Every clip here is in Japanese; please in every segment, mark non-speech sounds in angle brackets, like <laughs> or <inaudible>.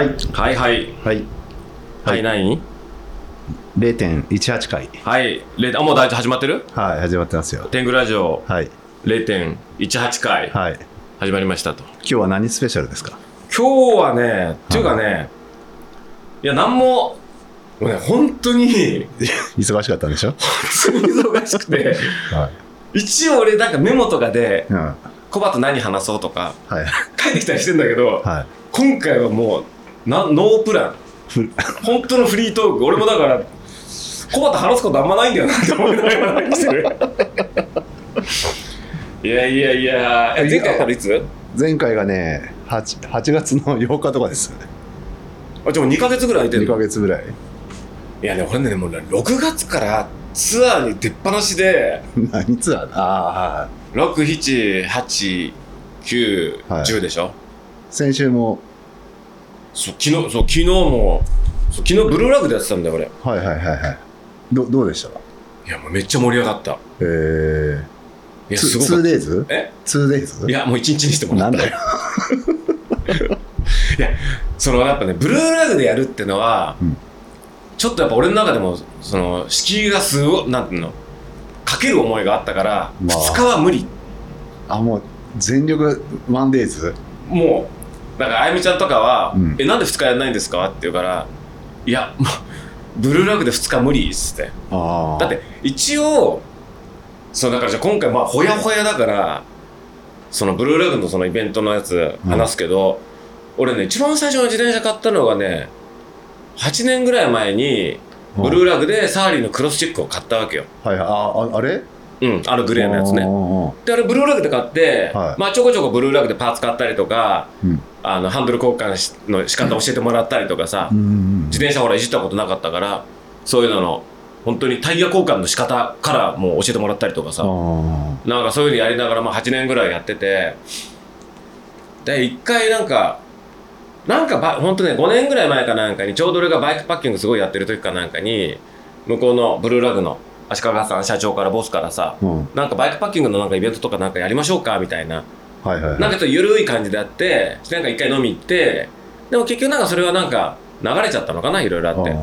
はい。はいはい。はい。はい、何？0.18回。はい。0あ、もう大丈夫始まってる？はい始まってますよ。天狗ラジオ。はい。0.18回。はい。始まりましたと。今日は何スペシャルですか？今日はね、っていうかね、い。や、なんも、もうね、本当に、<laughs> 忙しかったんでしょ？忙しくて、はい。一応俺なんかメモとかで、うん。はコバと何話そうとかい。書いてきたりしてんだけど、はい。今回はもう、なノープラン。ふ本当のフリートーク。俺もだから、コバと話すことあんまないんだよなって思いながら話してる。いやいやいや、え前回からいつ？前回がね 8, 8月の8日とかです。あ、じゃあもう2ヶ月ぐらい空いて2るのヶ月ぐらい。いやね、俺ね、もうね、6月からツアーに出っ放しで、<laughs> 何ツアーああはい6、7、8、9、はい。10でしょ？先週もそう、昨日、そう、昨日も、そう昨日ブルーラグでやってたんだよ、俺。はいはいはいはいどどうでしたいや、もうめっちゃ盛り上がった。いえー、や、すごかっ 2days? た。え？2days? いや、もう1日にしてもらった。なんだよ <laughs> いや、そのやっぱね、ブルーラグでやるってのは、うんちょっとやっぱ俺の中でも、その、敷居がすごい、なんていうの、かける思いがあったから、まあ2日は無理。あもう全力 1days? もう、だから、あゆみちゃんとかは、うん。え、なんで2日やんないんですか？って言うから、いや、もう、ブルーラグで2日無理っつって。だって、一応、そう、だからじゃあ今回、まあ、ほやほやだから、そのブルーラグのそのイベントのやつ話すけど、俺ね、一番最初の自転車買ったのがね、8年ぐらい前に、ブルーラグでサーリーのクロスチェックを買ったわけよ。はいはい。あああれ？うん、あのグレーのやつね。ねで、あれブルーラグで買って、はい。まあちょこちょこブルーラグでパーツ買ったりとか、うん。あの、ハンドル交換しの仕方教えてもらったりとかさ、自転車ほらいじったことなかったから、そういうのの、本当にタイヤ交換の仕方からもう教えてもらったりとかさ、あなんかそういうのやりながら、まあ8年ぐらいやってて、で、一回なんか、なんかば、ほんとね、5年ぐらい前かなんかに、ちょうど俺がバイクパッキングすごいやってる時かなんかに、向こうのブルーラグの足利さん社長からボスからさ、ーうん。なんかバイクパッキングのなんかイベントとかなんかやりましょうかみたいな、はいはいはい。なんかちょっと緩い感じであって、なんか一回飲み行って、でも結局なんかそれはなんか流れちゃったのかな、いろいろあって。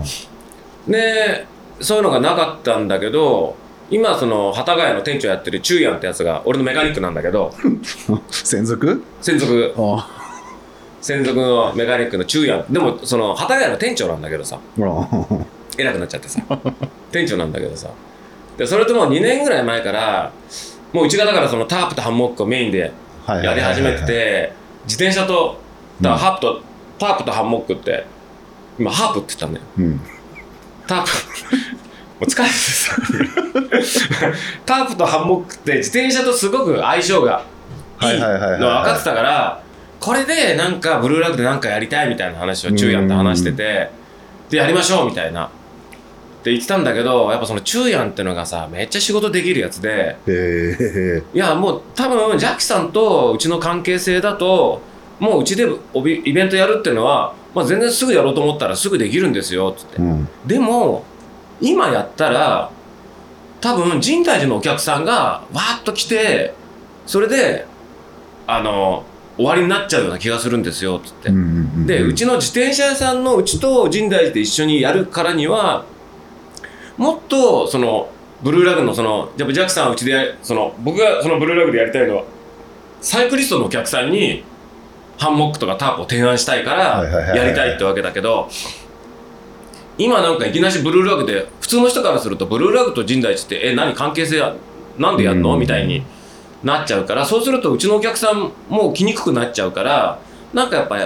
で、そういうのがなかったんだけど、今その、幡ヶ谷の店長やってるチューヤンってやつが、俺のメカニックなんだけど、あ <laughs> 専属？専属、あ専属のメカニックのチューヤン。でも、その、幡ヶ谷の店長なんだけどさ、偉くなっちゃってさ、店長なんだけどさ。で、それともう2年ぐらい前から、もううちがだからそのタープとハンモックをメインではいやり始めてはいて、自転車と、だハープと、タープとハンモックって、今ハープって言ったんだよ。うん。タープ、<laughs> もう疲れてさ、<laughs> タープとハンモックって自転車とすごく相性がいいの分かってたから、これでなんかブルーラグでなんかやりたいみたいな話をチューヤンと話してて、で、やりましょうみたいな。って言ってたんだけど、やっぱそのチューヤンってのがさ、めっちゃ仕事できるやつで、えいや、もう多分、ジャッキさんとうちの関係性だと、もううちでおびイベントやるっていうのは、まあ、全然すぐやろうと思ったらすぐできるんですよ、つってー、。うんでも、今やったら、多分、深大寺のお客さんがわーっと来て、それで、あの、終わりになっちゃうような気がするんですよ、つって。で、うちの自転車屋さんのうちと深大寺で一緒にやるからには、もっと、その、ブルーラグのその、やっぱジャックさんはうちでや、その、僕がそのブルーラグでやりたいのは、サイクリストのお客さんに、ハンモックとかタープを提案したいから、やりたいってわけだけど、今なんかいきなしブルーラグで、普通の人からすると、ブルーラグと深大寺って、え、何関係性は、なんでやんの？うん。みたいになっちゃうから、そうするとうちのお客さんも来にくくなっちゃうから、なんかやっぱり、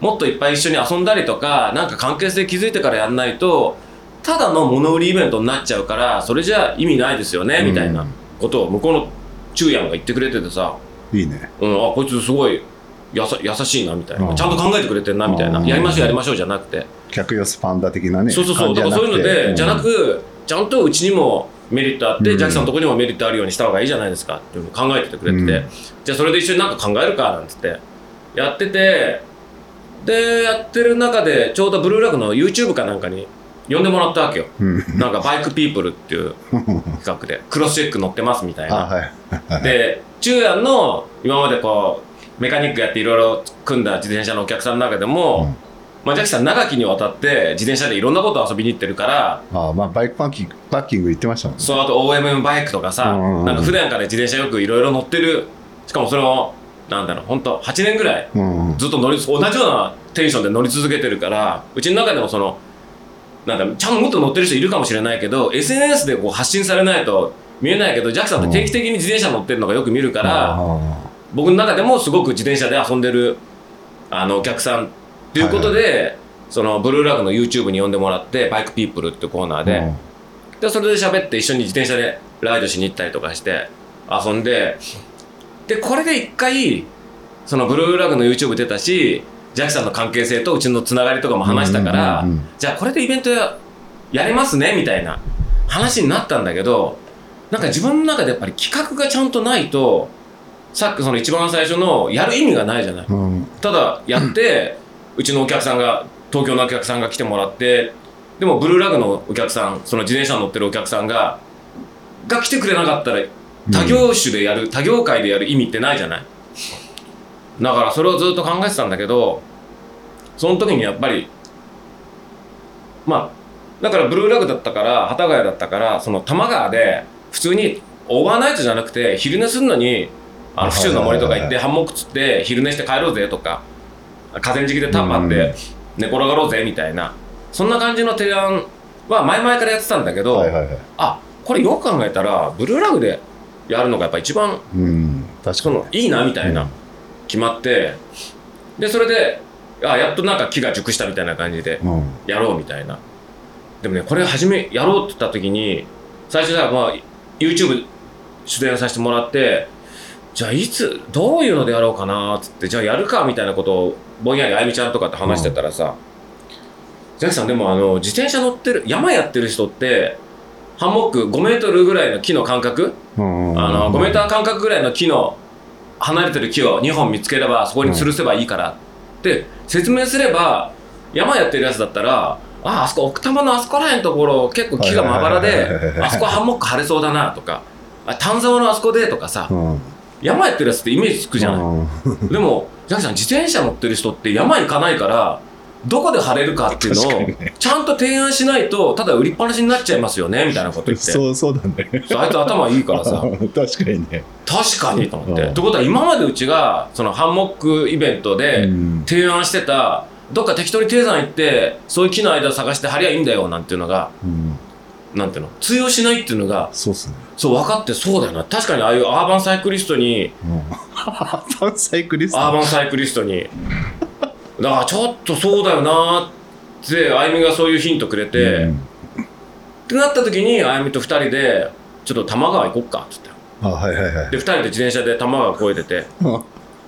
もっといっぱい一緒に遊んだりとか、なんか関係性築いてからやんないと、ただの物売りイベントになっちゃうから、それじゃ意味ないですよね、みたいなことを向こうのチューヤンが言ってくれててさ、いいね。うん、あ、こいつすごいやさ優しいな、みたいな。うん。ちゃんと考えてくれてんな、みたいな。うん。やりましょう、やりましょうじゃなくて。客寄せパンダ的なねそうそうそう。だからそういうので、じゃなく、ちゃんとうちにもメリットあって、うん。ジャッキさんのとこにもメリットあるようにした方がいいじゃないですかっていうのを考えててくれてて、うん。じゃあそれで一緒になんか考えるか、なんつって、やってて、で、やってる中で、ちょうどブルーラグの YouTube かなんかに呼んでもらったわけよ。うん。なんかバイクピープルっていう企画で、<laughs> クロスチェック乗ってますみたいな。あはい。はい。で、中安の今までこう、メカニックやっていろいろ組んだ自転車のお客さんの中でも、まあ、ジャッキさん長きにわたって自転車でいろんなこと遊びに行ってるからああまあバイクパッキングパッキング行ってましたもんね。そうあと OMM バイクとかさ、なんか普段から自転車よくいろいろ乗ってるしかもそれをなんだろう本当8年ぐらいずっと乗り同じようなテンションで乗り続けてるからうちの中でもそのなんだろうちゃんともっと乗ってる人いるかもしれないけど SNS でこう発信されないと見えないけどジャックさんって定期的に自転車乗ってるのがよく見るから、あ僕の中でもすごく自転車で遊んでるあのお客さんっていうことで、そのブルーラグの YouTube に呼んでもらってバイクピープルってコーナーあで、でそれで喋って一緒に自転車でライドしに行ったりとかして遊んで。でこれで一回そのブルーラグの YouTube 出たしジャッキさんの関係性とうちのつながりとかも話したから、うんうんうんじゃあこれでイベントややりますねみたいな話になったんだけどなんか自分の中でやっぱり企画がちゃんとないとさっきその一番最初のやる意味がないじゃない。うん。ただやって、<clears throat> うちのお客さんが東京のお客さんが来てもらってでもブルーラグのお客さんその自転車乗ってるお客さんがが来てくれなかったら他業種でやる、他業界でやる意味ってないじゃないだからそれをずっと考えてたんだけどその時にやっぱりまあだからブルーラグだったから幡ヶ谷だったからその多摩川で普通にオーバーナイトじゃなくて昼寝するのにあの府中の森とか行ってハンモック釣って昼寝して帰ろうぜとか河川敷でタッパーって寝転がろうぜみたいなそんな感じの提案は前々からやってたんだけど、はいはいはい。あこれよく考えたらブルーラグでやるのがやっぱ一番うん。確かいいなみたいな、うん決まってでそれであやっとなんか木が熟したみたいな感じでうん。やろうみたいな。でもねこれ初めやろうって言った時に最初はまあ YouTube 出演させてもらってじゃあいつどういうのでやろうかなっつってじゃあやるかみたいなことをぼんやりあゆみちゃんとかって話してたらさ、ジャッキさんでもあの自転車乗ってる山やってる人ってハンモック5メートルぐらいの木の間隔？うんうんあの5メーター間隔ぐらいの木の離れてる木を2本見つければそこに吊るせばいいからって説明すれば山やってるやつだったらああそこ奥多摩のあそこらへんのところ結構木がまばらであそこハンモック張れそうだなとかあ丹沢のあそこでとかさうん。山やってるやつってイメージつくじゃない。うん。でもジャッキさん自転車乗ってる人って山行かないからどこで晴れるかっていうのをちゃんと提案しないとただ売りっぱなしになっちゃいますよねみたいなこと言って。そうそうだね。そうあいつ頭いいからさ。<laughs> 確かにね。確かにと思って。うん。ってことは今までうちがそのハンモックイベントでうん。提案してたどっか適当に低山行ってそういう木の間探して貼りゃいいんだよなんていうのがうん。なんていうの？通用しないっていうのがそうっすね。そう分かってそうだよな。確かにああいうアーバンサイクリストにうん。<laughs> アーバンサイクリスト。アーバンサイクリストに <laughs> だからちょっとそうだよなってあゆみがそういうヒントくれて、うん。ってなった時にあゆみと二人でちょっと多摩川行こっかっつってあはいはいはい。で二人で自転車で多摩川越えてて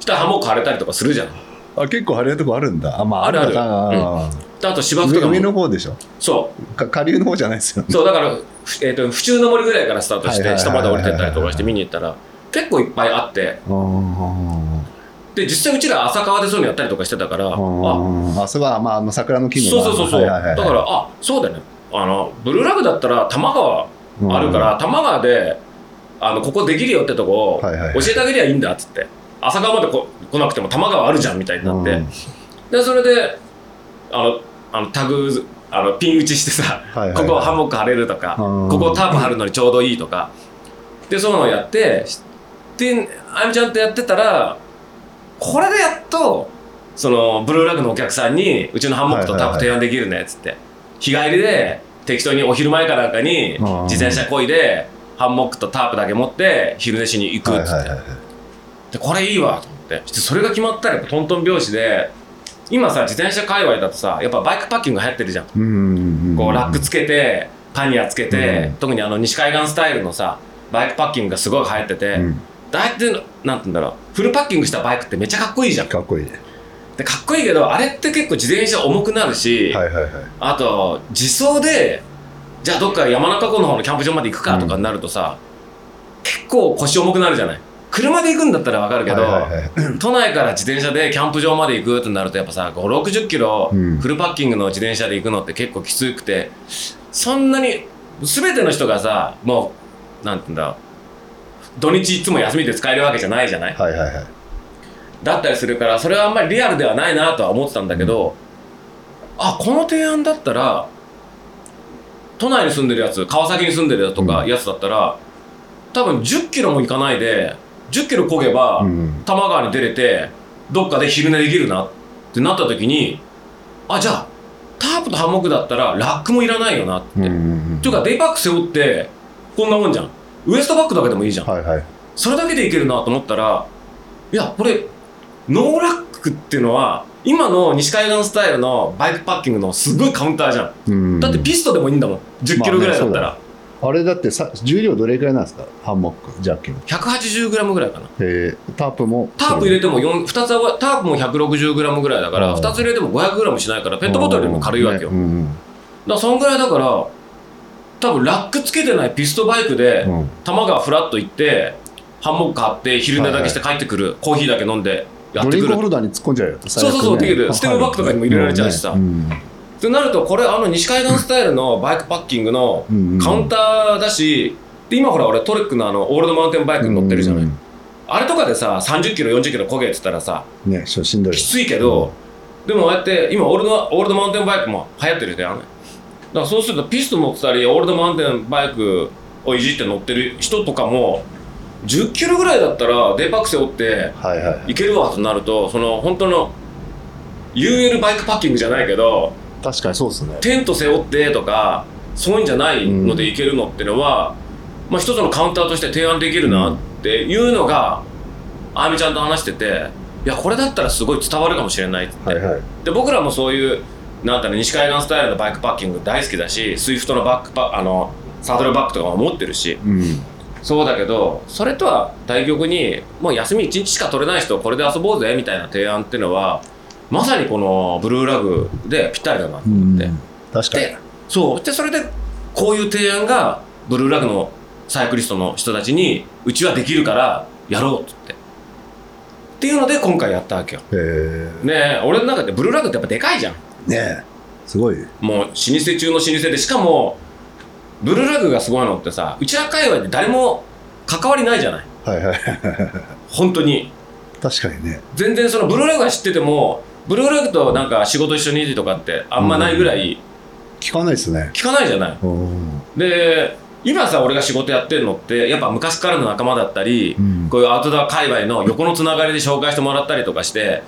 したらハンモック晴れたりとかするじゃん。あ結構晴れるとこあるんだ。あまああるある。んだな。であと芝生とかも。上上の方でしょ。そう。か下流の方じゃないですよね。そうだから、ふえー、と府中の森ぐらいからスタートして下まで降りてったりとかして見に行ったら結構いっぱいあって。あーで実際うちら浅川でそういうのやったりとかしてたからあそこはまああの桜の木のそうそうそうそう、はいはいはいだからあそうだよね。あのブルーラグだったら多摩川あるから、多摩川であのここできるよってとこを教はいはい。えてあげりゃいいんだっつって。浅川までこ来なくても多摩川あるじゃんみたいになって、うんでそれであのあのタグあのピン打ちしてさ、はいはいはい。ここハンモック張れるとか、うんここタープ張るのにちょうどいいとか。でそういうのをやってであゆみちゃんとやってたらこれでやっとそのブルーラグのお客さんにうちのハンモックとタープ提案できるねっつって、日帰りで適当にお昼前かなんかにうん。自転車こいでハンモックとタープだけ持って昼寝しに行くっつって、でこれいいわと思って。それが決まったらやっぱトントン拍子で今さ自転車界隈だとさやっぱバイクパッキング流行ってるじゃん、こうラックつけてパニアつけて、うん。特にあの西海岸スタイルのさバイクパッキングがすごい流行ってて、うん大体なんて言うんだろう。フルパッキングしたバイクってめっちゃかっこいいじゃん。かっこいい。ねでかっこいいけどあれって結構自転車重くなるし、はいはいはい。あと自走でじゃあどっか山中湖の方のキャンプ場まで行くかとかになるとさ、結構腰重くなるじゃない？車で行くんだったらわかるけど、はいはいはい。都内から自転車でキャンプ場まで行くってなるとやっぱさ5 6 0キロうん。フルパッキングの自転車で行くのって結構きつくてそんなに全ての人がさもうなんて言うんだ土日いつも休みで使えるわけじゃないじゃない？はいはいはい。だったりするからそれはあんまりリアルではないなとは思ってたんだけど、あこの提案だったら都内に住んでるやつ川崎に住んでるやつとか、うん。やつだったら多分1 0キロも行かないで1 0キロ漕げば、うん。多摩川に出れてどっかで昼寝できるなってなった時にあじゃあタープとハンモックだったらラックもいらないよなって、うんうんっていうかデイパック背負ってこんなもんじゃんウエストバックだけでもいいじゃん、はいはい。それだけでいけるなと思ったらいやこれノーラックっていうのは今の西海岸スタイルのバイクパッキングのすごいカウンターじゃん。うん。だってピストでもいいんだもん。10キロぐらいだったら、あれだってさ重量どれくらいなんですか？ハンモックジャッキの。180g ぐらいかな。えー、タープも。タープ入れても4 2つはタープも 160g ぐらいだからうん2つ入れても 500g しないからペットボトルよりも軽いわけよ、ね。うん。だからそんぐらいだから多分ラックつけてないピストバイクでうん。多摩川フラッと行ってハンモック買って昼寝だけして帰ってくる、コーヒーだけ飲んでやってくる。ホルダーに突っ込んじゃうよそうそうそうできるステムバッグとかにも入れられちゃうしさ。うんってなるとこれあの西海岸スタイルのバイクパッキングのうんカウンターだしで今ほら俺 Trek のあのオールドマウンテンバイクに乗ってるじゃない、うんあれとかでさ30キロ40キロ漕げってったらさねししんどいきついけど、でもああやって今オールドオールドマウンテンバイクも流行ってるじゃんだからそうするとピスト持ってたりオールドマウンテンバイクをいじって乗ってる人とかも10キロぐらいだったらデイパック背負ってはいけるわとなるとその本当の UL バイクパッキングじゃないけど確かにそうですね。テント背負ってとかそういうんじゃないのでいけるのってのは、まあ、一つのカウンターとして提案できるなっていうのが、あみちゃんと話してていやこれだったらすごい伝わるかもしれないって、はいはい。で僕らもそういうなんだろう西海岸スタイルのバイクパッキング大好きだし Swift のバックパあのサドルバッグとかも持ってるし。うん。そうだけどそれとは対極にもう休み1日しか取れない人これで遊ぼうぜみたいな提案っていうのはまさにこのブルーラグでぴったりだなと思って。確かに。でそう。でそれでこういう提案がブルーラグのサイクリストの人たちにうちはできるからやろうっつって。っていうので今回やったわけよ。えねえ俺の中でブルーラグってやっぱでかいじゃん。ー、ねえ。すごい。もう老舗中の老舗でしかもブルーラグがすごいのってさうちら界隈で誰も関わりないじゃない。はいはい。本当に。確かにね。全然そのブルーラグが知っててもブルーラグとなんか仕事一緒にとかってあんまないぐらい聞かないですね。聞かないじゃない。うん。で今さ俺が仕事やってるのってやっぱ昔からの仲間だったり、うん。こういうアウトドア界隈の横のつながりで紹介してもらったりとかして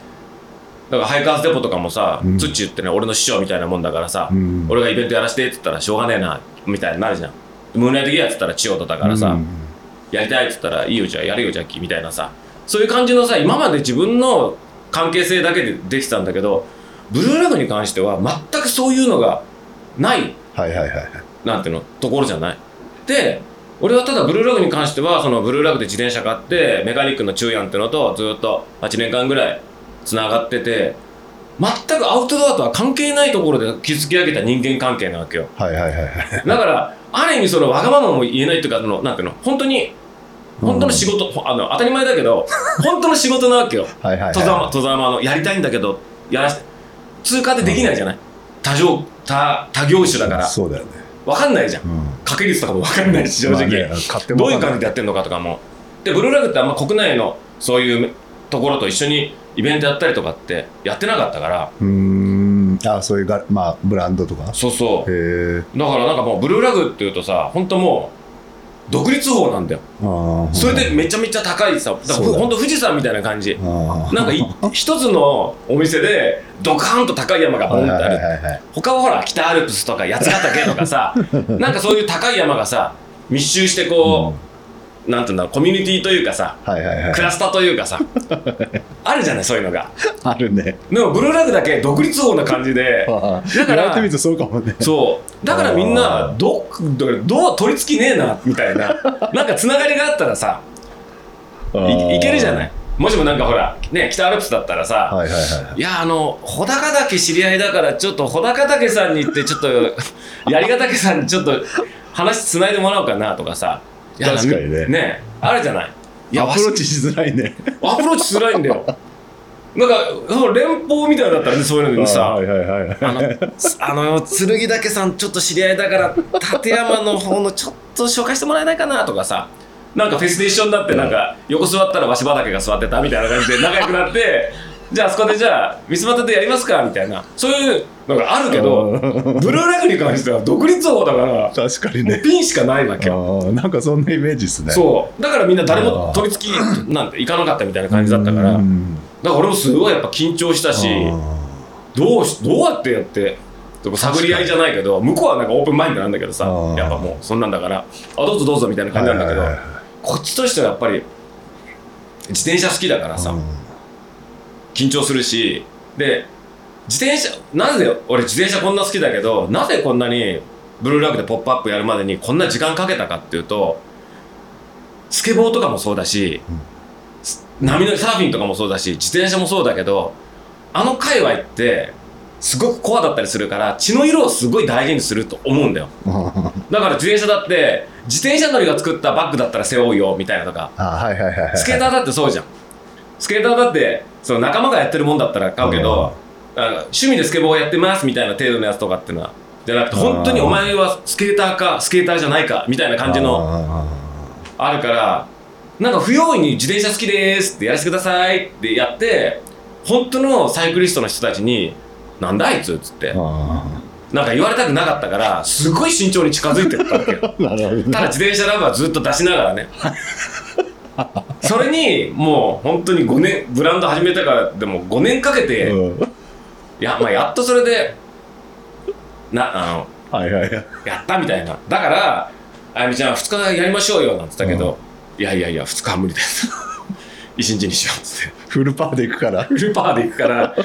だからハイカーズデポとかもさ、うん。ツッチーってね俺の師匠みたいなもんだからさ、うん。俺がイベントやらせてって言ったらしょうがねえなみたいになるじゃん。ムーンライトギアって言ったら千代田だからさ、うん。やりたいって言ったらいいよじゃあやるよジャッキーみたいなさ。そういう感じのさ今まで自分の関係性だけでできてたんだけどブルーラグに関しては全くそういうのがない。はいはいはいはい。なんていうのところじゃない。で俺はただブルーラグに関してはそのブルーラグで自転車買ってメカニックの中やんってのとずっと8年間ぐらいつながってて全くアウトドアとは関係ないところで築き上げた人間関係なわけよ。はいはいはいはい。だからある意味そのわがままも言えないっていうかそのなんていうの本当に本当の仕事、あの当たり前だけど本当の仕事なわけよ。<laughs> はいはいはい。戸沢戸沢のやりたいんだけどやら通過でできないじゃない？多業多多業種だから。そうだよね。分かんないじゃん。うん。掛け率とかも分かんないし正直、まあねどういう感じでやってるのかとかも。でブルーラグってあんま国内のそういうところと一緒にイベントやったりとかってやってなかったから。うーん。あそういうがまあブランドとか？そうそう。へえだからなんかもうブルーラグっていうとさ本当もう独立法なんだよ。それでめちゃめちゃ高いさだからそうだ。ほんと富士山みたいな感じ。なんかい一つのお店でドカーンと高い山がボンってある。はいはいはいはい他はほら北アルプスとか八ヶ岳とかさ <laughs> なんかそういう高い山がさ密集してこう、なんていうんだろうコミュニティというかさはいはいはい。クラスターというかさ <laughs> あるじゃないそういうのが。あるね。でもブルーラグだけ独立法な感じで <laughs> だからてみるとそうかもね。そう。だからみんなどどどう取り付きねえなみたいな。<laughs> なんかつながりがあったらさいいけるじゃない？いもしもなんかほらね北アルプスだったらさ、はいはいはいい。やあの穂高岳知り合いだからちょっと穂高岳さんに行ってちょっと槍ヶ岳さんにちょっと話つないでもらおうかなとかさ確かにね。ねあるじゃない。いやアプローチしづらいね。アプローチしづらいんだよ。なんかその連邦みたいだったらねそういうのにさ。はいはいはいはい。あのあの剣岳さんちょっと知り合いだから立山の方のちょっと紹介してもらえないかなとかさ。なんかフェスで一緒になってなんか横座ったら鷲畑が座ってたみたいな感じで仲良くなってじゃああそこでじゃあ三つ股でやりますかみたいなそういうのがあるけどブルーラグに関しては独立王だから確かにね。ピンしかないわけなんかそんなイメージですね。そう。だからみんな誰も取り付きなんて行かなかったみたいな感じだったからだかうんら俺もすごいやっぱ緊張したしどうしどうやってやって探り合いじゃないけど向こうはなんかオープンマインドなんだけどさやっぱもうそんなんだからあどうぞどうぞみたいな感じなんだけど、こっちとしてはやっぱり自転車好きだからさ、緊張するしで自転車なぜ俺自転車こんな好きだけどなぜこんなにブルーラグで「ポップアップやるまでにこんな時間かけたかっていうとスケボーとかもそうだし、波のサーフィンとかもそうだし自転車もそうだけどあの界隈ってすごくコアだったりするから血の色をすごい大事にすると思うんだよ。だから自転車だって自転車乗りが作ったバッグだったら背負うよみたいなとかはいはい。スケーターだってそうじゃん。スケーターだって、その仲間がやってるもんだったら買うけど、あの趣味でスケボーやってますみたいな程度のやつとかっていうのは、じゃなくて、本当にお前はスケーターか、スケーターじゃないかみたいな感じのあるから、なんか不用意に自転車好きですってやらせてくださいってやって、本当のサイクリストの人たちに、なんだあいつっつって、あなんか言われたくなかったから、すごい慎重に近づいてったわけよ。<laughs> ただ自転車ラブはずっと出しながらねそれにもう本当に5年ブランド始めてからでも5年かけて、うん。やまあ、やっとそれでなあのはいはいはい。やったみたいな。だからあやみちゃん2日やりましょうよなんて言ったけど、いやいやいや2日は無理です。一日にしようっつって。フルパーで行くから。フルパーで行くから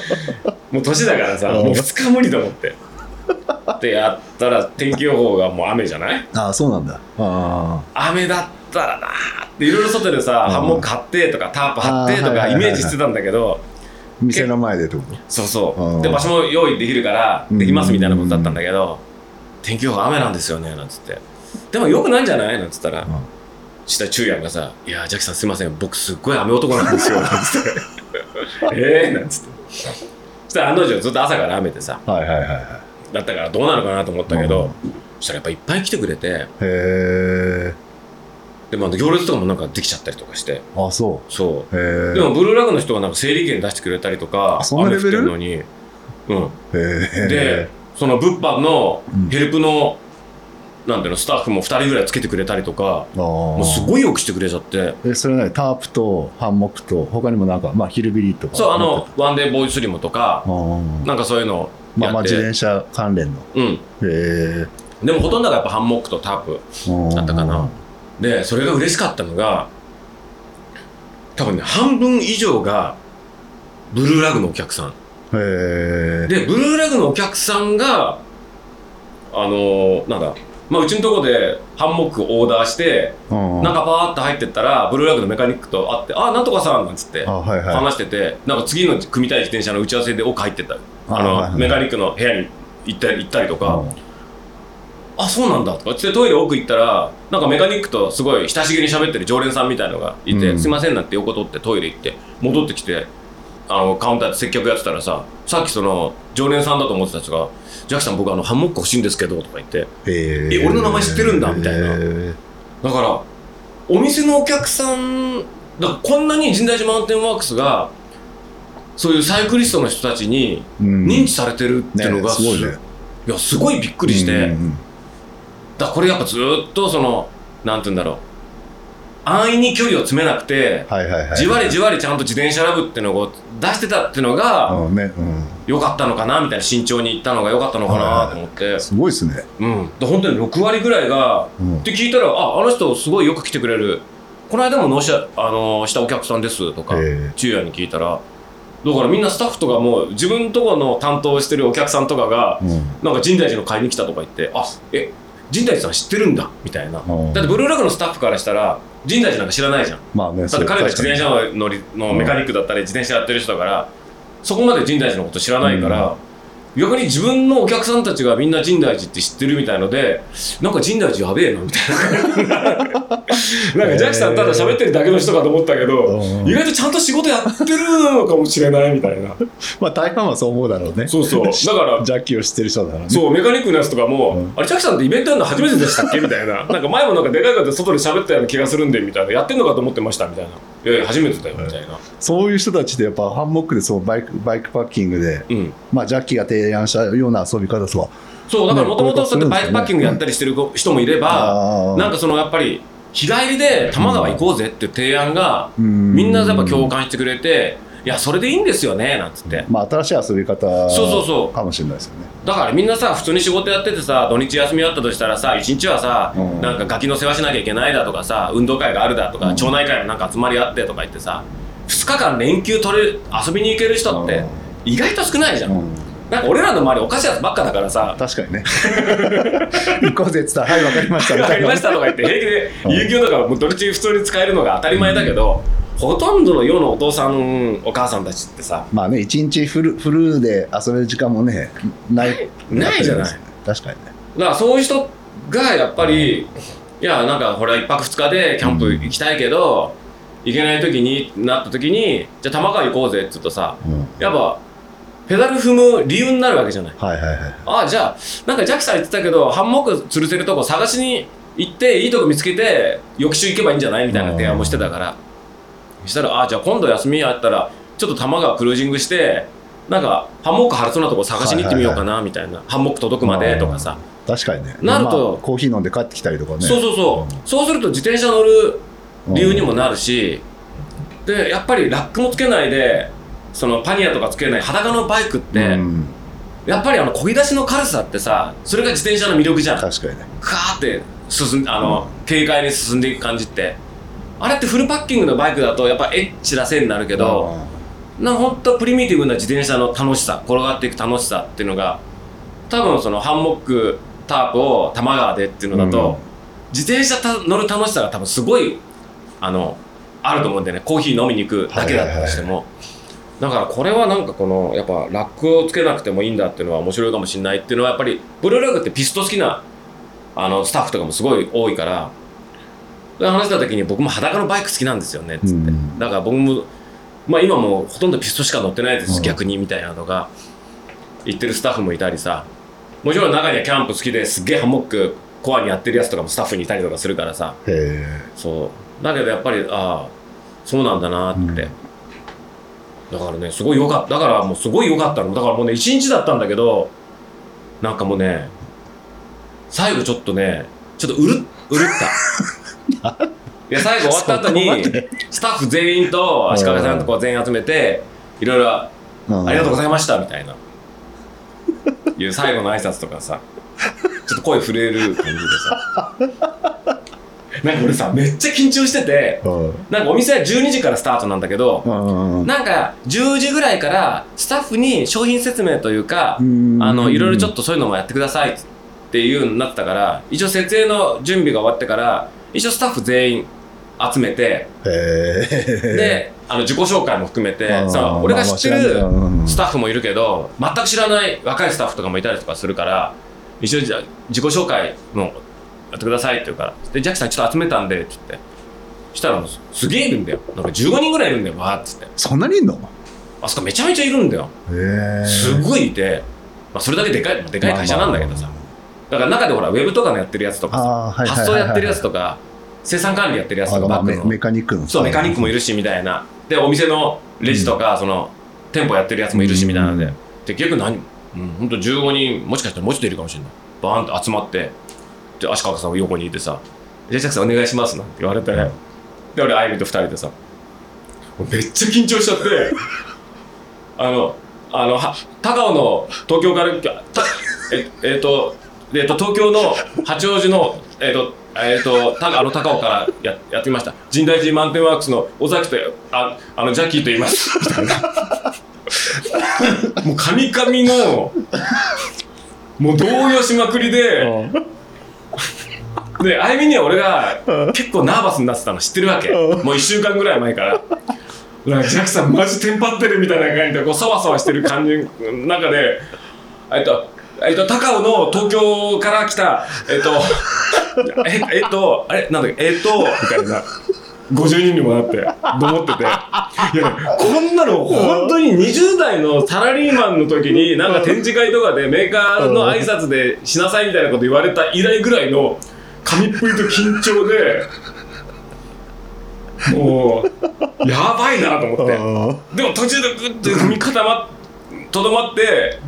もう年だからさうん。もう2日無理と思って。でやったら天気予報がもう雨じゃない？ああそうなんだ。あ雨だったらなーっていろいろ外でさ、うん。ハンモック張ってとかタープ張ってとかイメージしてたんだけど、あ店の前でってこと？そうそう、うん。で場所も用意できるからうん。できますみたいなことだったんだけど、天気予報雨なんですよねなんつって。でもよくないんじゃない？なんつったら、ん。下中也がさ「いやジャッキさんすいません。僕すっごい雨男なんですよ」<laughs> なんつって「<laughs> ええ」なんつって。そしたら案の定ずっと朝から雨でさはいはいはいはい。だったからどうなるかなと思ったけど、うん。そしたらやっぱいっぱい来てくれてへえでもあの行列とかもなんかできちゃったりとかして。あそそう。うへえでもブルーラグの人がなんか整理券出してくれたりとかあそんなレベル？のに、うん、でその物販のうん。ヘルプの、なんていうのスタッフも2人ぐらいつけてくれたりとかあもうすいごいよくしてくれちゃって。えそれなにタープとハンモックと他にもなんかまあヒルビリーとかそうあのワンデーボーイスリムとかなんかそういうのまあまあ自転車関連の。うん。へえでもほとんどがやっぱハンモックとタープだったかなでそれが嬉しかったのが多分ね半分以上がブルーラグのお客さん。でブルーラグのお客さんがあのーなんだ、まあ、うちのとこでハンモックオーダーしてうんなんかパーって入ってったらブルーラグのメカニックと会って「あなんとかさん」なんつってあはいはい。話しててなんか次の組みたい自転車の打ち合わせで奥入ってった。あの、はいはい。メカニックの部屋に行ったり行ったりとか。うん「あそうなんだ」とかつってトイレ奥行ったらなんかメカニックとすごい親しげに喋ってる常連さんみたいのがいて「うん。すいません」なんて横取ってトイレ行って戻ってきてあのカウンターで接客やってたらささっきその常連さんだと思ってた人が「ジャッキさん僕あのハンモック欲しいんですけど」とか言ってへええ俺の名前知ってるんだみたいな。へだからお店のお客さんだからこんなに神代寺マウンテンワークスがそういうサイクリストの人たちにーうん。認知されてるっていうのがねすごいね。いやすごいびっくりして、うんうんだこれやっぱずっとそのなんて言うんだろう。安易に距離を詰めなくて、はいはいはいじわりじわりちゃんと自転車ラブっていうのを出してたっていうのがうんねうん。良かったのかなみたいな慎重にいったのが良かったのかなと思って、すごいですね。うん、で本当に6割ぐらいがうん。って聞いたら「ああの人すごいよく来てくれる。この間も納車、あのしたお客さんです」とか昼夜に聞いたら。だからみんなスタッフとかも自分とこの担当してるお客さんとかがうん。なんか深大寺の買いに来たとか言って「あえ深大寺さん知ってるんだ」みたいな。うんだってブルーラグのスタッフからしたら深大寺なんか知らないじゃん。まあねだって彼ら自転車のの乗りのメカニックだったり自転車やってる人だからそこまで深大寺のこと知らないから、逆に自分のお客さんたちがみんな深大寺って知ってるみたいのでなんか深大寺やべえなみたいな。なんかジャッキさんただ喋ってるだけの人かと思ったけどうん。意外とちゃんと仕事やってるのかもしれないみたいな。まあ大半はそう思うだろうね。そうそう。だからジャッキーを知ってる人だからね。そうメカニックのやつとかも、うん。あれジャッキさんってイベントやるの初めてでしたっけみたいな。なんか前もなんかでかい方で外で喋ったような気がするんでみたいな。やってんのかと思ってましたみたいないやいや初めてだよみたいな、そういう人たちでやっぱハンモックでそうバイクバイクパッキングで、うん。まあ、ジャッキーが提案したような遊び方とはそうだからもともとそうやってバイね。クパッキングやったりしてる人もいれば、あーなんかそのやっぱり日帰りで多摩川行こうぜっていう提案が、みみんなやっぱ共感してくれていやそれでいいんですよねなんつって。まあ、新しい遊び方そうそうそう。かもしれないですよね。だからみんなさ普通に仕事やっててさ土日休みあったとしたらさ一日はさ、うん。なんかガキの世話しなきゃいけないだとかさ運動会があるだとか、うん。町内会のなんか集まりあってとか言ってさ2日間連休取れる遊びに行ける人って意外と少ないじゃん、うん。なんか俺らの周りおかしいやつばっかだからさ。確かにね。<laughs> 行こうぜっつったら、はい、わかりましたみわかり。ましたとか言って平気でうん。有給とかもう土日普通に使えるのが当たり前だけど、ほとんどの世のお父さんお母さんたちってさまあね、一日フルフルで遊べる時間もね、ない。ないじゃない確かにね。だからそういう人がやっぱりいやなんかこれは1泊2日でキャンプ行きたいけど、行けない時になった時にじゃあ玉川行こうぜって言うとさうんやっぱペダル踏む理由になるわけじゃないはいはいはい。ああじゃあなんかジャッキさん言ってたけどハンモック吊るせるとこ探しに行っていいとこ見つけて翌週行けばいいんじゃないみたいな提案もしてたからそしたらああじゃあ今度休みあったらちょっと多摩川クルージングしてなんかハンモック張れそうなとこ探しに行ってみようかなみたいな、ハンモック届くまでとかさ、確かにね。なるとまあコーヒー飲んで帰ってきたりとかね。そうそうそう、そうすると自転車乗る理由にもなるし、でやっぱりラックもつけないでそのパニアとかつけない裸のバイクって、うん。やっぱりあの漕ぎ出しの軽さってさそれが自転車の魅力じゃん。確かにね。カーって進んあの、軽快に進んでいく感じってあれってフルパッキングのバイクだとやっぱエッチな線になるけど、なんかほんとプリミティブな自転車の楽しさ転がっていく楽しさっていうのが多分そのハンモックタープを多摩川でっていうのだと、うん。自転車た乗る楽しさが多分すごいあのあると思うんでね。コーヒー飲みに行くだけだったとしても、だからこれはなんかこのやっぱラックをつけなくてもいいんだっていうのは面白いかもしれないっていうのはやっぱりブルーラグってピスト好きなあのスタッフとかもすごい多いからで話した時に僕も裸のバイク好きなんですよねっつって、うん。だから僕もまあ今もうほとんどピストしか乗ってないです、うん。逆にみたいなのが。言ってるスタッフもいたりさ。もちろん中にはキャンプ好きですっげえハンモックコアにやってるやつとかもスタッフにいたりとかするからさ。そう。だけどやっぱりああそうなんだなって、うん。だからねすごい良かった。だからもうすごい良かったの。だからもうね一日だったんだけどなんかもうね最後ちょっとねちょっとうるうるった <laughs> いや最後終わった後に <laughs> スタッフ全員と足利さんとか全員集めていろいろあうん。りがとうございましたみたいな。いう最後の挨拶とかさ。ちょっと声震える感じでさ。なんか俺さめっちゃ緊張しててうん。なんかお店は12時からスタートなんだけどなんか10時ぐらいからスタッフに商品説明というかうん。あのいろいろちょっとそういうのもやってくださいっていうようになったから一応設営の準備が終わってから一応スタッフ全員集めて。であの自己紹介も含めてさ俺が知ってるスタッフもいるけど全く知らない若いスタッフとかもいたりとかするから一応じゃあ自己紹介もやってくださいって言うからでジャッキさんちょっと集めたんでって言って。したらすすげえいるんだよ。なんか15人ぐらいいるんだよわーっつって。そんなにいんの？あそこめちゃめちゃいるんだよ。すごいいて、まあ、それだけでかいでかい会社なんだけどさだから中でほらウェブとかのやってるやつとか発送やってるやつとか生産管理やってるやつとかバックの。メメカニックのそうメカニックもいるるしみたいな。でお店のレジとか、その店舗やってるやつもいるしみたいなので、うん。で結局何、うん、ほんと15人もしかしたらもうちょっといるかもしれない。バーンと集まって。で足利さんが横にいてさ「じゃあジャックさんお願いします」なんて言われて、で俺あゆみと2人でさめっちゃ緊張しちゃって。あのあのは高尾の東京からたええっ、とえっと東京の八王子のえっ、とえっ、とあの高尾からややってきました。神代寺マウンテンワークスの尾崎とああのジャッキーと言います。みたいな。もうカミカミのもう動揺しまくりでであゆみには俺が結構ナーバスになってたの知ってるわけ。もう1週間ぐらい前から。なんかジャックさんマジテンパってるみたいな感じでこうそわそわしてる感じの中でえっとえっと高尾の東京から来たえっと <laughs> ええっとあれなんだっけえっとみたいな50人にもなってと思ってて。いやこんなの本当に20代のサラリーマンの時になんか展示会とかでメーカーの挨拶でしなさいみたいなこと言われた以来ぐらいの紙っぷりと緊張でもうやばいなと思って。あでも途中でグッて踏み固まっとどまって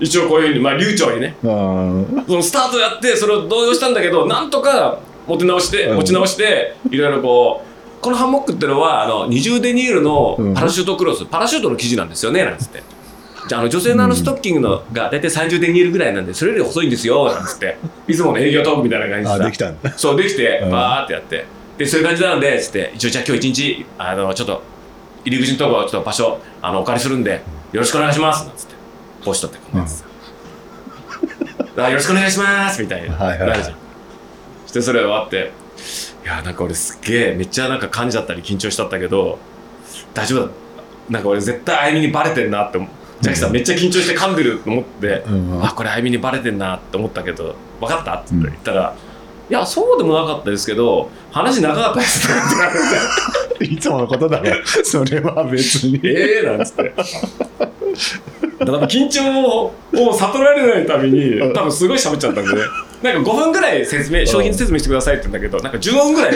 一応こういうふうにまあ流暢にね。そのスタートやってそれを動揺したんだけどなんとか持て直してうん。持ち直していろいろこうこのハンモックってのはあの二重デニールのパラシュートクロス、パラシュートの生地なんですよねなんつって。じゃああの女性のあのストッキングのが大体30デニールぐらいなんでそれより細いんですよなんつって。いつもの営業トークみたいな感じでできたんだ。そうできてうん。バーってやって。でそういう感じなのでつって。一応じゃあ今日一日あのちょっと入り口のところちょっと場所あのお借りするんでよろしくお願いしますなんつってポシトってこんなやつさあよろしくお願いしますみたいな、はいはい。はいなるじゃん。そしてそれ終わって。いやなんか俺すっげえめっちゃなんか感じだったり緊張しちゃったけど大丈夫だ。なんか俺絶対あゆみにバレてんなってジャッキさんめっちゃ緊張して噛んでると思って、うん。あこれあゆみにバレてんなって思ったけど分かったって言ったら、いやそうでもなかったですけど話長かったですね。って言われていつものことだろそれは別に。<laughs> ええなんつって。だから緊張を悟られないために多分すごい喋っちゃったんでね。なんか5分ぐらい説明商品説明してくださいって言うんだけどなんか10分ぐらい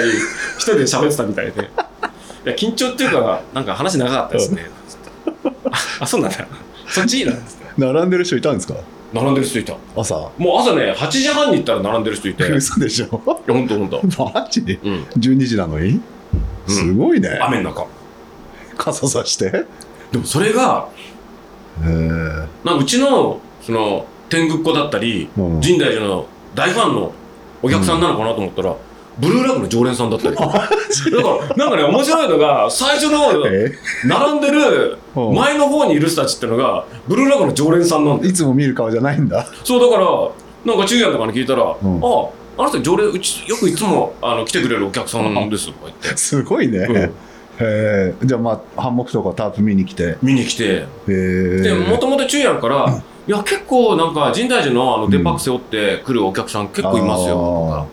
一人で喋ってたみたいで。いや緊張っていうかなんか話長かったですね。ああそうなんだ。そっち？いいな並んでる人いたんですか？並んでる人いた。朝？もう朝ね8時半に行ったら並んでる人いて。嘘でしょ？ほんとほんと。マジで？うん。12時なのに？すごいね。雨の中。傘さして？でもそれがなうちのその天狗っ子だったり、うん。深大寺の大ファンのお客さんなのかなと思ったら、ブルーラグの常連さんだったり <laughs> だからなんかね面白いのが最初の方え？並んでる <laughs> う。ん前の方にいる人たちってのがブルーラグの常連さんなんでいつも見る顔じゃないんだ。そうだからなんか中也とかに聞いたら「ん。あああの人常連うちよくいつもあの来てくれるお客さんです」とか言って。すごいね、うん。へえ。じゃあまあハンモックとかタープ見に来て。へ見に来て。え。でもともと中也から「いや結構なんか深大寺のあのデパック背負って来るお客さん結構いますよ」とか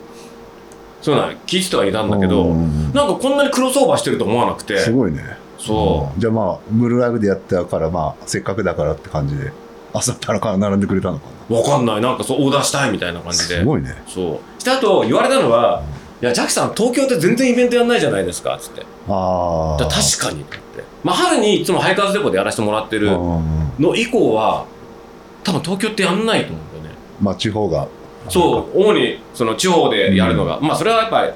そういうのは聞いてはいたんだけどうん。なんかこんなにクロスオーバーしてると思わなくて。すごいね。そう。ん。じゃあまあブルーラグでやったからまあせっかくだからって感じで朝からから並んでくれたのかうわかんない。なんかそうオーダーしたいみたいな感なじで。すごいね。そう。してあと言われたのは「いやジャッキさん東京って全然イベントやんないじゃないですか」っつって。ああ確かにって。まあ春にいつもハイカーズデポでやらせてもらってるうんの以降は多分東京ってやんないと思うんだよね。まあ地方がそう主にその地方でやるのが、まあそれはやっぱり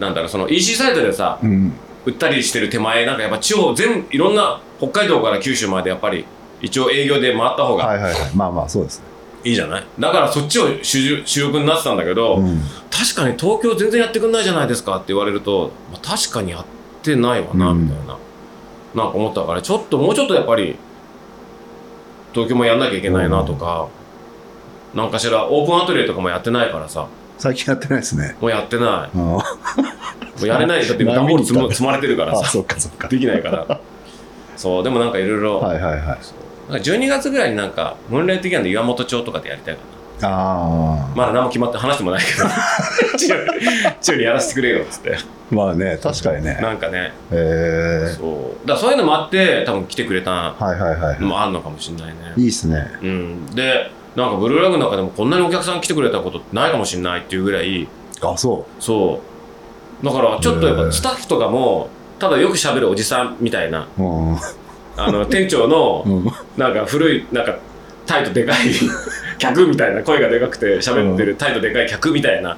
なんだろうその EC サイトでさうん。売ったりしてる手前なんかやっぱ地方全部いろんな北海道から九州までやっぱり一応営業で回った方がはいはいはい。まあまあそうですね。いいじゃない？だからそっちを主主力になってたんだけど、うん。確かに東京全然やってくんないじゃないですかって言われると、まあ、確かにやってないわなうん。みたいな、なんか思ったからちょっともうちょっとやっぱり東京もやんなきゃいけないなとか、なんかしらオープンアトリエとかもやってないからさ。最近やってないですね。もうやってない。あもうやれないだって段ボール積ま積まれてるからあさそっかそっか。できないから。そうでもなんかいろいろはいはい。はいなんか12月ぐらいになんかムーンライト的なんで岩本町とかでやりたいかな。あまだ何も決まって話してもないけど。チュチュにやらせてくれよっつって。あまあね確かにね。なんかね。へえ。そう。だそういうのもあって多分来てくれたはいはいはいのもあるのかもしれないね。いいっすね。うん。でなんかブルーラグの中でもこんなにお客さん来てくれたことないかもしれないっていうぐらい。あそそう。だからちょっとやっぱスタッフとかもただよく喋るおじさんみたいなううん。あの店長のうん。なんか古いなんかタイとでかい <laughs> 客みたいな声がでかくて喋ってるタイとでかい客みたいな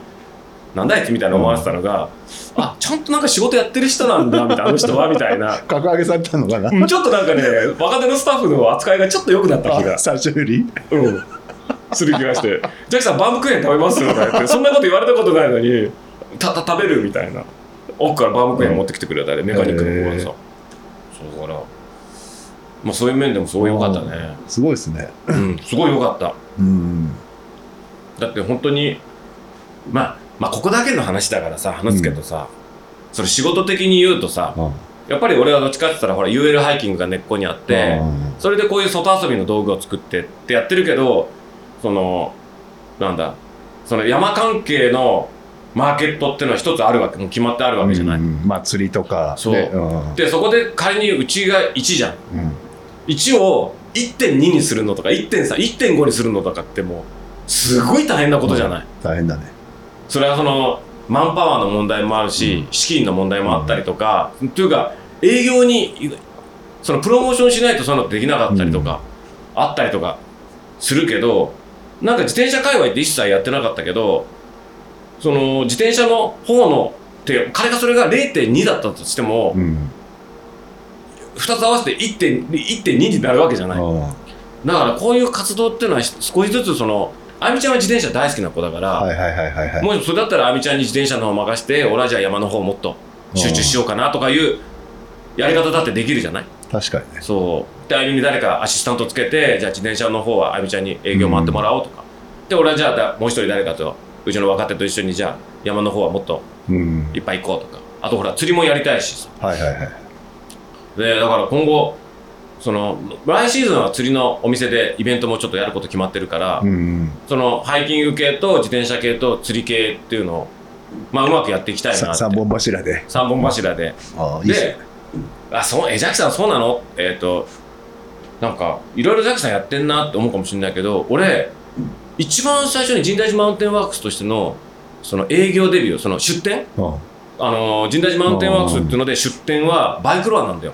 なんだあいつみたいな思われてたのが、あちゃんとなんか仕事やってる人なんだみたいなあの人はみたいな。<laughs> 格上げされたのかな。うんちょっとなんかね若手のスタッフの扱いがちょっと良くなった気が。あ、最初より。うん、する気がして「ジャッキさんバームクーヘン食べます?」とか言ってそんなこと言われたことないのにたた食べる？みたいな。奥からバームクーヘン持ってきてくれたりメカニックの子がさ、そうだからまあそういう面でもすごい良かったね。すごいですね。うん。すごい良かった。うん。だって本当にまあまあここだけの話だからさ話すけどさ、それ仕事的に言うとさあやっぱり俺はどっちかって言ったらほら UL ハイキングが根っこにあって、それでこういう外遊びの道具を作ってってやってるけどそのなんだその山関係のマーケットっていうのは一つあるわけもう決まってあるわけじゃない、うんまあ釣りとかそう。ねうん。でそこで仮にうちが1じゃん。うん。1を1.2にするのとか1.31.5にするのとかってもうすごい大変なことじゃない、大変だね。それはそのマンパワーの問題もあるし、資金の問題もあったりとか、というか営業にそのプロモーションしないとそういうのできなかったりとか、あったりとかするけどなんか自転車界隈って一切やってなかったけどその自転車の方のって仮がそれが0.2だったとしても、うん。2つ合わせて1.2 1.2になるわけじゃない。あだからこういう活動っていうのは少しずつそのあみちゃんは自転車大好きな子だから、あはいはいはいはいはい。もしそれだったらあみちゃんに自転車の方任せて俺はじゃあ山の方もっと集中しようかなとかいうやり方だってできるじゃない確かにね。そう。であゆみに誰かアシスタントつけてじゃあ自転車の方はあみちゃんに営業回ってもらおうとか、で俺はじゃあだもう一人誰かとうちの若手と一緒にじゃあ山の方はもっとうん。いっぱい行こうとか。あとほら釣りもやりたいしさ。はいはいはいでだから今後その来シーズンは釣りのお店でイベントもちょっとやること決まってるから、うんそのハイキング系と自転車系と釣り系っていうのを、まあ、うまくやっていきたいなって。さ三本柱で。三本柱で、ああいいっすね。であそうえジャッキさんそうなの？えっ、となんかいろいろジャッキさんやってんなって思うかもしれないけど俺一番最初に神大寺マウンテンワークスとしてのその営業デビューその出店？うん。あの神大寺マウンテンワークスっていうので出店はバイクロアなんだよ。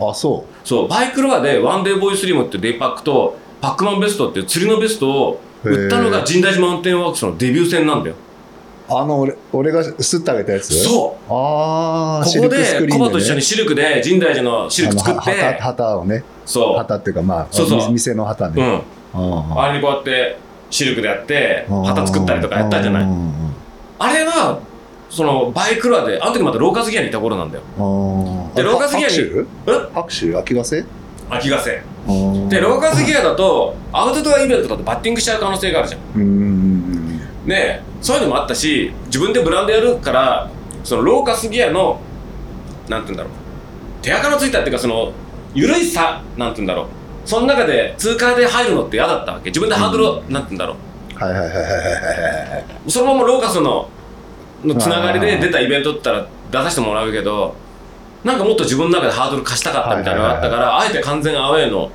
あそそうバイクロアでワンデーボーイスリムってデイパックとパックマンベストっていう釣りのベストを売ったのが神大寺マウンテンワークスのデビュー戦なんだよ。うあの俺俺がすってあげたやつ？そう。ああここでコバと一緒にシルクで神大寺のシルク作っ旗て旗をね。そ旗っていうかまあそうそう。み店の旗う、うねん、ああれにこうやってシルクでやって旗作ったりとかやったじゃない。あれはそのバイクロアであの時またローカスギアにいた頃なんだよ。いでローカスギアに拍え？手拍手秋ヶ瀬？秋ヶ瀬。ででローカスギアだとアウトドアイベントだとバッティングしちゃう可能性があるじゃんうんねそういうのもあったし自分でブランドやるからそのローカスギアのなんて言うんだろう手垢のついたっていうかその緩いさなんて言うんだろうその中で通過で入るのって嫌だったわけ。自分でハードルを、なんて言うんだろはいはいはいはいはいはいうそのままローカスののつながりで出たイベントだったら出させてもらうけどなんかもっと自分の中でハードル貸したかったみたいなのがあったから、あえて完全アウェーの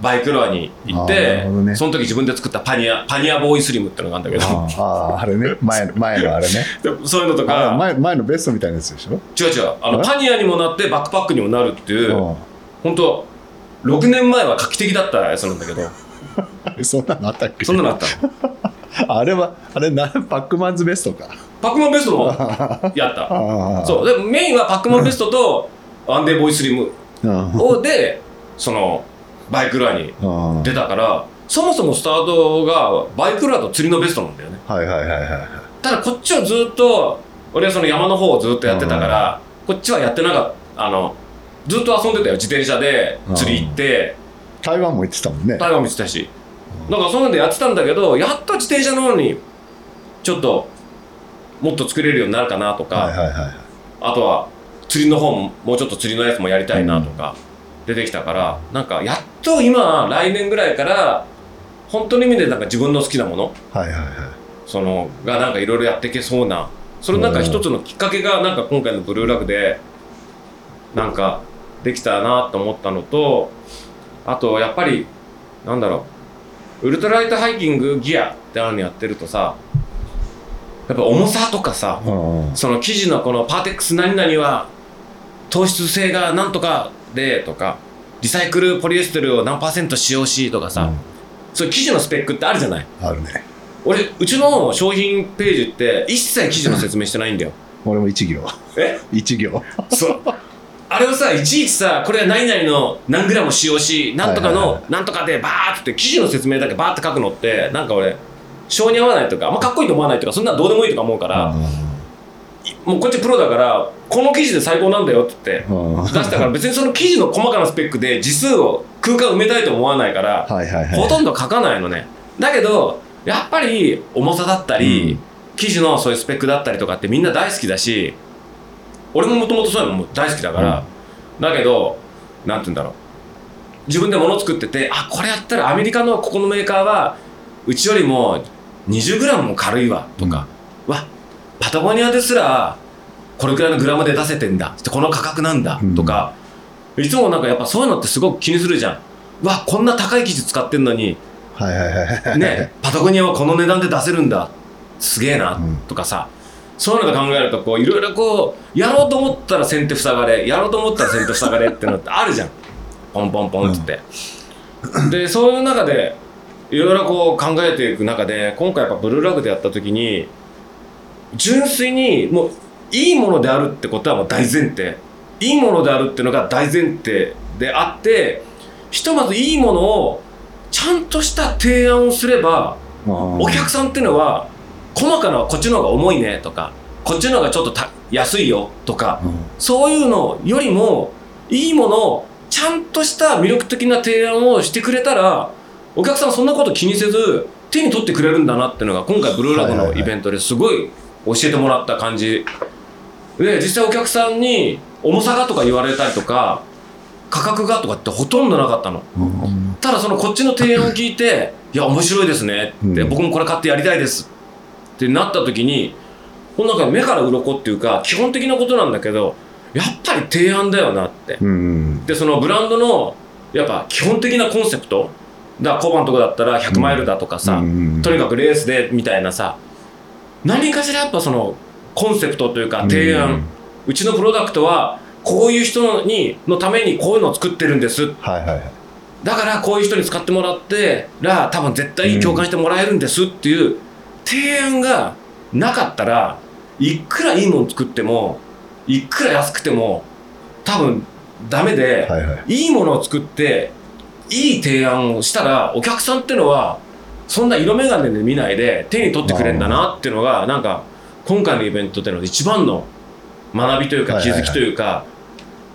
バイクロアに行ってね。その時自分で作ったパニアパニアボーイスリムってのがあるんだけど。あああれね。前の <laughs> 前のあれね。でそういうのとかあ前前のベストみたいなやつでしょ？違う違う。あのえ？パニアにもなってバックパックにもなるっていううん本当6年前は画期的だったやつなんだけど。<laughs> そんなのあったっけ？そんなのあったの？<laughs> あれはあれなパックマンズベストか。パックマンベストもやった。そう。でメインはパックマンベストとワンデーボーイスリム。うん。をでそのバイクロアにうん出たからそもそもスタートがバイクロアと釣りのベストなんだよね。はいはいはいはいはい。ただこっちはずっと俺はその山の方をずっとやってたからこっちはやってなかったあのずっと遊んでたよ自転車で釣り行って。台湾も行ってたもんね。台湾も行ってたし。なんかそういうのでやってたんだけどやっと自転車の方にちょっともっと作れるようになるかなとか、はいはいはい。あとは釣りの方ももうちょっと釣りのやつもやりたいなとか出てきたから、なんかやっと今来年ぐらいから本当の意味でなんか自分の好きなものはいはいはい。そのがなんかいろいろやっていけそうなそれなんか一つのきっかけがなんか今回のブルーラグでなんかできたなと思ったのとあとやっぱりなんだろうウルトラライトハイキングギアってあるのやってるとさやっぱ重さとかさうん。その生地のこのパーテックス何々は糖質性がなんとかでとかリサイクルポリエステルを何パーセント使用しとかさ、うん。そういう生地のスペックってあるじゃない？あるね。俺うちの商品ページって一切生地の説明してないんだよ。俺も一行。え？一行。そう。あれをさいちいちさこれは何々の何グラム使用しなんとかのなんとかでバーって生地の説明だけバーって書くのってなんか俺性に合わないとかあんまかっこいいと思わない。とかそんなのどうでもいいとか思うから、もうこっちプロだからこの生地で最高なんだよって言ってうん。出したから別にその生地の細かなスペックで字数を空間埋めたいと思わないから、はいはいはい。ほとんど書かないのね。だけどやっぱり重さだったり、うん生地のそういうスペックだったりとかってみんな大好きだし俺ももともとそういうのも大好きだから、だけどなんて言うんだろう。自分で物作っててあこれやったらアメリカのここのメーカーはうちよりも 20g も軽いわとか、わパタゴニアですらこれくらいのグラムで出せてんだ。この価格なんだ。とか、いつもなんかやっぱそういうのってすごく気にするじゃん。うわこんな高い生地使ってんのに。はいはいねパタゴニアはこの値段で出せるんだ。すげえな。うん。とかさ、そういうので考えるとこういろいろこうやろうと思ったら先手塞がれ。やろうと思ったら先手塞がれってのってあるじゃん。ポンポンポンっつって、でそういう中でいろいろこう考えていく中で今回やっぱブルーラグでやった時に純粋にもういいものであるってことはもう大前提。いいものであるっていうのが大前提であってひとまずいいものをちゃんとした提案をすればおお客さんっていうのは細かなこっちの方が重いねとかこっちの方がちょっとた安いよとかそういうのよりもいいものをちゃんとした魅力的な提案をしてくれたらお客さんはそんなこと気にせず手に取ってくれるんだなっていうのが今回ブルーラグのイベントですごい教えてもらった感じ。で実際お客さんに重さがとか言われたりとか価格がとかってほとんどなかったの。ただそのこっちの提案を聞いて「いや面白いですね」って、うん。僕もこれ買ってやりたいです」ってなった時にこのなんか目から鱗っていうか基本的なことなんだけどやっぱり提案だよなって。うん。でそのブランドのやっぱ基本的なコンセプトだからコバのとこだったら100マイルだとかさ、うん。とにかくレースでみたいなさ何かしらやっぱそのコンセプトというか提案、うちのプロダクトはこういう人にのためにこういうのを作ってるんです。はいはいはい。だからこういう人に使ってもらってら多分絶対共感してもらえるんですっていう提案がなかったらいくらいいもの作ってもいくら安くても多分ダメで、はいはい。いいものを作っていい提案をしたらお客さんっていうのはそんな色眼鏡で見ないで手に取ってくれるんだなっていうのがなんか今回のイベントでの一番の学びというか気づきというか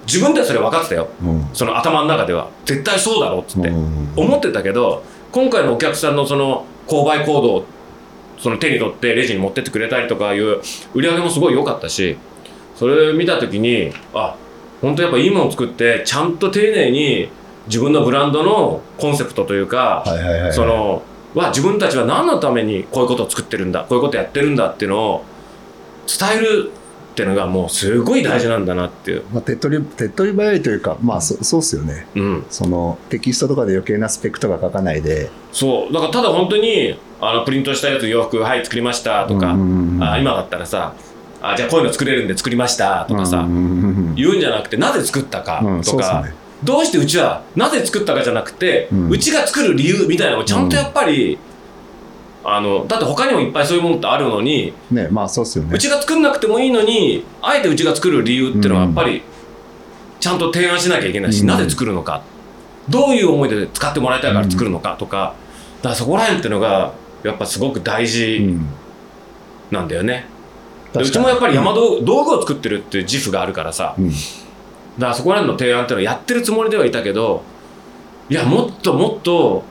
自分ではそれ分かってたよ。うん。その頭の中では。絶対そうだろうっつって。うん。思ってたけど今回のお客さんのその購買行動をその手に取ってレジに持ってってくれたりとかいう売り上げもすごい良かったしそれを見た時にあ本当やっぱいいものを作ってちゃんと丁寧に自分のブランドのコンセプトというか、そのは自分たちは何のためにこういうことを作ってるんだこういうことやってるんだっていうのを伝えるっていうのがもうすごい大事なんだなっていう、まあ、手っ取り手っ取り早いというかまあそそうっすよね。うん、そのテキストとかで余計なスペックとか書かないで。そう。だからただ本当にあのプリントしたやつ洋服はい作りましたとか、あ今だったらさあじゃあこういうの作れるんで作りましたとかさ、言うんじゃなくてなぜ作ったかうんとか、そうっすねどうしてうちはなぜ作ったかじゃなくて、ううんちが作る理由みたいなのをちゃんとやっぱり、あのだって他にもいっぱいそういうものってあるのに、ねまあそうっすよね。うちが作んなくてもいいのにあえてうちが作る理由っていうのはやっぱりちゃんと提案しなきゃいけないし、うん。なぜ作るのか。どういう思いで使ってもらいたいから作るのかとか、だからそこら辺っていうのがやっぱすごく大う事ん。なんだよね、でうちもやっぱり山道具道具を作ってるっていう自負があるからさ、うんだからそこら辺の提案っていうのはやってるつもりではいたけどいやもっともっと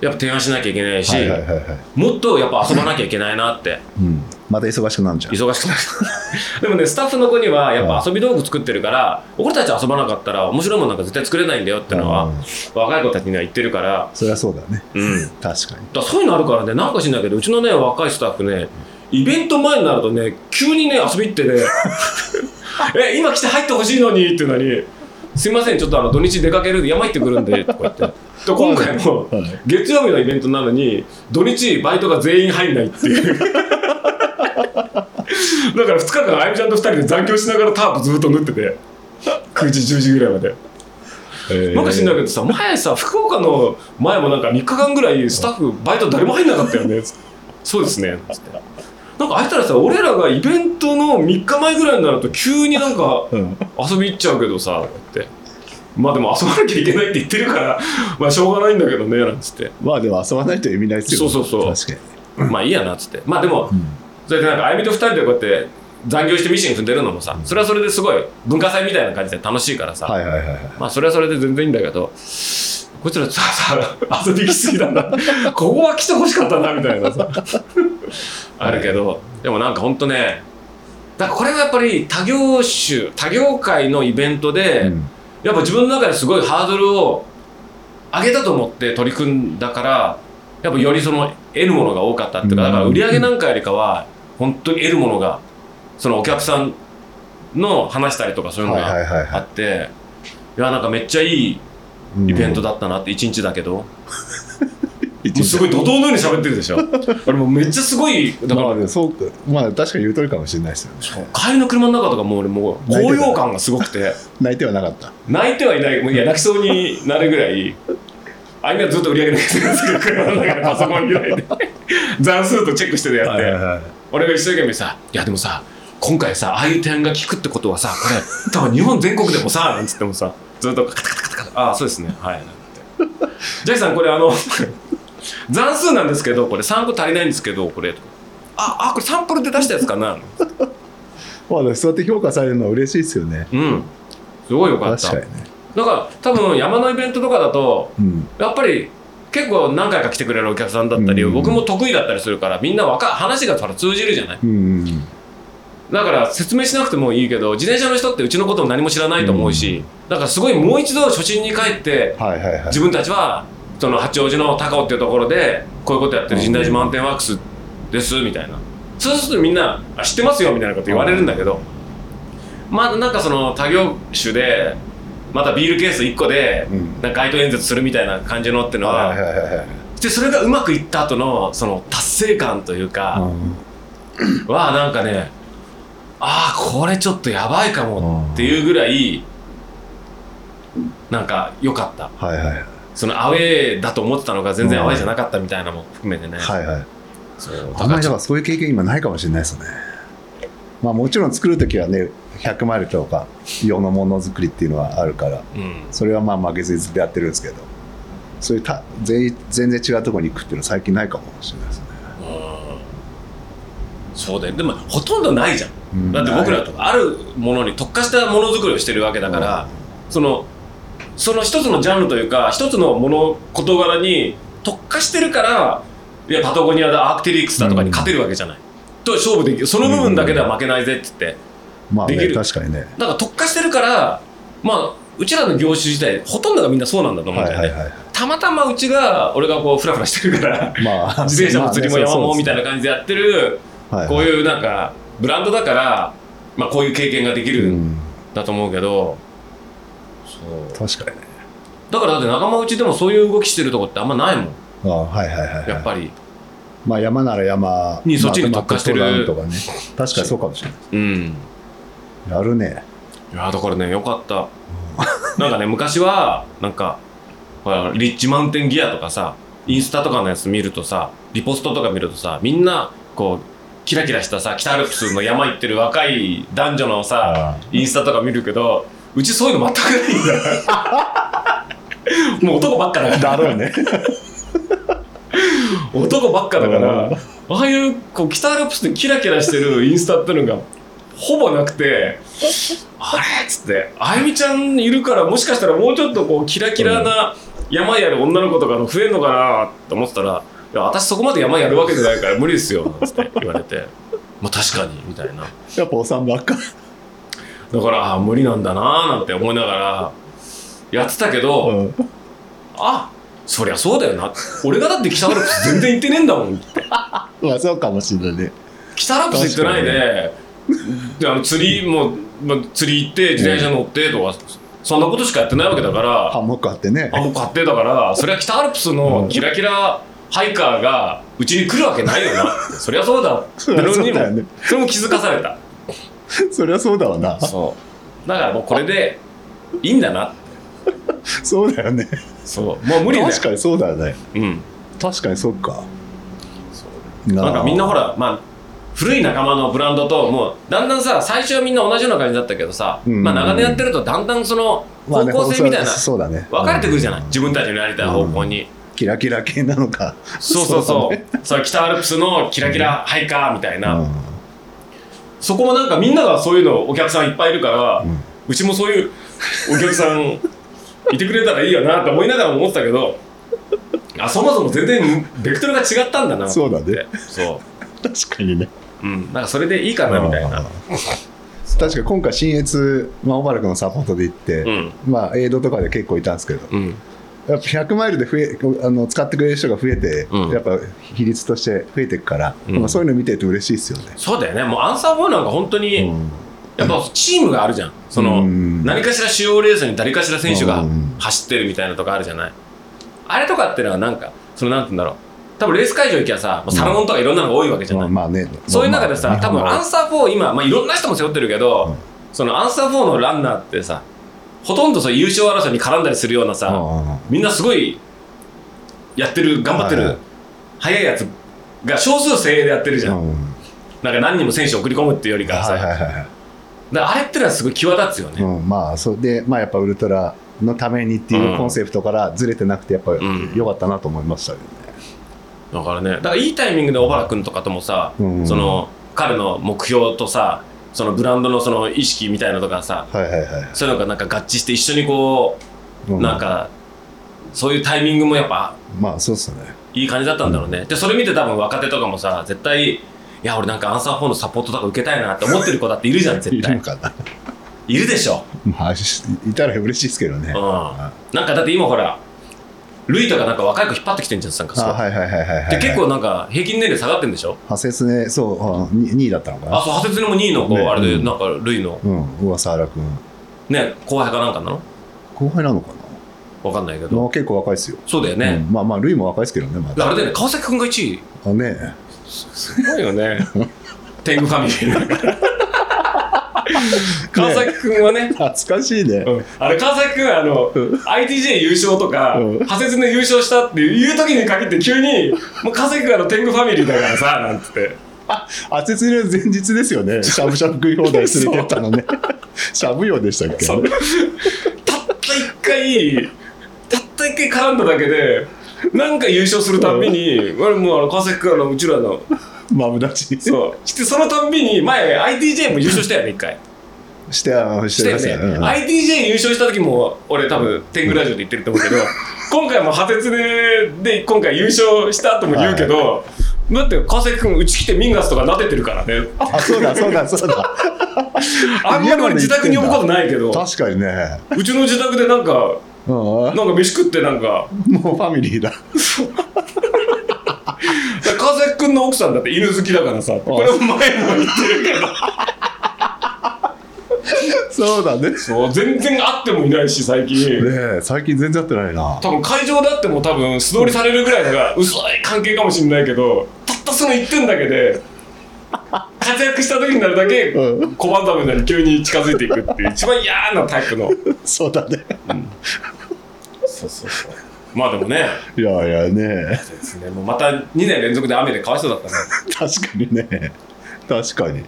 やっぱ提案しなきゃいけないし、はいはいはいはい。もっとやっぱ遊ばなきゃいけないなって。うん。また忙しくなるじゃん。忙しくなる。<laughs> でもねスタッフの子にはやっぱ遊び道具作ってるから俺たち遊ばなかったら面白いものなんか絶対作れないんだよってのはうん。若い子たちには言ってるから。そりゃそうだね。うん。確かに。らそういうのあるからねなんか知んないけどうちのね若いスタッフねイベント前になるとね急にね遊び行ってね <laughs> え今来て入ってほしいのにっていうのにすいませんちょっとあの土日出かける山行ってくるんでとか言って。で今回もはい。月曜日のイベントなのに土日バイトが全員入んないっていう。<laughs> だから2日間あゆみちゃんと2人で残業しながらタープずっと縫ってて9時10時ぐらいまで。なんか知んないけどさ前さ福岡の前もなんか3日間ぐらいスタッフバイト誰も入んなかったよね。そうですね。つってなんかあいたらさ俺らがイベントの3日前ぐらいになると急になんかうん。遊び行っちゃうけどさって。まあでも遊ばなきゃいけないって言ってるから <laughs> まあしょうがないんだけどねなんつって。まあでも遊ばないと意味ないですよそうそうそう。確かに。まあいいやなっつって。まあでもうん。それでなんかあゆみと2人でこうやって残業してミシン踏んでるのもさそれはそれですごい文化祭みたいな感じで楽しいからさ、はいはいはいはいまあそれはそれで全然いいんだけどこいつらささ遊び来すぎだな。ここは来てほしかったなみたいなさあるけどでもなんかほんとねだからこれはやっぱり他業種他業界のイベントで、うん。やっぱ自分の中ですごいハードルを上げたと思って取り組んだからやっぱよりその得るものが多かったっていうかだから売り上げなんかよりかは本当に得るものがそのお客さんの話したりとかそういうのはいはいがはいはあっていやなんかめっちゃいいいイベントだったなって一日だけど <laughs> すごい怒涛のように喋ってるでしょ。俺もうめっちゃすごいだからまあ、そうかまあ確かに言う通りかもしれないですよね。帰りの車の中とかもう俺もう高揚感がすごくて。泣いてはなかった。泣いてはいない。もういや泣きそうになるぐらいあいみはずっと売り上げ抜けてるんですけど車の中でパソコン開いて残数とチェックしてるやって、はい俺が一生懸命さ「いやでもさ今回さああいう点が効くってことはさこれ多分日本全国でもさ」なんつってもさずっとカタカタカタカタ「ああそうですね。はい」なんて「ジャッキさんこれあの残数なんですけどこれ3個足りないんですけどこれ」ああこれサンプルで出したやつかな」<laughs> まあそうやって評価されるのは嬉しいですよね。うん。すごいよかった。確かにね。だから多分山のイベントとかだとうん。やっぱり結構何回か来てくれるお客さんだったり、うん。僕も得意だったりするからみんなわか話が通じるじゃない？うんうん。だから説明しなくてもいいけど自転車の人ってうちのことを何も知らないと思うし、だからすごいもう一度初心に帰ってはいはいはい。自分たちはその八王子の高尾っていうところでこういうことやってる神代寺マウンテンワークスですみたいな。そうするとみんなあ知ってますよみたいなこと言われるんだけど。まあなんかその他業種でまたビールケース1個でうん。なんか街頭演説するみたいな感じのっていうのは、でそれがうまくいった後のその達成感というか、うん。はなんかねああこれちょっとやばいかもっていうぐらいなんか良かった。はいはいそのアウェーだと思ってたのが全然アウェーじゃなかったみたいなのも含めてね、はいはい。そうあんまりだだからそういう経験今ないかもしれないですね。まあもちろん作る時はね100マイルとか用のものづくりっていうのはあるから。うん。それはまあ負けずにずっとやってるんですけど。そういうた全全然違うところに行くっていうのは最近ないかもしれないですね。うん。そうだよ。でもほとんどないじゃん。うん。だって僕らとかあるものに特化したものづくりをしてるわけだから、そのその一つのジャンルというか一つのもの事柄に特化してるからいやパタゴニアだアークテリックスだとかに勝てるわけじゃない、と勝負できる。その部分だけでは負けないぜって言ってまあねできる。確かにね。だから特化してるからまあうちらの業種自体ほとんどがみんなそうなんだと思うんだよね、はいはいはいたまたまうちが俺がこうフラフラしてるからまあ <laughs> 自転車も釣りも山もみたいな感感じでやってるじこういうなんかブランドだから、まあ、こういう経験ができるん。だと思うけど、確かにね。だからだって仲間内でもそういう動きしてるとこってあんまないもん。ああはいはいはいはい。やっぱり。まあ山なら山。にそっちに特化してる。とかね。<laughs> 確かにそうかもしれない。うん。やるね。いやだからねよかった。なんかね昔はなんかほらリッチマウンテンギアとかさインスタとかのやつ見るとさリポストとか見るとさみんなこうキラキラしたさ北アルプスの山行ってる若い男女のさあインスタとか見るけどうちそういうの全くないんだ。<laughs> もう男ばっかだから。だろうね。男ばっかだからうん。ああいうこう北アルプスでキラキラしてるインスタってのがほぼなくてあれっつってあゆみちゃんいるからもしかしたらもうちょっとこうキラキラな山やる女の子とかの増えんのかなと思ってたら「いや私そこまで山やるわけじゃないから無理ですよ」つって言われて「まあ確かに」みたいな。やっぱおさんばっかだからあ無理なんだなーなんて思いながらやってたけど、うん。あそりゃそうだよな。俺がだって北アルプス全然行ってねえんだもん。ってまあそうかもしれないね。北アルプス行ってないでであの釣りも、まあ、釣り行って自転車乗ってとか、そんなことしかやってないわけだから。ハンモックあってね。あもう買ってだからそれは北アルプスのキラキラハイカーがうちに来るわけないよな。そりゃそうだ。<laughs> そりゃのにもねそれも気づかされた <laughs> そりゃそうだわな。そう。だからもうこれでいいんだな。ってそうだよね。そう。もう無理だよ。確かにそうだよね。うん。確かにそうか。なんかみんなほらまあ古い仲間のブランドともうだんだんさ最初はみんな同じような感じだったけどさ、うん。まあ長年やってるとだんだんその方まあね向性みたいなそうそうだね。分かれてくるじゃない、うん。自分たちのやりたい方向に、キラキラ系なのか。そうそうそう。<laughs> そう北アルプスのキラキラハイカーみたいな、うんそこもなんかみんながそういうのお客さんいっぱいいるから、ううんちもそういうお客さんいてくれたらいいよなって思いながらも思ってたけどあそもそも全然ベクトルが違ったんだな。そうだね。そ確かにね。ううん。なんかそれでいいかなみたいな。確かに今回新越、まあ、小原君のサポートで行って、うん。まあエイドとかで結構いたんですけど。うんやっぱ100マイルで増えあの使ってくれる人が増えて、うん。やっぱ比率として増えていくから、うん。まあ、そういうの見てると嬉しいですよね。そうだよね。もうアンサー4なんか本当に、うん。やっぱチームがあるじゃん。その、うん。何かしら主要レースに誰かしら選手がうん。走ってるみたいなとかあるじゃない？あれとかってのはなんかそのなんて言うんだろう。多分レース会場行きゃさ、サラモンとかいろんなのが多いわけじゃない、まあね。そういう中でさ、まあ多分アンサー4今、まあ、いろんな人も背負ってるけど、うん。そのアンサー4のランナーってさほとんどそう優勝争いに絡んだりするようなさ、うんみんなすごいやってる頑張ってる、はいはい。やつが少数精鋭でやってるじゃん、うんなんか何人も選手を送り込むっていうよりかはさ、はいはいはいあれってのはすごい際立つよね、うん、まあそうでまあやっぱウルトラのためにっていうコンセプトからずれてなくてやっぱん。良かったなと思いましたけどね、だからねだからいいタイミングで小原君とかともさ、うん。その彼の目標とさそのブランドのその意識みたいなのとかさはいはいはい。そういうのがなんか合致して一緒にこう、うなんかそういうタイミングもやっぱまあそうっすね。いい感じだったんだろうね、でそれ見て多分若手とかもさ絶対いや俺なんかアンサー4のサポートとか受けたいなって思ってる子だっているじゃん絶いるかな？いるでしょ、まあしいたら嬉しいですけどね、うん、あなんかだって今ほらルイとかなんか若い子引っ張ってきてんじゃんなんかそうはいはいはいはいはいで結構なんか平均年齢下がってんでしょ？派切ねそう2位だったのかな？あそう派切ねも2位の子、ねあれでうん。なんかルイの。うん噂原君。ね後輩かなんかな？の後輩なのかわかんないけな、ど。まあ、結構若いですよ、そうだよね、うんまあまあルイも若いですけどねまだ。あれだよね川崎君が1位。あねすごいよね。<laughs> 天狗ファミリーだから <laughs> 川崎君はね。<laughs> 懐かしいね、うん。あれ川崎君あの、うん。ITJ 優勝とか、うん。派切で優勝したっていう時に限って急にもう川崎君あの天狗ファミリーだからさなんつって。あつつの前日ですよねしゃぶしゃぶ食い放題連れてったのねしゃぶよでしたっけたった一回たった一回絡んだだけでなんか優勝するたんびに、俺もうあの川崎君あのうちらのマブダチそうしてそのたんびに前 ITJ も優勝したよね一回してあししてたましたよね、うん。ITJ 優勝した時も俺多分天狗ラジオで言ってると思うけど今回も破鉄でで今回優勝したとも言うけど、だって川崎君うち来てミンガスとかなでてるからね。あそうだそうだそうだ。<laughs> あんまり俺自宅に呼ぶことないけど。確かにね。うちの自宅でなんかうん。もなんか飯食ってなんか。うファミリーだ。<laughs> 川崎君の奥さんだって犬好きだからさ。これも前も言ってるけど <laughs> そうだね。ねそう全然会ってもいないし最近。え最近全然会ってないな。多分会場であっても多分素通りされるぐらいのが薄い関係かもしれないけどたったその1点だけで活躍した時になるだけうん。拒んだめなに急に近づいていくっていう一番嫌なタイプの。<laughs> そうだね。そうそうそう。まあでもね。いやいやね。ですね。もうまた2年連続で雨でかわいそうだったね。確かにね。確かに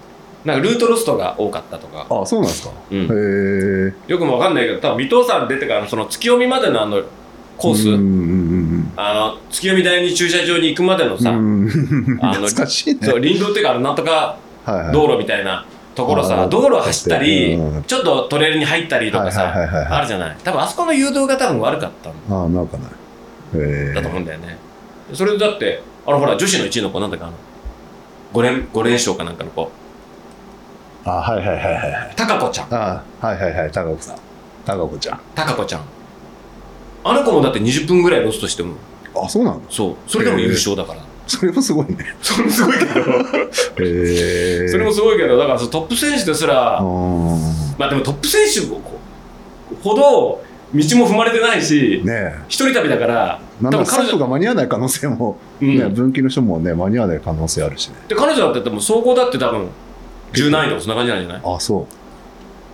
なんかルートロストが多かったとか、あそうなんですか、うん。へえよくもわかんないけど多分尾藤さん出てからのその月読みまでのあのコース、うんうんあの月読み台に駐車場に行くまでのさ、うん。うんあの懐かしいね。そう林道っていうかあのなんとか道路みたいなところさ、道路走ったり、うん。ちょっとトレイルに入ったりとかさ、あるじゃない。多分あそこの誘導が多分悪かったんああなんかない。だと思うんだよね、それでだってあのほら女子の1位の子なんだっけあの5連 ,5 連勝かなんかの子あはいはいはいはい。はい高子ちゃん。あはいはいはい高子さん。高子ちゃん。高子ちゃん。あの子もだって20分ぐらいロストしても。あそうなの？そう。それでも優勝だから、それもすごいね。それもすごいけど。<laughs> へえそれもすごいけどだからそのトップ選手ですら、うんまあでもトップ選手ほど道も踏まれてないしねえ。一人旅だからなんだ彼女が間に合わない可能性も、うん。ね、分岐の人もね間に合わない可能性あるしね。で彼女だってでも総合だって多分10何位とかそんな感じなんじゃない？あそ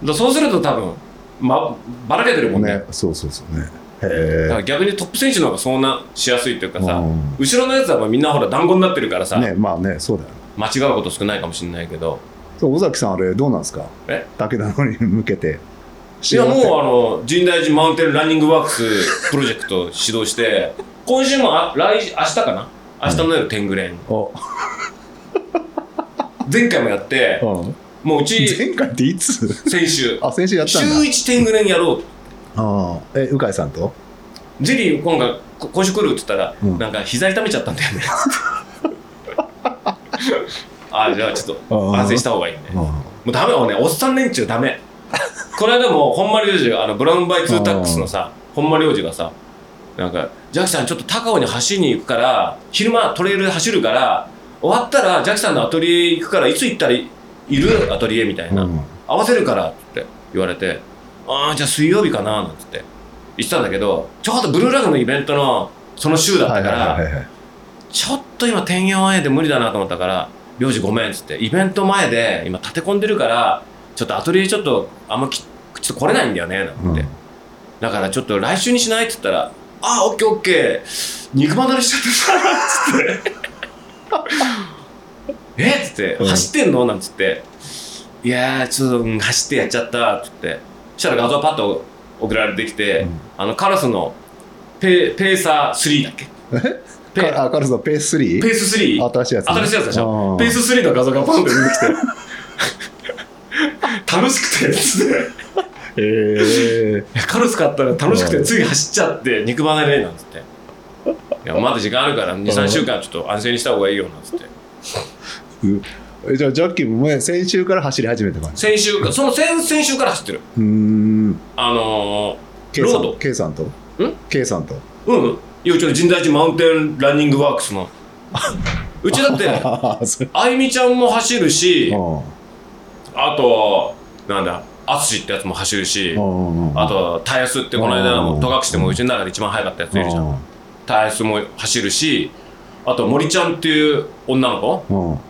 らそうすると多分、ま、ばらけてるもねうんね。そうそうそうね。へだから逆にトップ選手の方がそんなしやすいっていうかさ、うん。後ろのやつはまあみんなほら団子になってるからさ、えねまあねそうだよ。ね間違うこと少ないかもしれないけど。尾崎さんあれどうなんですか？え？武田のに向けて。いやもううあの神代寺マウンテンランニングワークスプロジェクト指導して今週もあ来明日かな？明日の夜天狗連お、前回もやってうん、もううち前回っていつ？先週。<laughs> あ先週やった週んだ1天狗連やろう。ああ。え鵜飼さんと？ジェリー今回こ今週来るって言ったら、うん。なんか膝痛めちゃったんだよね。<laughs> あじゃあちょっと反省した方がいいねうんもうダメもうね。おっさん連中ダメ。<laughs> この間も本丸良二があのブラウンバイツータックスのさ本丸良二がさなんか「ジャッキさんちょっと高尾に走りに行くから昼間トレイルで走るから終わったらジャッキさんのアトリエ行くからいつ行ったらいいる？アトリエ」みたいな、うん。合わせるからって言われて「ああじゃあ水曜日かな」なんつって。言ってたんだけどちょうどブルーラグのイベントのその週だったから、ちょっと今、てんやわんやで無理だなと思ったから、領事ごめんっつって、イベント前で今立て込んでるから、ちょっとアトリエちょっとあんまきちょっと来れないんだよね、なんて。うん。だからちょっと来週にしない？って言ったら、ああ、オッケーオッケー、肉離れしちゃってさ、つって。<laughs> えっ？つって、うん。走ってんの？なんつって、いやー、ちょっとうん走ってやっちゃった、つって。そしたら画像パッと送られてきて、うん。あの、カラスのペペーサー3だっけ？ペかあカルソペース 3? ペース 3? 新しいやつ、ね、新しいやつでしょ？ペース3の画像がパンって出てきて。<laughs> 楽しくてつって。えカルス買ったら楽しくてつい走っちゃって肉離れなんつっていやまだ時間あるから23週間ちょっと安静にした方がいいよなんつって。じゃあジャッキーもね先週から走り始めた感じ先週かその先々週から走ってる。うーん。あの K ロード。K さんと？ん？K さんと？ー、うん。いやうちの神代寺マウンテンランニングワークスの。<laughs> うちだってああそれあゆみちゃんも走るしああとなんだ淳ってやつも走るしああと、タイヤスってこの間うんも戸隠でもうちの中で一番速かったやついるじゃん。タイヤスも走るし、あと森ちゃんっていう女の子、も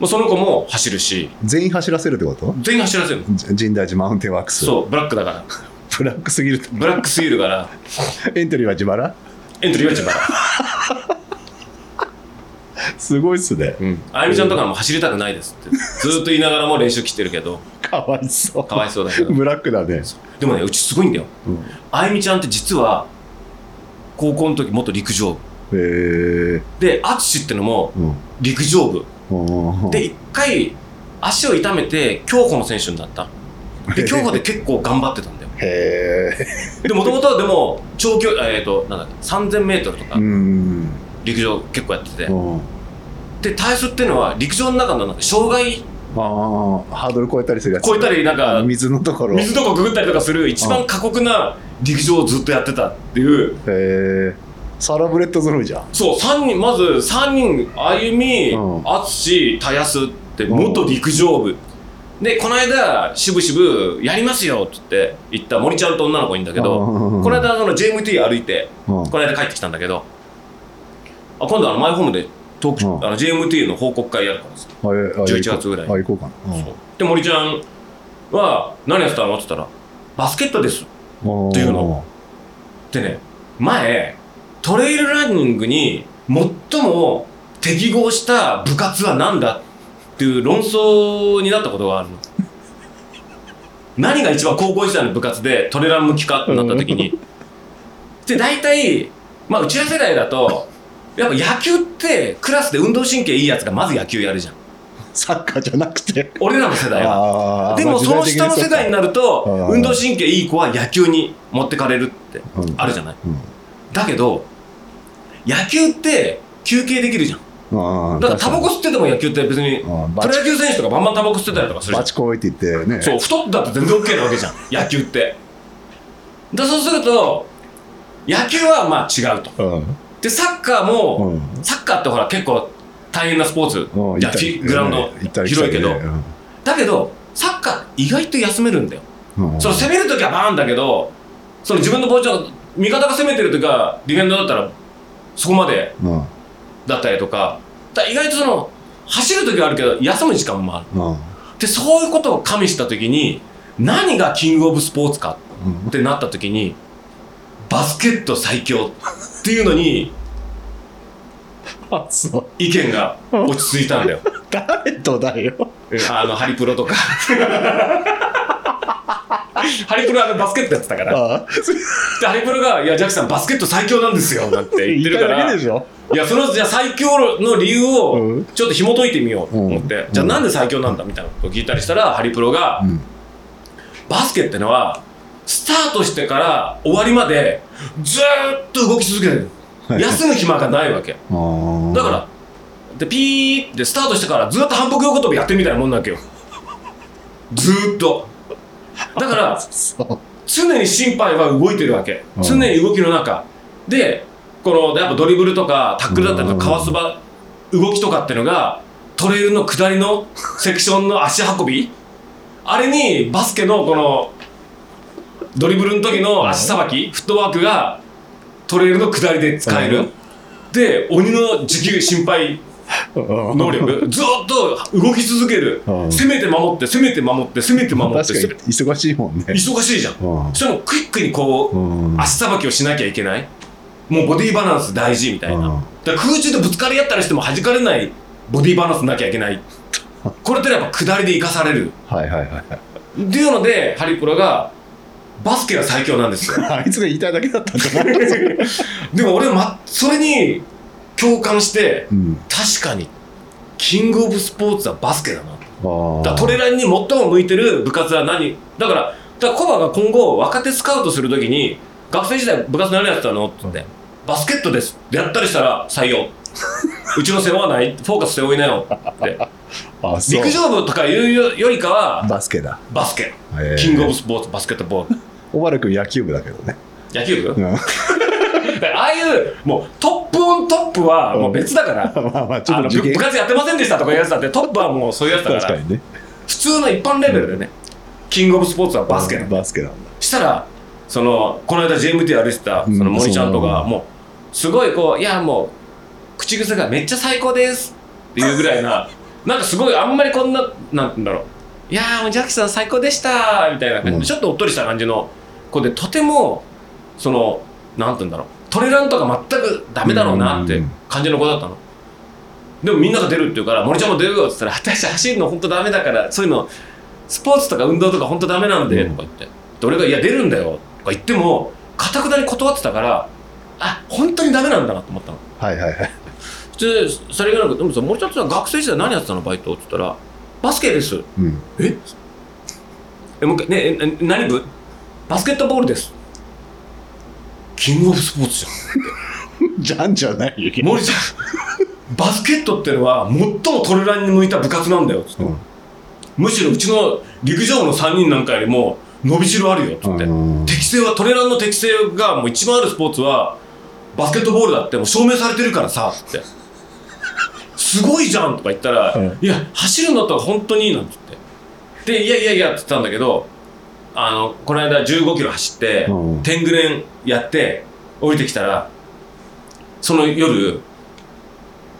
うん。うその子も走るし、全員走らせるってこと？全員走らせる神代寺マウンテンワークス。そう、ブラックだから。ブラックすぎる。とブラックすぎるから、エントリーは自腹？エントリーは自腹。すごいっすね。うん。あゆみちゃんとかも走りたくないですって。ずーっと言いながらも練習来てるけど、かわいそう。かわいそうだけど。ブラックだね。でもね、うちすごいんだよ。うん。あゆみちゃんって実は、高校の時元陸上部。へえで、淳ってのもうん陸上部。うんで、一回、足を痛めて、競歩の選手になった。で、競歩で結構頑張ってたんだよ。<laughs> へえで、もともとはでも、長距離、えっ、と、なんだっけ、3000メートルとかう、ん陸上結構やってて。うんで、体操っていうのは、陸上の中のなんか障害ああハードル超えたりするやつ超えたり、なんか、水のところ水とかくぐったりとかする一番過酷な陸上をずっとやってたっていう。へえサラブレッド揃いじゃん。そう、三人、まず3人、あゆみうん、あつし、たやすって元陸上部。で、この間、しぶしぶやりますよって言って、言った森ちゃんと女の子いいんだけど、うん。この間、その JMT 歩いて、うん。この間帰ってきたんだけど、あ今度あのマイホームで東京、うん。あの JMT の報告会やるからさ、あえあ11月ぐらいあ行こうかな。で森ちゃんは何やってたのって言ったらバスケットですうんっていうの。でね前トレイルランニングに最も適合した部活は何だっていう論争になったことがあるの。<laughs> 何が一番高校時代の部活でトレラン向きかってなった時に。で大体まあうちら世代だとやっぱ野球ってクラスで運動神経いいやつがまず野球やるじゃんサッカーじゃなくて。俺らの世代は。でもその下の世代になるとうん。運動神経いい子は野球に持ってかれるってうん。あるじゃない。うん。だけど野球って休憩できるじゃん。だからタバコ吸ってても野球って別にプロチ野球選手とかバンバンタバコ吸ってたりとかするじゃん。バチコイって言ってねそう太ってたって全然 OK なわけじゃん野球って。だそうすると野球はまあ違うと。うん。でサッカーも、うん。サッカーってほら結構大変なスポーツ。うんグラウンド広いけど。だけどサッカー意外と休めるんだよ。その攻めるときはバーンだけど、その自分のポジション、味方が攻めてるときは、ディフェンダーだったら、そこまでうん。だったりとか、だ意外とその、走るときはあるけど、休む時間もある。うん。で、そういうことを加味したときに、何がキングオブスポーツかうんってなったときに、バスケット最強っていうのに、意見が落ち着いたんだよ。<laughs> 誰とだよ。あの、ハリプロとか。ハリプロはバスケットやってたから。あで、ハリプロが、いや、ジャックさん、バスケット最強なんですよ、<laughs> なんて言ってるから。言いたいいや、その、じゃあ最強の理由をうん、ちょっと紐解いてみようと思って、うん。じゃあなんで最強なんだみたいなことを聞いたりしたら、ハリプロが、うん。バスケってのは、スタートしてから終わりまで、ずーっと動き続けてる。休む暇がないわけ。だから、で、ピーってスタートしてからずっと反復横跳びやってるみたいなもんなわけよ。ずーっと。だから、<laughs> 常に心肺は動いてるわけ、うん。常に動きの中。でこのやっぱドリブルとかタックルだったりとかうん。かわす場動きとかっていうのがトレイルの下りのセクションの足運び？あれにバスケのこのドリブルの時の足さばき？フットワークがトレイルの下りで使える、で鬼の持久心配能力。ずーっと動き続ける、うん。攻めて守って攻めて守って攻めて守って。確かに忙しいもんね。忙しいじゃん、うん。それもクイックにこう、うん。足さばきをしなきゃいけない。もうボディバランス大事みたいな、空中でぶつかり合ったりしても弾かれないボディバランスなきゃいけない。<laughs> これってやっぱ下りで生かされる。はいはいはい。っていうのでハリプロがバスケが最強なんですよ。<laughs> あいつが言いたいだけだったんじゃないでも俺は、ま、それに共感してうん。確かにキングオブスポーツはバスケだな。だトレランに最も向いてる部活は何？だからだからコバが今後若手スカウトするときに学生時代部活何やってたのって言って、バスケットです。ってやったりしたら採用。<laughs> うちの背負わない？フォーカス背負いなよ。って。<laughs> 陸上部とかいうよりかはバスケだ。バスケ。キングオブスポーツバスケットボール小原君野球部だけどね。野球部、うん。<laughs> ああいうもうトップオントップはもう別だから、<laughs> まあまあ、ちょあの部っと受験。部活やってませんでしたとかいうやつだってトップはもうそういうやつだから。確かにね。普通の一般レベルでね、キングオブスポーツはバスケなのバスケなんだ。したらそのこの間 GMT 歩いてたうん。その森ちゃんとかもうすごいこういやもう口癖がめっちゃ最高ですっていうぐらいな <laughs> なんかすごいあんまりこんななんだろう。いやーもうジャッキさん最高でしたみたいな感じで、うん。ちょっとおっとりした感じの子でとてもそのなんて言うんだろう。トレランとか全くダメだろうなって感じの子だったの。でもみんなが出るって言うから森ちゃんも出るよって言ったら私走るの本当ダメだからそういうのスポーツとか運動とか本当ダメなんで、うん。とか言って。で俺が「いや出るんだよ」とか言ってもかたくなに断ってたからあ本当にダメなんだなと思ったの。はいはいはい。でそれがなくでもさ森ちゃんっ学生時代何やってたのバイトって言ったら「バスケです」うん。え？えもう一回ねええ何部？バスケットボールです。キングオブスポーツじゃん。<laughs> じゃんじゃないよ。森ちゃん。バスケットってのは最もトレランに向いた部活なんだよ。っつって、うん。むしろうちの陸上部の3人なんかよりも伸びしろあるよ。っつって、うん適性はトレランの適性がもう一番あるスポーツはバスケットボールだってもう証明されてるからさ。つって。すごいじゃんとか言ったら、うん。いや走るんだったら本当にいいなんつって。でいやいやいやって言ったんだけどあのこの間15キロ走って、うん。天狗連やって降りてきたらその夜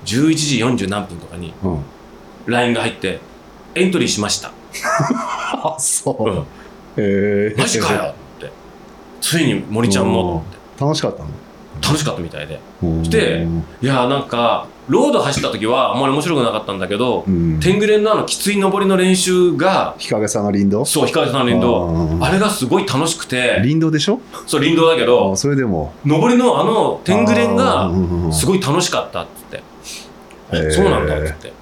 11時40何分とかにうん。LINE が入ってエントリーしました、<laughs> あ、そう。うん。へえ。マジかよって。ついに森ちゃんも楽しかったの。楽しかったみたいで。うん。していやーなんかロード走った時はあんまり面白くなかったんだけど、うん。天狗連のあのきつい登りの練習が日陰さんの林道そう光さんの林道あれがすごい楽しくて。林道でしょ？そう林道だけあどそれでも。登りのあの天狗連がすごごい楽しかったっつって。へー。そうなんだっつって。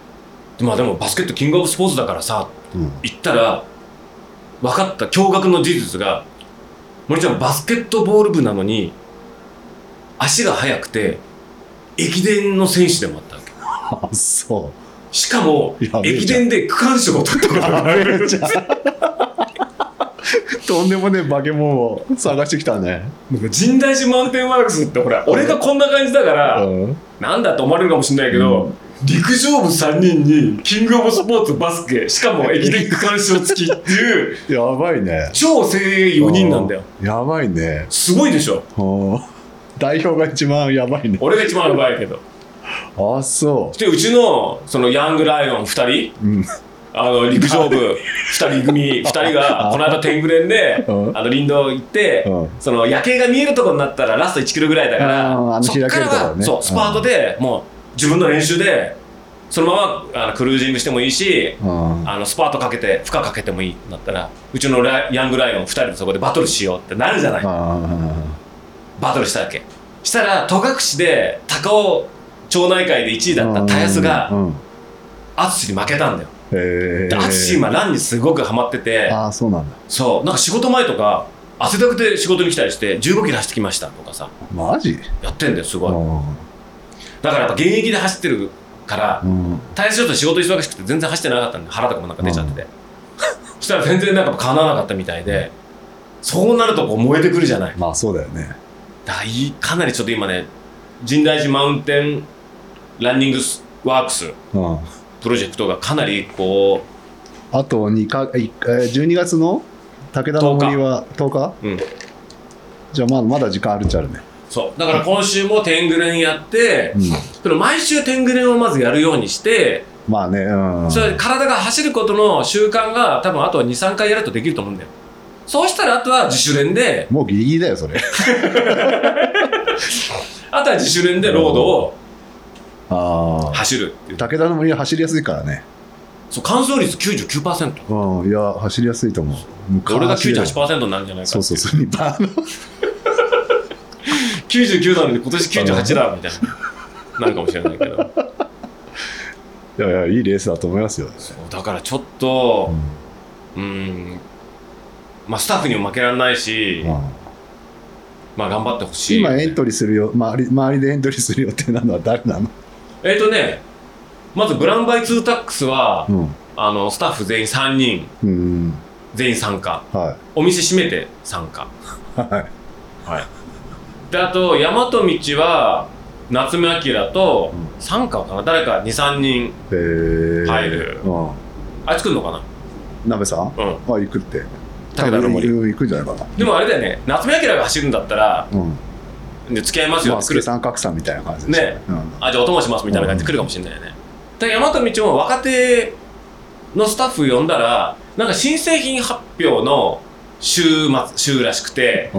でまあでもバスケットキングオブスポーツだからさうん。行ったら分かった驚愕の事実が森ちゃんバスケットボール部なのに足が速くて駅伝の選手でもあったわけ。あ、そしかも駅伝で区間賞を取ったことが <laughs> とんでもねえ化け物を探してきたね。なんか神大寺マウンテンワークスってほら俺がこんな感じだからうん。なんだと思われるかもしれないけど、陸上部3人にキングオブスポーツバスケしかも駅伝区間賞付きっていう <laughs> やばいね。超精鋭4人なんだよ。やばいね。すごいでしょ。うん代表が一番やばいね。俺が一番やばいけど。あ、そでうちのそのヤングライオン2人う。うん。あの陸上部2人組 <laughs> 2人がこの間天狗連でうん。あの林道行ってうん。その夜景が見えるところになったらラスト1キロぐらいだからそっからそうスパートでもう自分の練習でそのままあのクルージングしてもいいしうん。あのスパートかけて負荷かけてもいいなったらうちのヤングライオン2人でそこでバトルしようってなるじゃない。あバトルしたわけ。したら戸隠で高尾町内会で1位だったタヤスがうんうん淳に負けたんだよ。へえで淳今ランにすごくハマってて。ああそうなんだ。そう。なんか仕事前とか汗だくで仕事に来たりして15キロ走ってきましたとかさ。マジ？やってんだよすごい。うんだからやっぱ現役で走ってるからうん。大切ちょっと仕事忙しくて全然走ってなかったんで腹とかもなんか出ちゃってて、そしたら全然なんか叶わなかったみたいでそうなるとこう燃えてくるじゃない。まあそうだよねだかなりちょっと今ね深大寺マウンテンランニングワークス。うん。プロジェクトがかなりこあと2かいえー12月の武田の森は10日。う、うん、じゃあまだまだ時間あるっちゃあるね。そう。だから今週も天狗連やって、うん。その毎週天狗連をまずやるようにして、まあねうん。それ体が走ることの習慣が多分あとは23回やるとできると思うんだよそうしたらあとは自主練でもうギリギリだよそれ。<laughs> あとは自主練でロードをああ走るっていう。武田の森は走りやすいからね。そう乾燥率99%うんいや走りやすいと思う。俺が昔だよ98%になるんじゃないかそうそうそう。バーの99なのに今年98だみたいな。なるかもしれないけど。<laughs> いやいやいいレースだと思いますよ、だからちょっとうん。うんまあスタッフにも負けられないし、うんまあ頑張ってほしい。今エントリーするよ周り周りでエントリーする予定なのは誰なの、えっ、とねまずブラウンバイツータックスは、うん。あのスタッフ全員3人。うん。全員参加。はお店閉めて参加。いはい。はい。であと大和道は夏目明とうん。参加かな？誰か23人。えー、入る。うん。あいつ来るのかな？鍋さん？うん。あ行くって武田の森行くんじゃないかな。でもあれだよね。夏目明が走るんだったらうん。で付き合いますよまあって来る。助さん格さんみたいな感じですね。うん。あじゃあお供しますみたいな感じで来るかもしれないよね。で大和道も若手のスタッフ呼んだらなんか新製品発表の週末週らしくて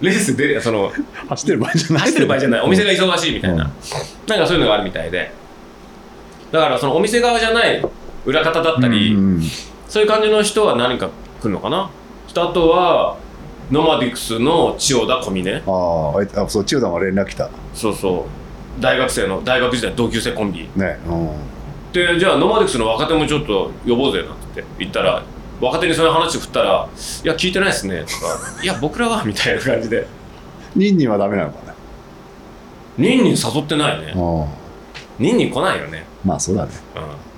レースでその走ってる場合じゃない。走ってる場合じゃない。お店が忙しいみたいな、うん。なんかそういうのがあるみたいで。だからそのお店側じゃない裏方だったり、うんうん。そういう感じの人は何か来るのかな？あとはノマディクスの千代田小峰。あーああそう千代田も連絡来た。そうそう。大学生の大学時代の同級生コンビ。ねうん。でじゃあノマディクスの若手もちょっと呼ぼうぜなんて言ったら若手にそういう話振ったら「いや聞いてないですね」とか「いや僕らは」<laughs> みたいな感じで。ニンニンはダメなのかね。ニンニン誘ってないね。うん。ニンニン来ないよね。まあそうだね。うん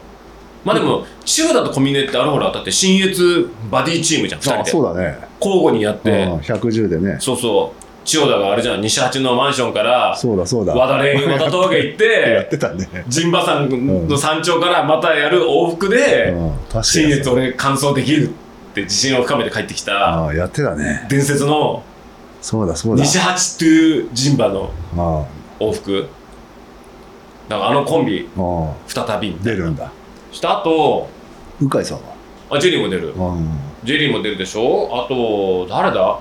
まあでも千代田と小峰ってあるほらだって新越バディチームじゃん2人あでそうだね。交互にやって。うん110でね。そうそう。千代田があれじゃん西八のマンションからそうだそうだ。和田レイン和田峠行っ <laughs> やっててたね。陣馬山の山頂からまたやる往復でうん新越俺完走できるって自信を深めて帰ってきた。ああやってたね。伝説のそうだそうだ。西八という陣馬のあ往復。だからあのコンビ再び出るんだした後。鵜飼さんは？あジェリーも出る。うん。ジェリーも出るでしょ？あと誰だ？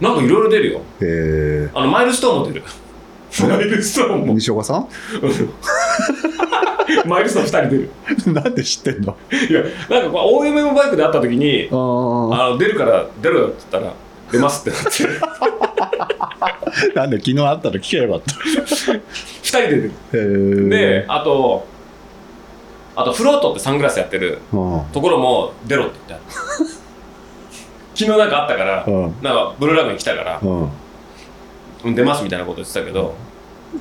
なんかいろいろ出るよ。えあのマイルストーンも出る。マイルストーンー、も。西岡さん？マイルストーン2人出る。なんで知ってんの？いやなんかこう OMM バイクで会った時にあああの出るから出るよって言ったら出ますってなって。なんで昨日会ったら聞けばよかった。2人で出る。であとあとフロートってサングラスやってるうん。ところも出ろって言ってある。<laughs> 昨日なんかあったからうん。なんかブルーラグに来たからうん。うん出ますみたいなこと言ってたけど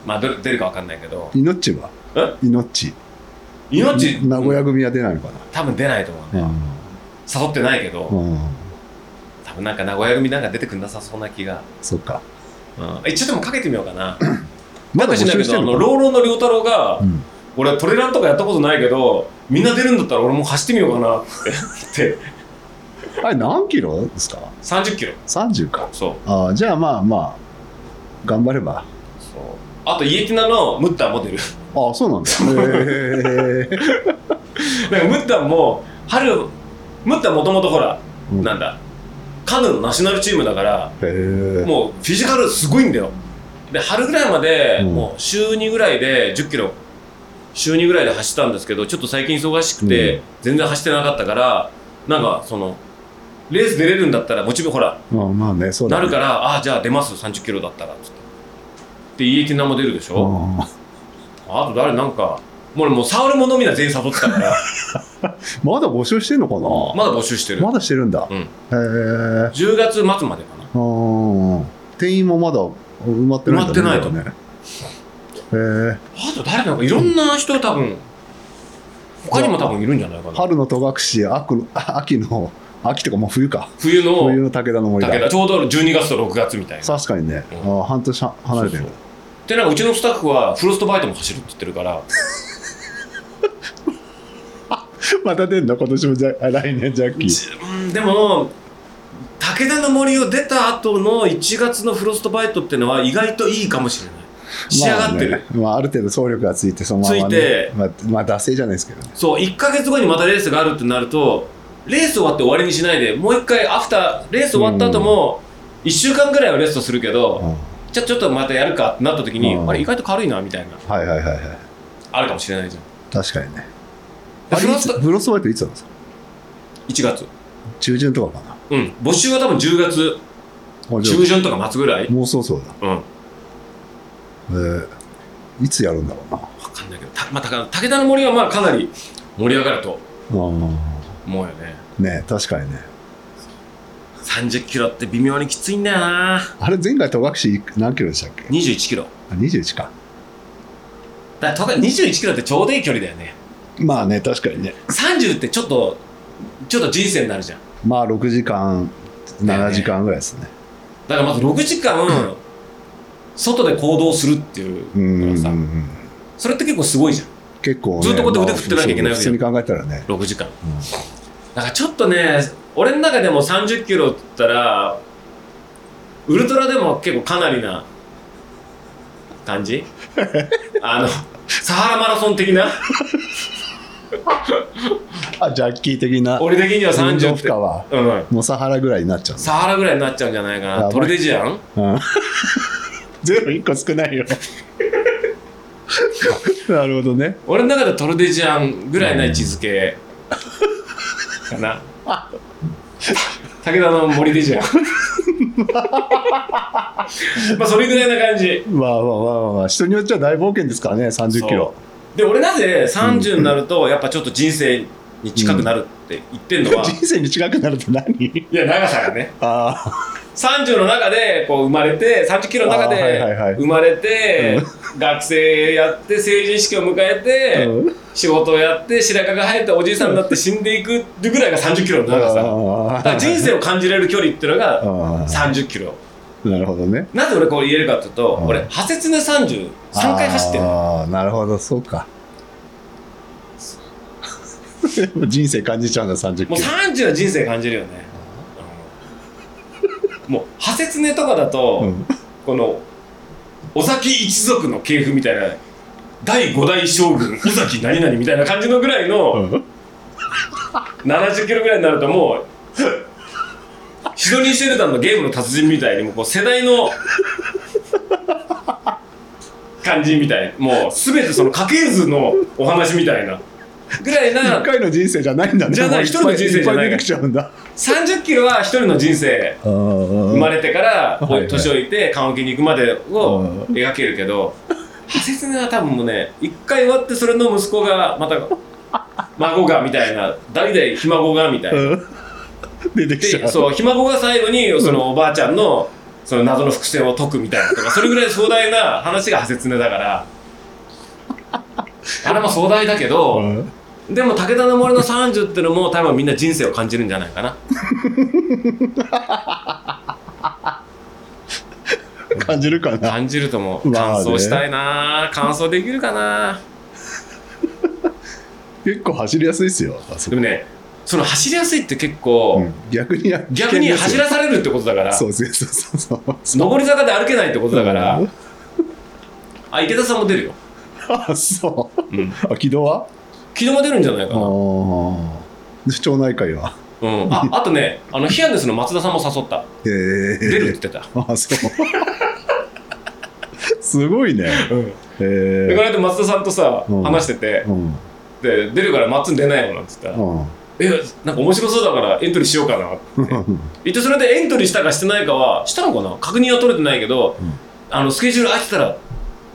まあ出るか分かんないけど。命は？え？命命名古屋組は出ないのか多分出ないと思うなね誘ってないけどうん、うん、多分なんか名古屋組なんか出てくんなさそうな気が、そっか。うん、一応でもかけてみようかな。まだしないけどあの集してるのかローローの良太郎が、うん俺トレランとかやったことないけどみんな出るんだったら俺も走ってみようかなって。言ってあれ何キロですか？30キロ。30か。そう。ああじゃあまあまあ頑張れば。そう。あとイエティナのムッタンも出る。ああそうなんだ。へえ <laughs> なんかムッタンも春ムッタンもともとほら、うん。なんだカヌーのナショナルチームだからもうフィジカルすごいんだよ。で春ぐらいまで、うん。もう週2ぐらいで1 0キロ週2ぐらいで走ったんですけどちょっと最近忙しくて、うん。全然走ってなかったからなんかそのレース出れるんだったらモチベほらまあまあねそうなるからああじゃあ出ます3 0キロだったらつって。でイエティナも出るでしょ、ああと誰なんかもう俺もうサウルものみんな全員誘ってたから。あ <laughs> まだ募集してんのかな？まだ募集してる、まだしてるんだ、うん。へえ10月末までかな。うん定員もまだ埋まってないんだ埋まってないとねへえあと誰なんか。いろんな人多分他にも多分いるんじゃないかな。春の戸隠秋秋の秋とかもう冬か。冬の冬の武田の森だ。武田。ちょうど12月と6月みたいな。確かにね、うああ半年は離れてる。そうそう。でなんかうちのスタッフはフロストバイトも走るって言ってるから。<laughs> また出んの？今年もじゃあ来年ジャッキー。でも武田の森を出た後の1月のフロストバイトっていうのは意外といいかもしれない仕上がってる、まあね。まあ、ある程度走力がついてそのまま、ね、ついて。まあ、まあ惰性じゃないですけど。ねそう1か月後にまたレースがあるってなるとレース終わって終わりにしないでもう一回アフターレース終わった後も1週間ぐらいはレストするけど、うん。じゃあちょっとまたやるかってなった時に、うん。あれ意外と軽いなみたいな。はいはいはいはい。あるかもしれないじゃん。確かにね。フロストフロストバイトいつなんですか？1月。中旬とかかな。うん。募集は多分10月。中旬とか末ぐらい。もうそうそうだ。うんえーいつやるんだろうな。分かんないけど。た、まあ、た武田の森はまあかなり盛り上がると思うよね。ね確かにね。30キロって微妙にきついんだよな。あれ前回戸隠何キロでしたっけ？21キロ。あ21か。だから21キロってちょうどいい距離だよね。まあね確かにね。30ってちょっとちょっと人生になるじゃん。まあ6時間7時間ぐらいですね。だからまず6時間外で行動するっていううんのがさうんうんそれって結構すごいじゃん。結構、ね、ずっとこうやって腕振ってなきゃいけないわけよ。まあ普通に考えたらね、6時間。うん。だからちょっとね俺の中でも30キロって言ったらウルトラでも結構かなりな感じ？<laughs> あのサハラマラソン的な？あジャッキー的な？俺的には運動30って。負荷は？うん。もうサハラぐらいになっちゃうサハラぐらいになっちゃうんじゃないかな。いトルデジアン？うんゼロ1個少ないよ。<laughs> なるほどね。俺の中でトルデジアンぐらいな位置づけかな。武田の森デジアン。<laughs> まあそれぐらいな感じ。まあまあまあまあまあ。人によっちゃ大冒険ですからね30キロ。で俺なぜ30になるとやっぱちょっと人生に近くなるって言ってんのは、<laughs> 人生に近くなるって何？いや長さがね。あ30の中でこう生まれて30キロの中あーはいはいはい。で生まれて、学生やって成人式を迎えあ、て、うん。仕事をやって白髪が生えておじいさんになって死んでいくってぐらいが30キロの長さ。だから人生を感じれる距離っていうのがあ30キロ。あなるほどね。なぜ俺こう言えるかっていうとうん。俺派切ね33回走ってるああなるほど。そうか。<laughs> 人生感じちゃうんだ30キもうロ30は人生感じるよね、うんもう派切ねとかだと、うん。この尾崎一族の系譜みたいな第5代将軍尾崎何々みたいな感じのぐらいのうん。70キロぐらいになるともうシドニー・シェルタンのゲームの達人みたいにもうこう世代の感じみたいもう全てその家系図のお話みたいなぐらいな一回の人生じゃないんだね。じゃない一人の人生じゃない。っぱ出てきちゃうんだ。30キロは一人の人生生生まれてから年老いて棺桶に行くまでをうん。描けるけど派切ねは多分もうね一回終わってそれの息子がまた孫がみたいな代々ひ孫がみたいな。出てきちゃう。でそうひ孫が最後にそのおばあちゃんのその謎の伏線を解くみたいなとかそれぐらい壮大な話が派切ねだからあれも壮大だけど、うん。でも武田の森の30ってのも多分みんな人生を感じるんじゃないかな。<laughs> 感じるかな？感じると思う。まあね。完走したいな。完走できるかな。結構走りやすいですよでもねその走りやすいって結構、うん。逆に逆に走らせされるってことだからそうそうそうそうそう。上り坂で歩けないってことだから、うん。あ池田さんも出るよ、あそう。うん、あ軌道は？昨日も出るんじゃないかあな、あ町内会は？うん、ああとねあの <laughs> ヒアネスの松田さんも誘った。へえ出るって言ってた、あそう。すごいね。うん、へえでこの間松田さんとさ、うん。話しててうん。で出るからマッツン出ないよなんつったら、うん。えなんか面白そうだからエントリーしようかなって。一応それでエントリーしたかしてないかはしたのかな？確認は取れてないけど、うん。あのスケジュール空いてたら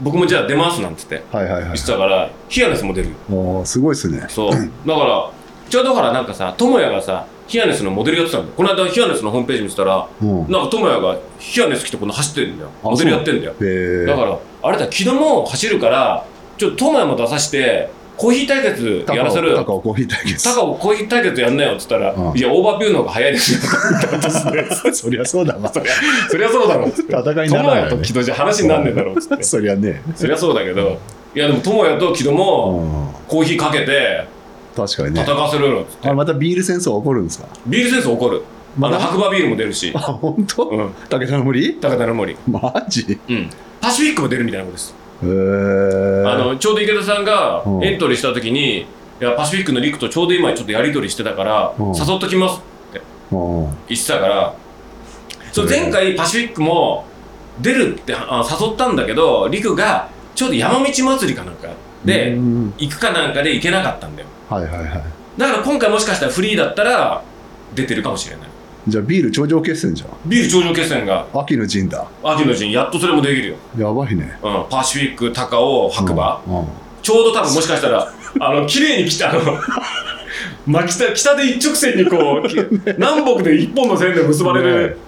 僕もじゃあ出ますなんつって。はいはいはい。言ってたからヒアネスも出るよ。すごいっすね。そう。だからちょうどほらなんかさ智也がさヒアネスのモデルやってたんだよこの間ヒアネスのホームページ見てたらうん。なんか智也がヒアネス着てこの走ってるんだよ。あモデルやってんだよ。だからあれだ木戸も走るからちょっと智也も出さしてコーヒー対決やらせる高尾コーヒー対決。高尾コーヒー対決やんなよっつったら、うん。いやオーバービューの方が早いですよ。<laughs> そりゃそうだわ。そりゃそりゃそうだろ。戦いにな智らないよね木戸じゃ話になんねえだろ。っつってそりゃねそりゃそうだけどいやでも智也と木戸うもん。コーヒーかけて確かにね。戦わせるよっつって。あまたビール戦争起こるんですか？ビールセンス怒る。まだ？白馬ビールも出るし。あ、本当？うん。武田の森？高田の森。マジ？うん。パシフィックも出るみたいなことです。あのちょうど池田さんがうん。エントリーした時に、いやパシフィックのリクとちょうど今ちょっとやり取りしてたから、うん。誘っときますうん、言ってたからそう前回パシフィックも出るってあ誘ったんだけどリクがちょうど山道祭りかなんかで、うん。行くかなんかで行けなかったんだよ。はいはいはい。だから今回もしかしたらフリーだったら出てるかもしれないじゃあビール頂上決戦じゃん。ビール頂上決戦が。秋の陣だ。秋の陣やっとそれもできるよ、やばいね。うん、パシフィック高尾白馬、うん。うん。ちょうど多分もしかしたらあの綺麗に来たあの。<laughs> まあ、北北で一直線にこうき <laughs> 南北で一本の線で結ばれる、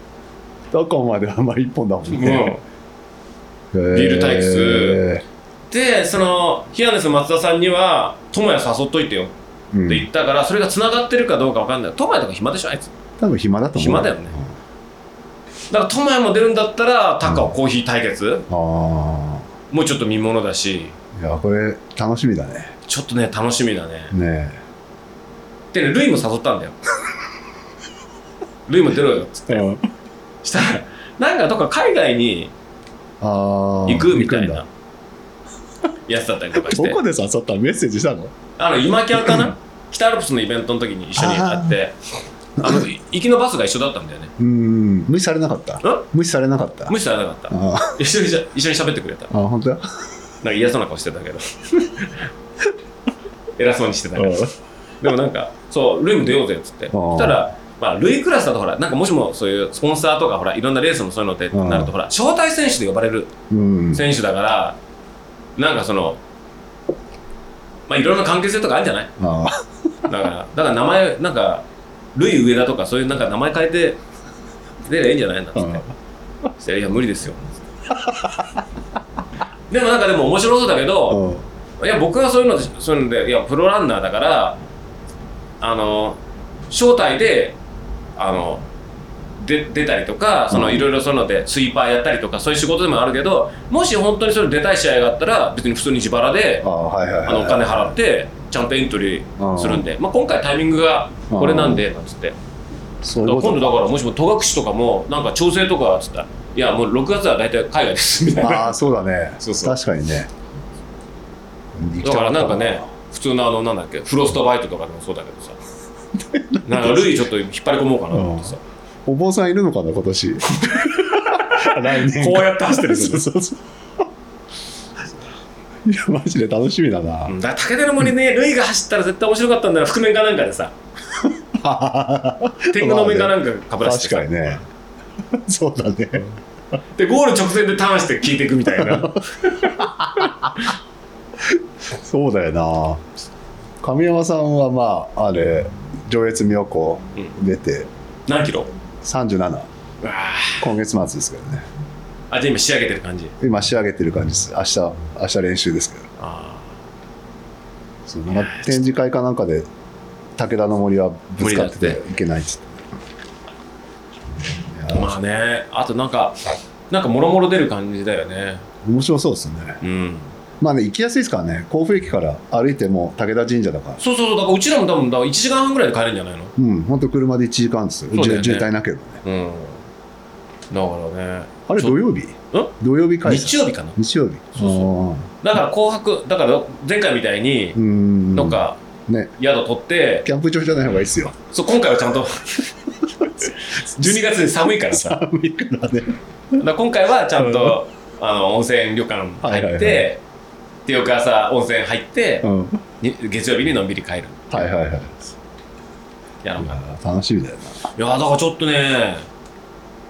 どこまではまあ一本だもんうん。ね。ビビール対決。でそのヒアネス松田さんには友也誘っといてよ。うん。って言ったから、それが繋がってるかどうか分かんない。友也とか暇でしょあいつ多分暇だと思う。暇だよね。だから友也も出るんだったら高尾コーヒー対決、うん。あもうちょっと見ものだし。あ。いや、これ楽しみだね。ちょっとね楽しみだね。ねでねルイも誘ったんだよ。ルイも出ろよ。っつって。え。うん。したらなんかどっか海外にああ。行くみたいなやつだったりとかだ。して。どこで誘った？のメッセージしたの？あの今キャンかな？<laughs> 北アルプスのイベントの時に一緒に会ってあのい行きのバスが一緒だったんだよね。うん。無視されなかった？ん？無視されなかった？無視されなかった。あ一緒にしゃ一緒に喋ってくれた。あ、あ本当？だ。なんか嫌そうな顔してたけど。<laughs> 偉そうにしてたけど。でもなんかそうルイも出ようぜっつって。そしたらまあ、ルイクラスだとほらなんかもしもそういうスポンサーとかほらいろんなレースもそういうのでうんなるとほら招待選手で呼ばれるうん。選手だからなんかそのまあいろんな関係性とかあるんじゃない？ああ。だからだから名前なんかルイ上田とかそういうなんか名前変えて出りゃいいんじゃないんだっつって。そしたらいや無理ですよ。でもなんかでも面白そうだけど、うん。いや僕はそういうのでそういうのでいやプロランナーだからあの招待であので出たりとかそのうん。いろいろそういうのでスイーパーやったりとかそういう仕事でもあるけどもし本当にそれ出たい試合があったら別に普通に自腹であのお金払ってちゃんとエントリーするんで、まあ、今回タイミングがこれなんでなんつって。そう今度だからもしも戸隠とかもなんか調整とかっつったらいやもう6月は大体海外ですみたいな。ああ、そうだね。そうそう。確かにね。だからなんかね普通のあのなんだっけフロストバイトとかでもそうだけどさ。<laughs> なんかルイちょっと引っ張り込もうかなと思ってさ、お坊さんいるのかな、今年。<laughs> 来年。こうやって走ってる <laughs> そうそうそう。いや、マジで楽しみだな。うんだから武田の森ねルイが走ったら絶対面白かったんだよ覆面かなんかでさ <laughs> 天狗の面かなんかかぶらしてさ確かにね。そうだね。でゴール直前でターンして聞いていくみたいなそうだよな。神山さんはまあ、あれ、上越妙高出て、何キロ？37、うわ今月末ですけどね。ーあじゃあ今仕上げてる感じ？今仕上げてる感じです。明日、明日練習ですけど。あそうなんか展示会かなんかで、武田の森はぶつかってていけないっつって。まあねあとなんかなんかもろもろ出る感じだよね面白そうですね。うんまあね、行きやすいですからね。甲府駅から歩いても武田神社だから。そうそうそう。だからうちらも多分だから1時間半ぐらいで帰れるんじゃないのうん、本当車で1時間ですよ。そうだよね。渋渋滞なければね。うん。だからね。あれ土曜日？土曜日開催日曜日かな？日曜日。そうそだから紅白だから前回みたいにうーんかね。宿取って、キャンプ場じゃない方がいいっすよ。そう今回はちゃんと12月で寒いからさ。寒いからね。今回はちゃんと、あの温泉旅館入って、はいはいはいで翌朝温泉入ってう、ん。に月曜日にのんびり帰るはいはいはい。やろうかな楽しみだよやだからちょっとね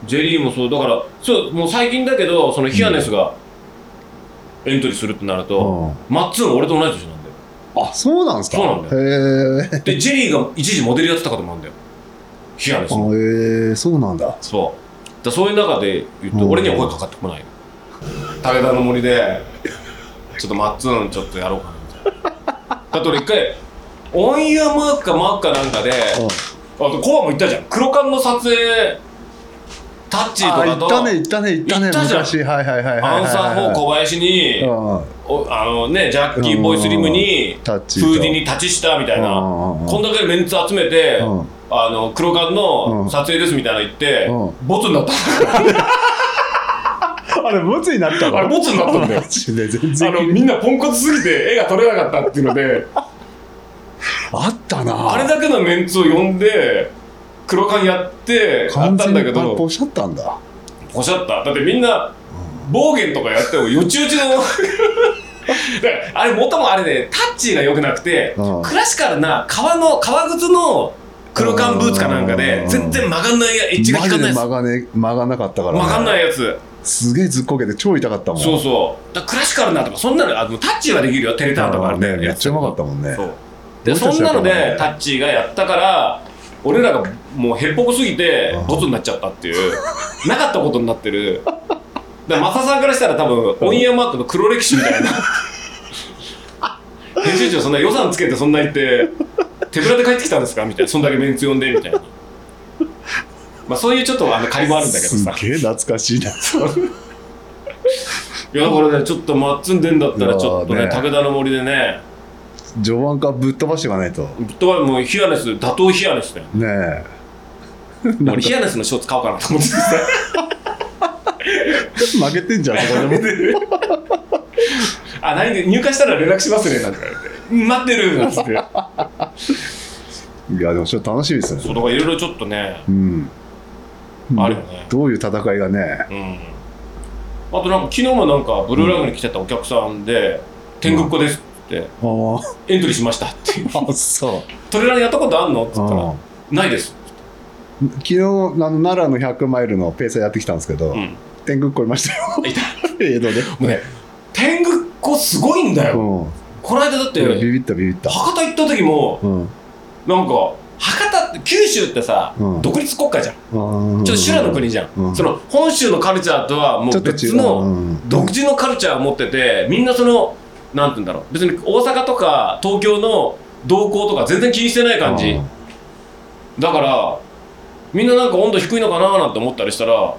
ジェリーもそうだからそうもう最近だけどそのヒアネスがエントリーするってなると、な、マッツン俺と同い年なんだよ。うん、あそうなんですか？そうなんだへえでジェリーが一時モデルやってたこともあるんだよ。ヒアネスの。へえそうなんだ。そう。だそういう中で言うと、うん。俺には声かかってこない武田の森でちょっとマッツンちょっとやろうかなみたいな。だって俺一回オンイヤーマークかマークかなんかであとコアも行ったじゃん。黒缶の撮影タッチとかと行ったね行ったね行ったね行ったじゃん。昔。はいはいはいはいはいアンサー4小林に、うん。おあのねジャッキーボイスリムにタッチーと。フーディに立ちしたみたいな。うん。うんうんこんだけメンツ集めてうん。あの黒缶うん。の撮影ですみたいなの言って、うボツになった <laughs> あれボツになったの？あれボツになったんだよ。全然。あのみんなポンコツすぎて絵が撮れなかったっていうので。あったな。あれだけのメンツを呼んで黒缶やってあ完全ったんだけど。にポシャったんだ。ポシャった。だってみんな暴言とかやってもよちよちの。だからあれもともあれねタッチが良くなくてうん。クラシカルな革の革靴の黒缶ブーツかなんかでうん。全然曲がんないやエッジが効かないやつ。曲が,、ね、曲がんなかったから、ね、曲がんないやつすげえずっこけて超痛かったもん。そうそう。だクラシカルなとかそんなのあのタッチはできるよ。テレターンとかあるね。めっちゃうまかったもんね。そう。でそんなのでタッチがやったから俺らがもうへっぽこすぎてうん。ボツになっちゃったっていう。なかったことになってる。だからマサさんからしたら多分オンエアマークの黒歴史みたいな。<laughs> 編集長そんな予算つけてそんな言って手ぶらで帰ってきたんですか？みたいな。そんだけメンツ呼んでみたいなまあそういうちょっとあの借りもあるんだけどさ。すげえ懐かしいな。<laughs> いやだからねちょっとマッツンでんだったらちょっとねね。武田の森でね。序盤からぶっ飛ばしていかないと。ぶっ飛ばもうヒアネス打倒ヒアネスだよ。ねえ。俺ヒアネスのショーツ買おうかなと思ってさ。<laughs> 負けてんじゃんそこでも。<laughs> あ何？で入荷したら連絡しますねなんて言われて。うん待ってるなんつって。いやでもちょっと楽しみですね。そうだからいろいろちょっとね。うんあるよね。どういう戦いがね。うん。あとなんか昨日もなんかブルーラグに来てたお客さんで「天狗っ子です」って。あー「エントリーしました」って <laughs> あそう「トレランやったことあんの?」って言ったらあ「ないですー昨日あの奈良の100マイルのペーサーやってきたんですけ」ど、うん。天狗超えましたよ。<laughs> いた。<laughs> 江戸で。もうね天狗っ子すごいんだよ。うん。この間だってビビったビビった。博多行った時もうん。なんか博九州ってさ、うん。独立国家じゃん。ちょっと修羅の国じゃん、うん。その本州のカルチャーとはもう別の独自のカルチャーを持っててみんなそのなんて言うんだろう。別に大阪とか東京の動向とか全然気にしてない感じ。だからみんななんか温度低いのかななんて思ったりしたら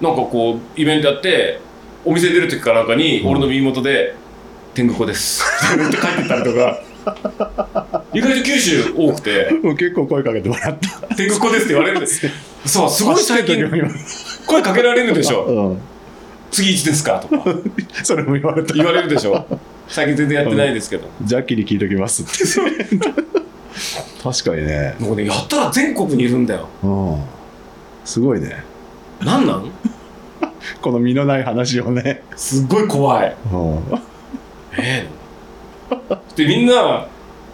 なんかこうイベントやってお店出る時かなんかにうん。俺の耳元で「天狗子です」<laughs> って帰ってったりとか意外と九州多くて。もう結構声かけてもらった「天狗子です」って言われるんです。そうすごい最近声かけられるでしょ。うん。次いつですか？とか。<laughs> それも言われた。言われるでしょ。最近全然やってないですけど、ジャッキーに聞いときます。っ <laughs> て確かにね。もうねやったら全国にいるんだよ。うん。すごいね。なんなん？<laughs> この身のない話をね。すっごい怖い。うん。ええでみんな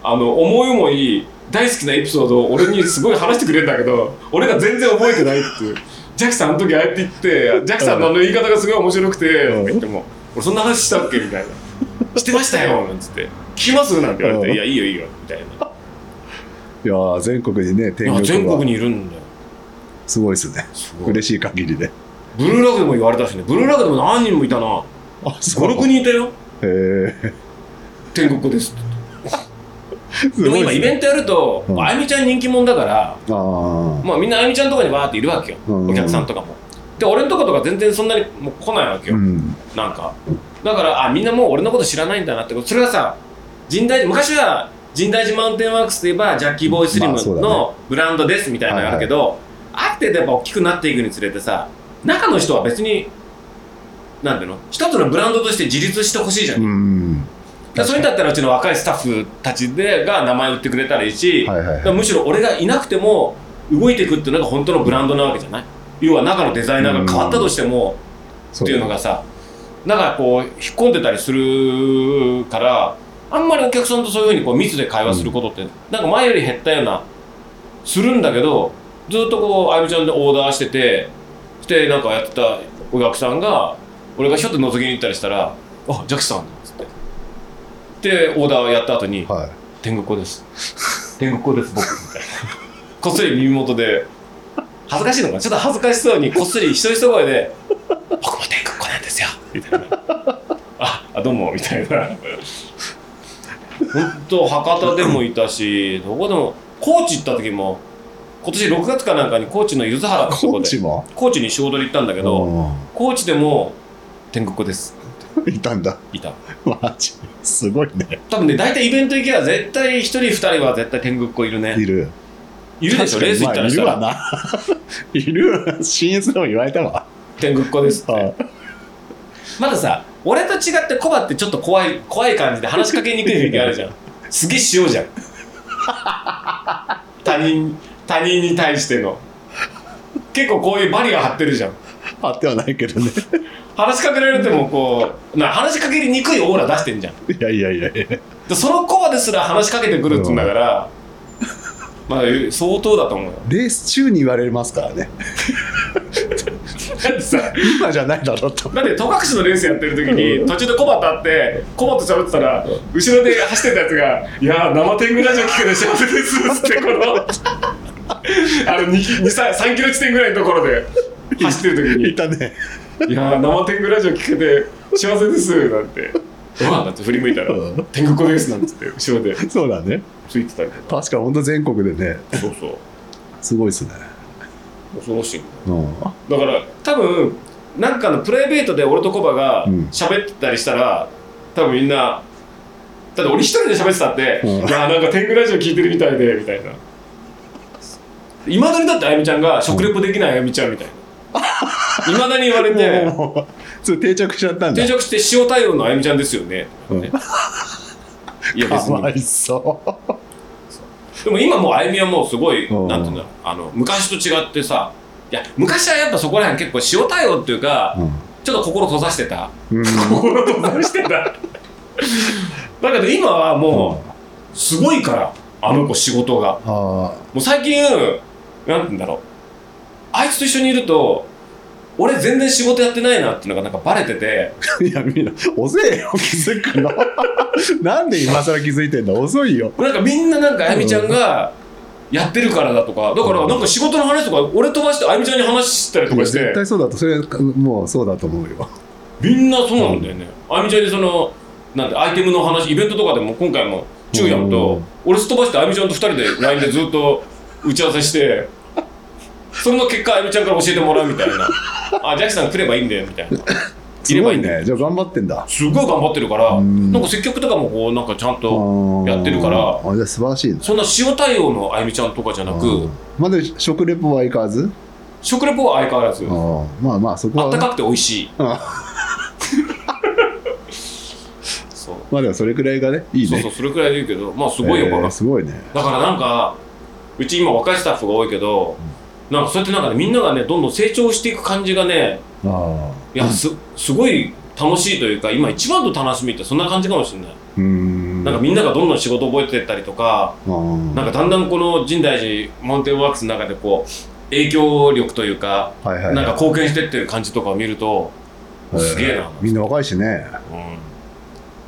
あの思い思い大好きなエピソードを俺にすごい話してくれるんだけど <laughs> 俺が全然覚えてないっていう。ジャッキさんあの時ああやって言ってジャッキさんのあの言い方がすごい面白くてとか言っても俺そんな話したっけ？みたいな <laughs> してましたよなんつって聞きます？なんて言われてうんいやいいよいいよみたいな。<laughs> いやー全国にね天狗全国がにいるんだよ。すごいですね。嬉しい限りで。ブルーラグでも言われたしね。ブルーラグでも何人もいたな。あ56人いたよ。へえ天国です。<laughs> でも今イベンントやると、うん。あゆみちゃん人気者だからトあまあみんなあゆみちゃんとかにわーっているわけよ、うん。お客さんとかも。で俺のとことか全然そんなにもう来ないわけよ、あうん。なんか。だからあみんなもう俺のこと知らないんだなってそれはさ神代昔は神代寺マウンテンワークスといえばジャッキーボーイスリムまあそうだね。のブランドですみたいなのがあるけど、ある程度やっぱ大きくなっていくにつれてさ中の人は別になんていうの？一つのブランドとして自立してほしいじゃん、うんそういうんだったらうちの若いスタッフたちでが名前売ってくれたらいいし、はいはいはい。むしろ俺がいなくても動いていくっていうのが本当のブランドなわけじゃない。要は中のデザイナーが変わったとしてもっていうのがさなんかこう引っ込んでたりするからあんまりお客さんとそういうふうにこう密で会話することって、なんか前より減ったようなするんだけどずっとこうあゆみちゃんでオーダーしててしてなんかやってたお客さんが俺がひょっと覗きに行ったりしたら「あジャッキさん」でオーダーをやった後にはい「天狗子です。<laughs> 天狗子です僕」みたいなこっそり耳元で恥ずかしいのかな？ちょっと恥ずかしそうにこっそり一人一声で「<laughs> 僕も天狗子なんですよ」みたいな「ああどうも」みたいな。本当博多でもいたしどこでも高知行った時も今年6月かなんかに高知の柚原ってとコこで高知に仕事で行ったんだけどう高知でも天狗子です。んいたんだ。いた。マジ？すごいね。多分ね大体イベント行けば絶対1人2人は絶対天狗っ子いるね。いる。いるでしょ？レース行ったらしたらまあいるわな。いる。わ新越でも言われたわ天狗っ子ですって。あまださ俺と違ってコバってちょっと怖い怖い感じで話しかけにくい雰囲気あるじゃん。<laughs> すげえ塩じゃん。他人他人に対しての。結構こういうバリア張ってるじゃんあってはないけどね。話しかけられてもこうな話しかけにくいオーラ出してんじゃん。いやいやいやいや。でそのコバですら話しかけてくるっつうんだから、まあ相当だと思うよ。レース中に言われますからね。だってさ今じゃないだろうと。だって戸隠のレースやってる時に途中でコバと会ってコバと喋ってたら後ろで走ってたやつが「いやー生天狗ラジオ聞けて幸せです」っつってこのあの 2, 3キロ地点ぐらいのところで <laughs> 走ってる時に。いたね「いやー生天狗ラジオ聞けて幸せです」なんて「うわ」だって振り向いたらうん「天狗子です」なんつって後ろで。そうだね。ついてたりとか。確か本当全国でね。そうそう。すごいですね。恐ろしいうん。だから多分なんかのプライベートで俺とコバがうん。喋ってたりしたら、多分みんなだって俺一人で喋ってたって「うん。いやなんか天狗ラジオ聞いてるみたいで」みたいな。いまだにだってあゆみちゃんが食レポできないあゆみちゃんみたいな <laughs> いまだに言われて。もうそれ定着しちゃったんだ。定着して塩対応のあゆみちゃんですよね、うん。いや <laughs> 別に。かわいそう。でも今もうあゆみはもうすごいうん。なんていうんだろう。あの昔と違ってさいや昔はやっぱそこら辺結構塩対応っていうか、ちょっと心閉ざしてた。うん、うん、心閉ざしてた。だけど今はもうすごいからあの子仕事が。あもう最近なんて言うんだろうあいつと一緒にいると俺全然仕事やってないなっていうのがなんかバレてて。あ <laughs> いやみんな遅えよ気づくの。<laughs> なんで今更気づいてんだ遅いよ。なんかみんななんかあゆみちゃんがやってるからだとか。だからなんか仕事の話とか俺飛ばしてあゆみちゃんに話したりとかして。絶対そうだとそれもうそうだと思うよ。みんなそうなんだよね。あゆみちゃんにその、なんてアイテムの話、イベントとかでも今回も、チューヤンと、俺すっ飛ばしてあゆみちゃんと二人で LINE でずっと打ち合わせして、それの結果あゆみちゃんから教えてもらうみたいな。<laughs> あ、ジャッキさん来ればいいんだよみたいな。すごいね。じゃあ頑張ってんだ。すごい頑張ってるから、うん。なんか接客とかもこう、なんかちゃんと、やってるからあじゃあ素晴らしいね。そんな塩対応のあゆみちゃんとかじゃなくうん、まだ食レポは相変わらず？食レポは相変わらず、あまあまあそこはあったかくて美味しい。あそう。まあでもそれくらいがねいいね。そうそう、それくらいでいいけど、まあすごいよ、えーすごいね。だからなんかうち今若いスタッフが多いけど、なんかそうやってなんかねみんながねどんどん成長していく感じがねああ。いやすすごい楽しいというか今一番の楽しみってそんな感じかもしれない、うーん。なんかみんながどんどん仕事覚えてったりとか、なんかだんだんこの深大寺マウンテンワークスの中でこう影響力というか、はいはいなんか貢献してってる感じとかを見ると、えー。すげえな、みんな若いしね。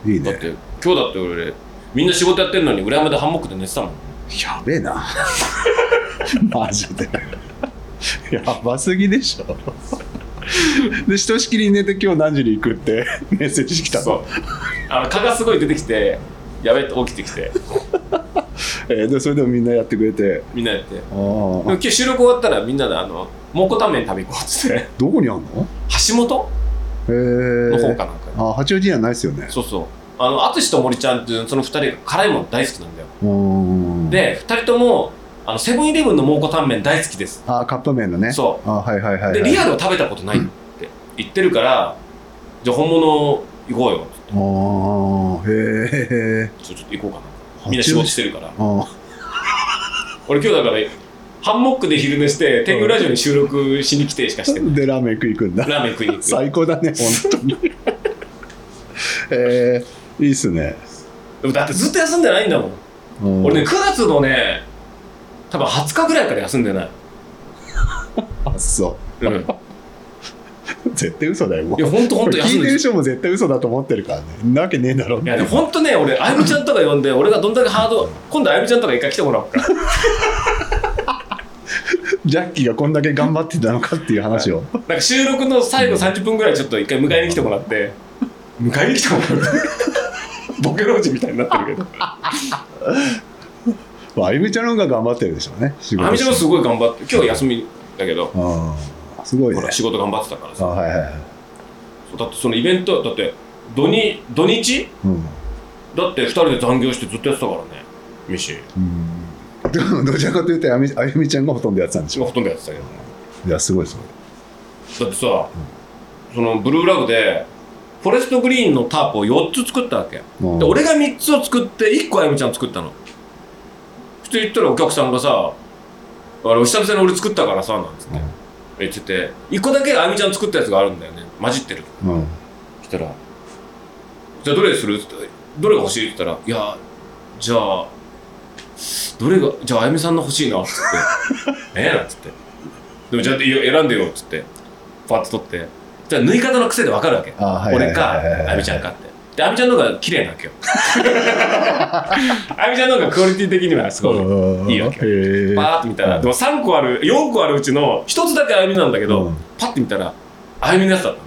いいね。うんだって今日だって俺みんな仕事やってるのに裏山でハンモックで寝てたもん。やべえな。<laughs> マジで <laughs> やばすぎでしょ。<laughs> でひとしきり寝て今日何時に行くって <laughs> メッセージ来たそう。の、あの蚊がすごい出てきてやべえって起きてきて。えーでそれでもみんなやってくれて。みんなやって。で今日収録終わったらみんなであの蒙古タンメン食べ行こうっつって。どこにあんの？橋本？へえの方かなんか。に、あ八王子にはないですよね。そうそう。あの淳と森ちゃんっていうその2人が辛いもの大好きなんだよ。で2人ともあのセブンイレブンの蒙古タンメン大好きです。あカップ麺のね。そう。あはいはいはい、はい、でリアルを食べたことないって言ってるから、じゃあ本物行こうよ。ああへえちょっと行こうかな。みんな仕事してるから。あ俺今日だからハンモックで昼寝して天狗ラジオに収録しに来てしかしてない。でラーメン食い行くんだ。ラーメン食いに行く。最高だね本当に。<laughs> えー、いいっすね、でもだってずっと休んでないんだもん。うん。俺ね9月のね多分20日ぐらいから休んでない、あそう。うん、い絶対嘘だよもう。やほんとほんことれ聞いてる。休んでる人も絶対嘘だと思ってるからね。なわけねえだろいやでもほんとね俺あゆみちゃんとか呼んで俺がどんだけハード今度あゆみちゃんとか一回来てもらおうか。ジャッキーがこんだけ頑張ってたのかっていう話を。なんか収録の最後30分ぐらいちょっと一回迎えに来てもらって。迎えに来てもらう？<laughs> ボケ老人みたいになってるけどまああゆみちゃんの方が頑張ってるでしょうね。仕あゆみちゃんもすごい頑張って今日休みだけど。すごいね。ほら仕事頑張ってたからあさはいはいはい。そうだってそのイベントだって土日土日？うん。だって2人で残業してずっとやってたからね。ミシうん。<laughs> どちらかというとあゆみあゆみちゃんがほとんどやってたんでしょほとんどやってたけどいやすごいすごい。だってさ、そのブルーラグでフォレストグリーンのタープを4つ作ったわけ、うん。で俺が3つを作って1個あゆみちゃん作ったの普通言ったらお客さんがさ「あれ久々に俺作ったからさ」なんつって、言ってて1個だけあゆみちゃん作ったやつがあるんだよね。混じってるうん。そしたら「じゃあどれする?」っったら「どれが欲しい?」って言ったら「いやじゃあどれがじゃああゆみさんの欲しいな」っつって「<laughs> ええなんつって「でもじゃあ選んでよ」っつってパッと取って。じゃあ縫い方の癖で分かるわけ。あはいはい俺かあゆみちゃんかってであゆみちゃんの方が綺麗なわけよ。あゆみちゃんの方がクオリティ的にはすごいいいわけへー。パーッと見たら、でも3個ある4個あるうちの1つだけあゆみなんだけど、うん。パッて見たらあゆみのやつだった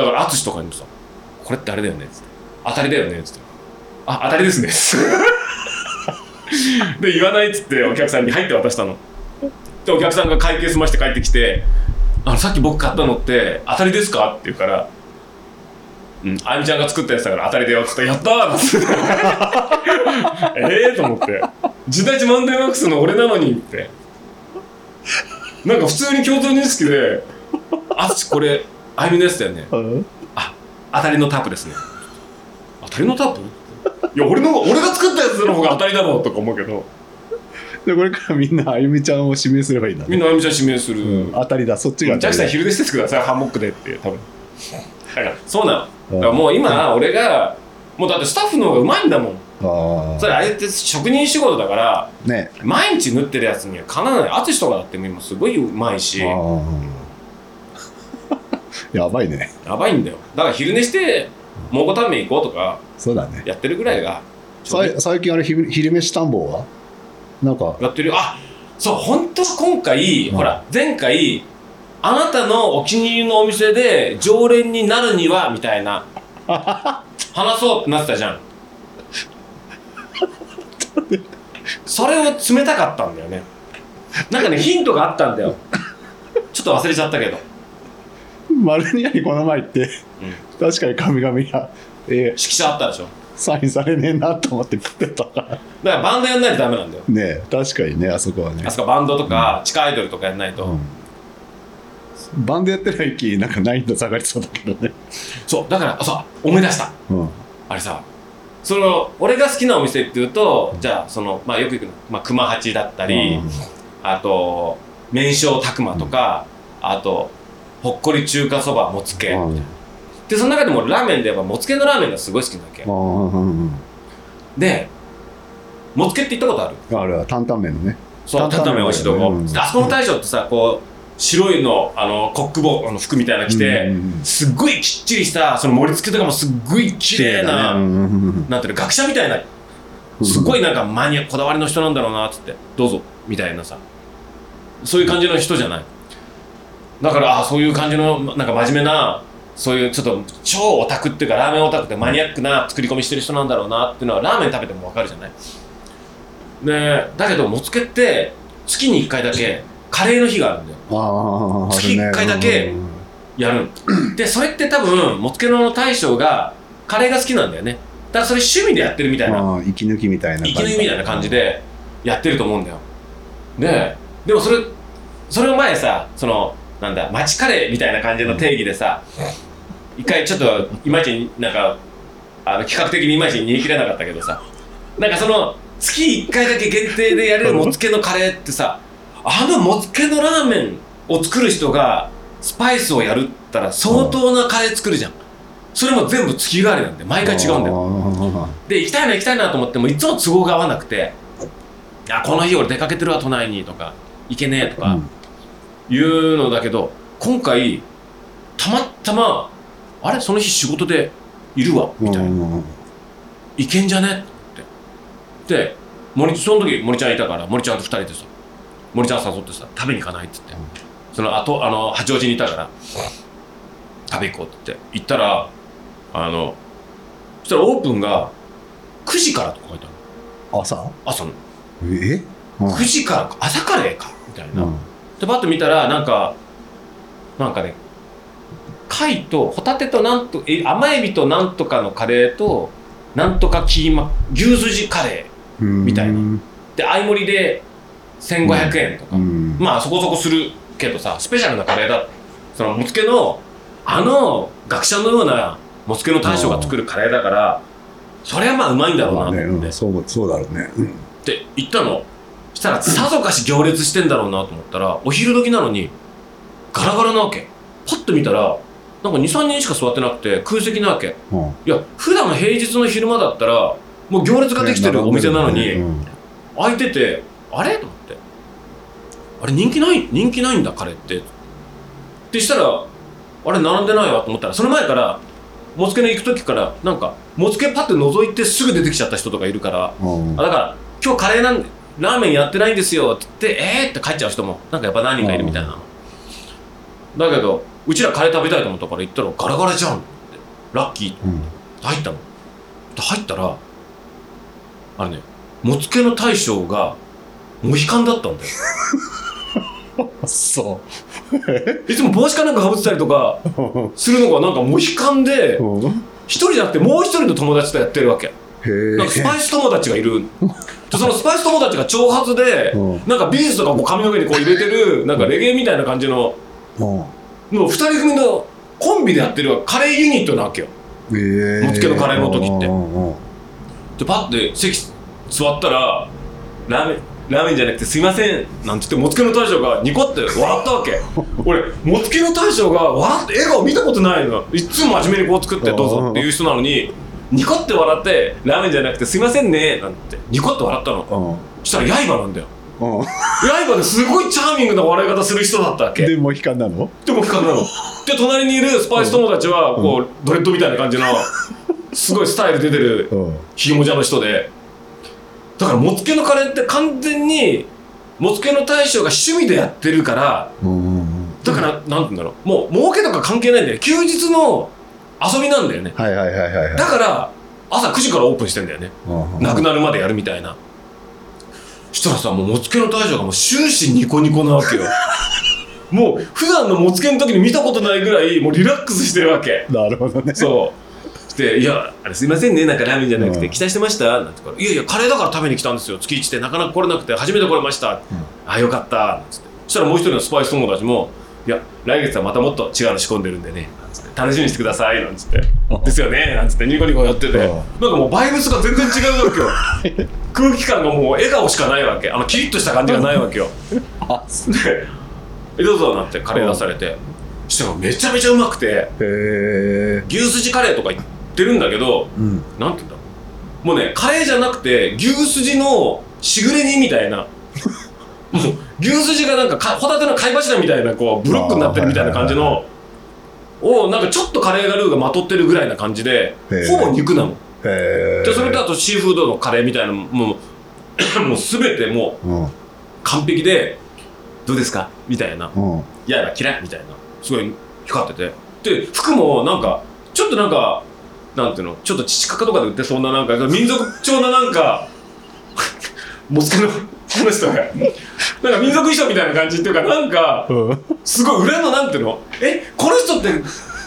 の。だから淳とかにもさ「これってあれだよね」っつって「当たりだよね」っつって「あ当たりですね」<laughs> で言わないっつってお客さんに入って渡したの。でお客さんが会計済まして帰ってきて「あのさっき僕買ったのって当たりですか?」って言うから「うんあゆみちゃんが作ったやつだから当たりだよ」っつって「やったー!」っつって。ええと思って「時代地マンデーマックスの俺なのに」って。なんか普通に共通認識で「あっちこれあゆみのやつだよねうん。当たりのタープですね」当たりのタープ？いや俺の俺が作ったやつの方が当たりだろうとか思うけど。でこれからみんなあゆみちゃんを指名すればいいんだね。みんなあゆみちゃん指名する、うん。当たりだ。そっちがジャックさん当たり昼寝しててください。ハンモックでって多分だからそうなの。うんだからもう今俺がもうだってスタッフの方がうまいんだもん。だあそれあれって職人仕事だからあね。毎日縫ってるやつにはかなわない淳とかだって今すごいうまいし。<laughs> やばいね。やばいんだよ。だから昼寝して蒙古タンメン行こうとかそうだね。やってるぐらいがちょうどいい。さい最近あれ昼昼飯探訪は？なんか。やってるよ。あそう本当は今回、うん。ほら前回あなたのお気に入りのお店で常連になるにはみたいな。話そうってなってたじゃん。それを冷たかったんだよね。なんかねヒントがあったんだよ。ちょっと忘れちゃったけど。丸ニアにこの前行って、確かに神々が、え指揮者あったでしょ。サインされねえなと思って食ってたから。だからバンドやんないとダメなんだよ。ねえ確かにねあそこはね。あそこバンドとか地下アイドルとかやんないと、うんバンドやってない気なんか難易度下がりそうだけどね。そうだからそう思い出した。うん。あれさその俺が好きなお店っていうとじゃあそのまあよく行くの、まあ、熊八だったり、あと麺匠拓磨とか、あとほっこり中華そばもつけ、うん。でその中でもラーメンで言えばもつけのラーメンがすごい好きなわけ、うんでもつけって行ったことある？あれは担々麺のね。そう担々麺美味しいとこ、あそこの大将ってさこう白いのあのコックボあの服みたいなの着て、うんうんうん。すっごいきっちりしたその盛り付けとかもすっごい綺麗な、うんうんうん。なんていうの学者みたいなすごいなんかマニアこだわりの人なんだろうなっつって。どうぞみたいなさ。そういう感じの人じゃない。だからあそういう感じのなんか真面目なそういうちょっと超オタクっていうかラーメンオタクってマニアックな作り込みしてる人なんだろうなっていうのはラーメン食べてもわかるじゃない。でだけどもつけって月に1回だけカレーの日があるんだよ。ああ月一回だけやるん。でそれって多分もつけの大将がカレーが好きなんだよね。だからそれ趣味でやってるみたいな。息抜きみたいな息抜きみたいな感じでやってると思うんだよ。ででもそれそれを前さそのなんだ町カレーみたいな感じの定義でさ一回ちょっといまいちなんかあの企画的にいまいち煮え切れなかったけどさなんかその月1回だけ限定でやれるもつけのカレーってさあのもつけのラーメンを作る人がスパイスをやるったら相当なカレー作るじゃん。それも全部月替わりなんで毎回違うんだよ。よで行きたいな行きたいなと思ってもいつも都合が合わなくて「あこの日俺出かけてるわ都内に」とか「行けねえ」とかいうのだけど今回たまたま「あれ？その日仕事でいるわ」みたいな「行けんじゃね?」って。で森その時森ちゃんいたから森ちゃんと二人でさ森ちゃん誘ってさ食べに行かない？って言って、その後あの八王子にいたから食べ行こうって言って。行ったらあのそしたらオープンが9時からとか書いてある朝？朝の。え？うん。9時からか。朝カレーかみたいな、うん。でパッと見たらなんかなんかね貝とホタテとなんとえ甘エビとなんとかのカレーとなんとかキーマ牛すじカレーうん。みたいな。で相盛りで1500円とか、うん。まあそこそこするけどさスペシャルなカレーだ。そのもつけのあの学者のようなもつけの大将が作るカレーだからそれはまあうまいんだろうなまあねと思って、うんそうそうだろうね。うん。って言ったの。したらさぞかし行列してんだろうなと思ったらお昼時なのにガラガラなわけ。パッと見たらなんか23人しか座ってなくて空席なわけ。うん。いや普段平日の昼間だったらもう行列ができてるお店なのに、うん。開いててあれ？と思って。あれ人気ない人気ないんだカレーって。ってしたらあれ並んでないわと思ったらその前からもつけの行く時からなんかもつけパッて覗いてすぐ出てきちゃった人とかいるからうん。あだから今日カレーなんラーメンやってないんですよって言ってえーって帰っちゃう人もなんかやっぱ何人かいるみたいな。のだけどうちらカレー食べたいと思ったから行ったらガラガラじゃんってラッキー。うん。入ったの。で入ったらあれねもつけの大将がモヒカンだったんだよ。そいつも帽子かなんかかぶってたりとかうするのがなんかモヒカンでうん一人じゃなくてもう一人の友達とやってるわけ。へえなんかスパイス友達がいる。でそのスパイス友達が長髪でうん。なんかビーズとかこう髪の毛にこう入れてるなんかレゲエみたいな感じのうん。の二人組のコンビでやってるカレーユニットなわけよ。もつけのカレーの時って。でパッて席座ったらラーメンラーメンじゃなくてすいませんなんて言ってもつけの大将がニコって笑ったわけ。<laughs> 俺もつけの大将が笑って笑顔見たことないのいっつも真面目にこう作ってどうぞっていう人なのにニコって笑ってラーメンじゃなくてすいませんねなんてニコって笑ったの。うん。そしたら刃なんだよ。うん。刃ですごいチャーミングな笑い方する人だったわけ。でモヒカンなの？でも光なの。で隣にいるスパイス友達はこうドレッドみたいな感じのすごいスタイル出てるうん。ひげもじゃの人でだからもつけのカレーって完全にもつけの大将が趣味でやってるからだからなんて言うんだろう。もう儲けとか関係ないんだよ休日の遊びなんだよね。はいはいはいはいはい。だから朝9時からオープンしてんだよね。うんなくなるまでやるみたいな。したらさもうもつけの大将がもう終始ニコニコなわけよ。<laughs> もう普段のもつけの時に見たことないぐらいもうリラックスしてるわけ。なるほどね。そうして「いやあれすいませんねなんかラーメンじゃなくてうん。期待してました?」なんて言うから「いやいやカレーだから食べに来たんですよ。月1でなかなか来れなくて初めて来れました」あよかった」なんつって。そしたらもう一人のスパイス友達も「いや来月はまたもっと違うの仕込んでるんでね」なんつって。楽しみにしてください」なんつって「ですよね」なんつって。ニコニコやってて。うん。なんかもうバイブスが全然違うわけよ。<laughs> 空気感がもう笑顔しかないわけ。あのキリッとした感じがないわけよ。<laughs> あで「えどうぞ」なんてカレー出されて。そしたらめちゃめちゃうまくて。牛すじカレーとか言ってるんだけどうん。なんて言うんだろう。もうねカレーじゃなくて牛すじのしぐれ煮みたいな。<laughs> もう牛すじがなんかかホタテの貝柱みたいなこうブロックになってるみたいな感じのをなんかちょっとカレーがルーがまとってるぐらいな感じでほぼ肉なの。でそれとあとシーフードのカレーみたいなのも <coughs> もうもう全てもううん。完璧でどうですかみたいな。うん。いやいや嫌いみたいな。すごい光ってて。で服もなんかちょっとなんかなんていうのちょっと父角とかで売ってそうななんか民族調ななんかモツケのこの人が。なんか民族衣装みたいな感じっていうかなんかうんすごい裏のなんていうの？えこの人って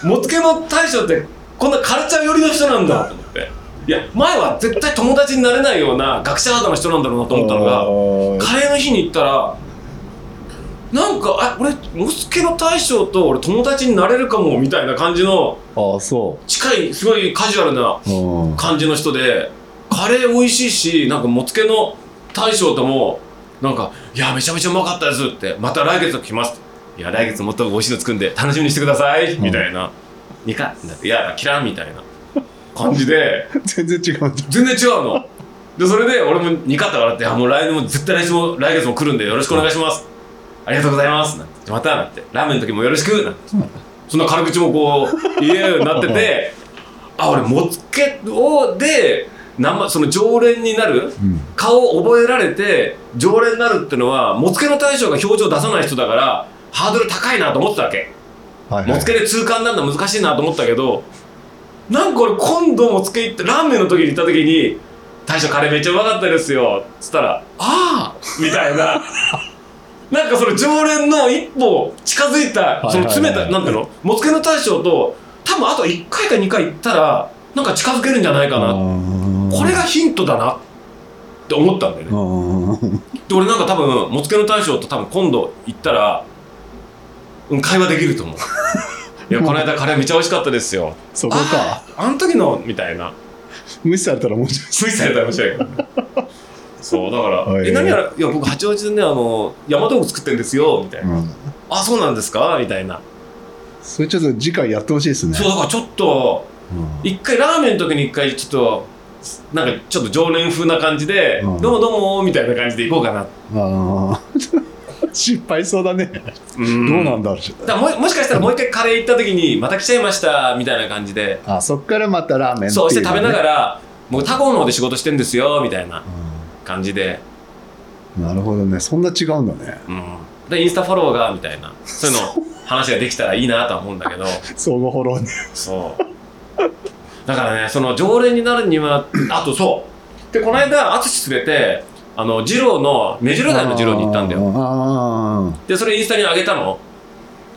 モツケの大将ってこんなカルチャー寄りの人なんだ。と思っていや前は絶対友達になれないような学者肌の人なんだろうなと思ったのがカレーの日に行ったらなんかあ俺モスケの大将と俺友達になれるかもみたいな感じのああそ近いすごいカジュアルなううん。感じの人でカレー美味しいしなんかもつけの大将ともなんか「いやめちゃめちゃうまかったです」って「また来月来ます」いや来月もっと美味しいの作るんで楽しみにしてください」みたいな「ニカ」だって「いやキラン」みたいな。感じで。<laughs> 全然違うじ全然違うの。でそれで俺もニカって笑って「あもう来年も絶対来週も来月も来るんでよろしくお願いします」ありがとうございます」なんて「また」なんて「ラーメンの時もよろしく」なんて。そんな軽口もこう言えるようになっててあ俺もつけをで生その常連になるうん。顔を覚えられて常連になるってのはもつけの大将が表情出さない人だからハードル高いなと思ってたわけ。はいはい。もつけで痛感なんだ難しいなと思ったけどなんか俺今度もつけ行ってラーメンの時に行った時に「大将カレーめっちゃうまかったですよ」っつったら「ああ」みたいななんかその常連の一歩近づいたその詰めたなんていうの？もつけの大将と多分あと1回か2回行ったらなんか近づけるんじゃないかな。これがヒントだなって思ったんだよね、うんで俺なんか多分もつけの大将と多分今度行ったら、うん、会話できると思う。<laughs> いやこの間カレーめっちゃ美味しかったですよ。そこか。あーあの時のみたいな。無視されたらもうちょ無視されたら面白いそうだから「はいえ何やらいや僕八王子でねあの山豆腐作ってるんですよ」みたいな。うん「あそうなんですか?」みたいな、それちょっと次回やってほしいですね。そうだからちょっとうん。一回ラーメンの時に一回ちょっとなんかちょっと常連風な感じで「うん。どうもどうも」みたいな感じで行こうかな、あー。<laughs> 失敗そうだね、うん。どうなんだろう。だからももしかしたらもう一回カレー行った時にまた来ちゃいましたみたいな感じで。あそっからまたラーメンっていそうして食べながら、ら僕他校の方で仕事してんですよみたいな感じで、うんなるほどね。そんな違うんだね。うん、でインスタフォローがみたいなそういうの話ができたらいいなとは思うんだけど。相互フォローね。そう。だからねその常連になるにはあとそう。でこの間淳連れてあの二郎の目白台の二郎に行ったんだよ。あでそれインスタに上げたの。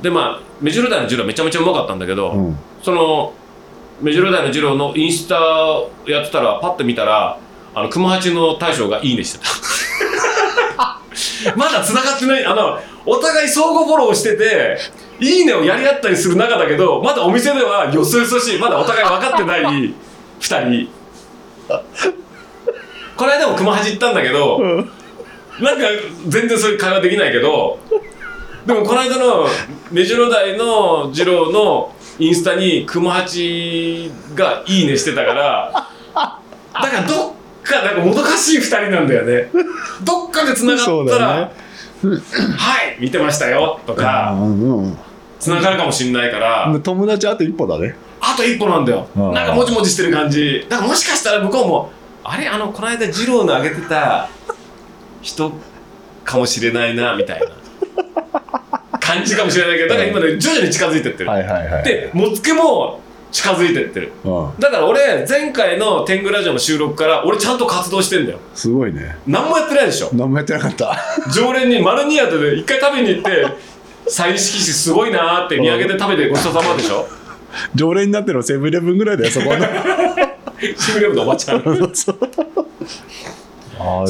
でまあ目白台の二郎めちゃめちゃうまかったんだけど、あうん。その目白台の二郎のインスタやってたらパッと見たらあの熊八の大将がいいねしてた。<laughs> まだ繋がってない。あのお互い相互フォローしてていいねをやり合ったりする仲だけどまだお店ではよそよそしい。まだお互い分かってない <laughs> 2人。この間も熊八行ったんだけど、なんか全然そういう会話できないけどでもこの間の目白台の二郎のインスタに熊八がいいねしてたからだからどっかなんかもどかしい2人なんだよね。<laughs> どっかで繋がったら「そうだよはい見てましたよ」とうかんうん。繋がるかもしんないから。うん友達あと一歩だね。あと一歩なんだよ。うんなんかもちもちしてる感じ。だからもしかしたら向こうもあれあのこの間二郎のあげてた人かもしれないなみたいな。<laughs> 感じかもしれないけどだから今ね徐々に近づいてってる、はいはいはい。でもつけも近づいてってる。うん。だから俺前回の天狗ラジオの収録から俺ちゃんと活動してんだよ。すごいね。何もやってないでしょ。何もやってなかった。常連に丸ニアで一回食べに行ってサイン色紙すごいなーって土産で食べてごちそうさまでしょ。常連になってるのセブンイレブンぐらいだよそこの。<laughs> シムレブのおばちゃん。<laughs> そう。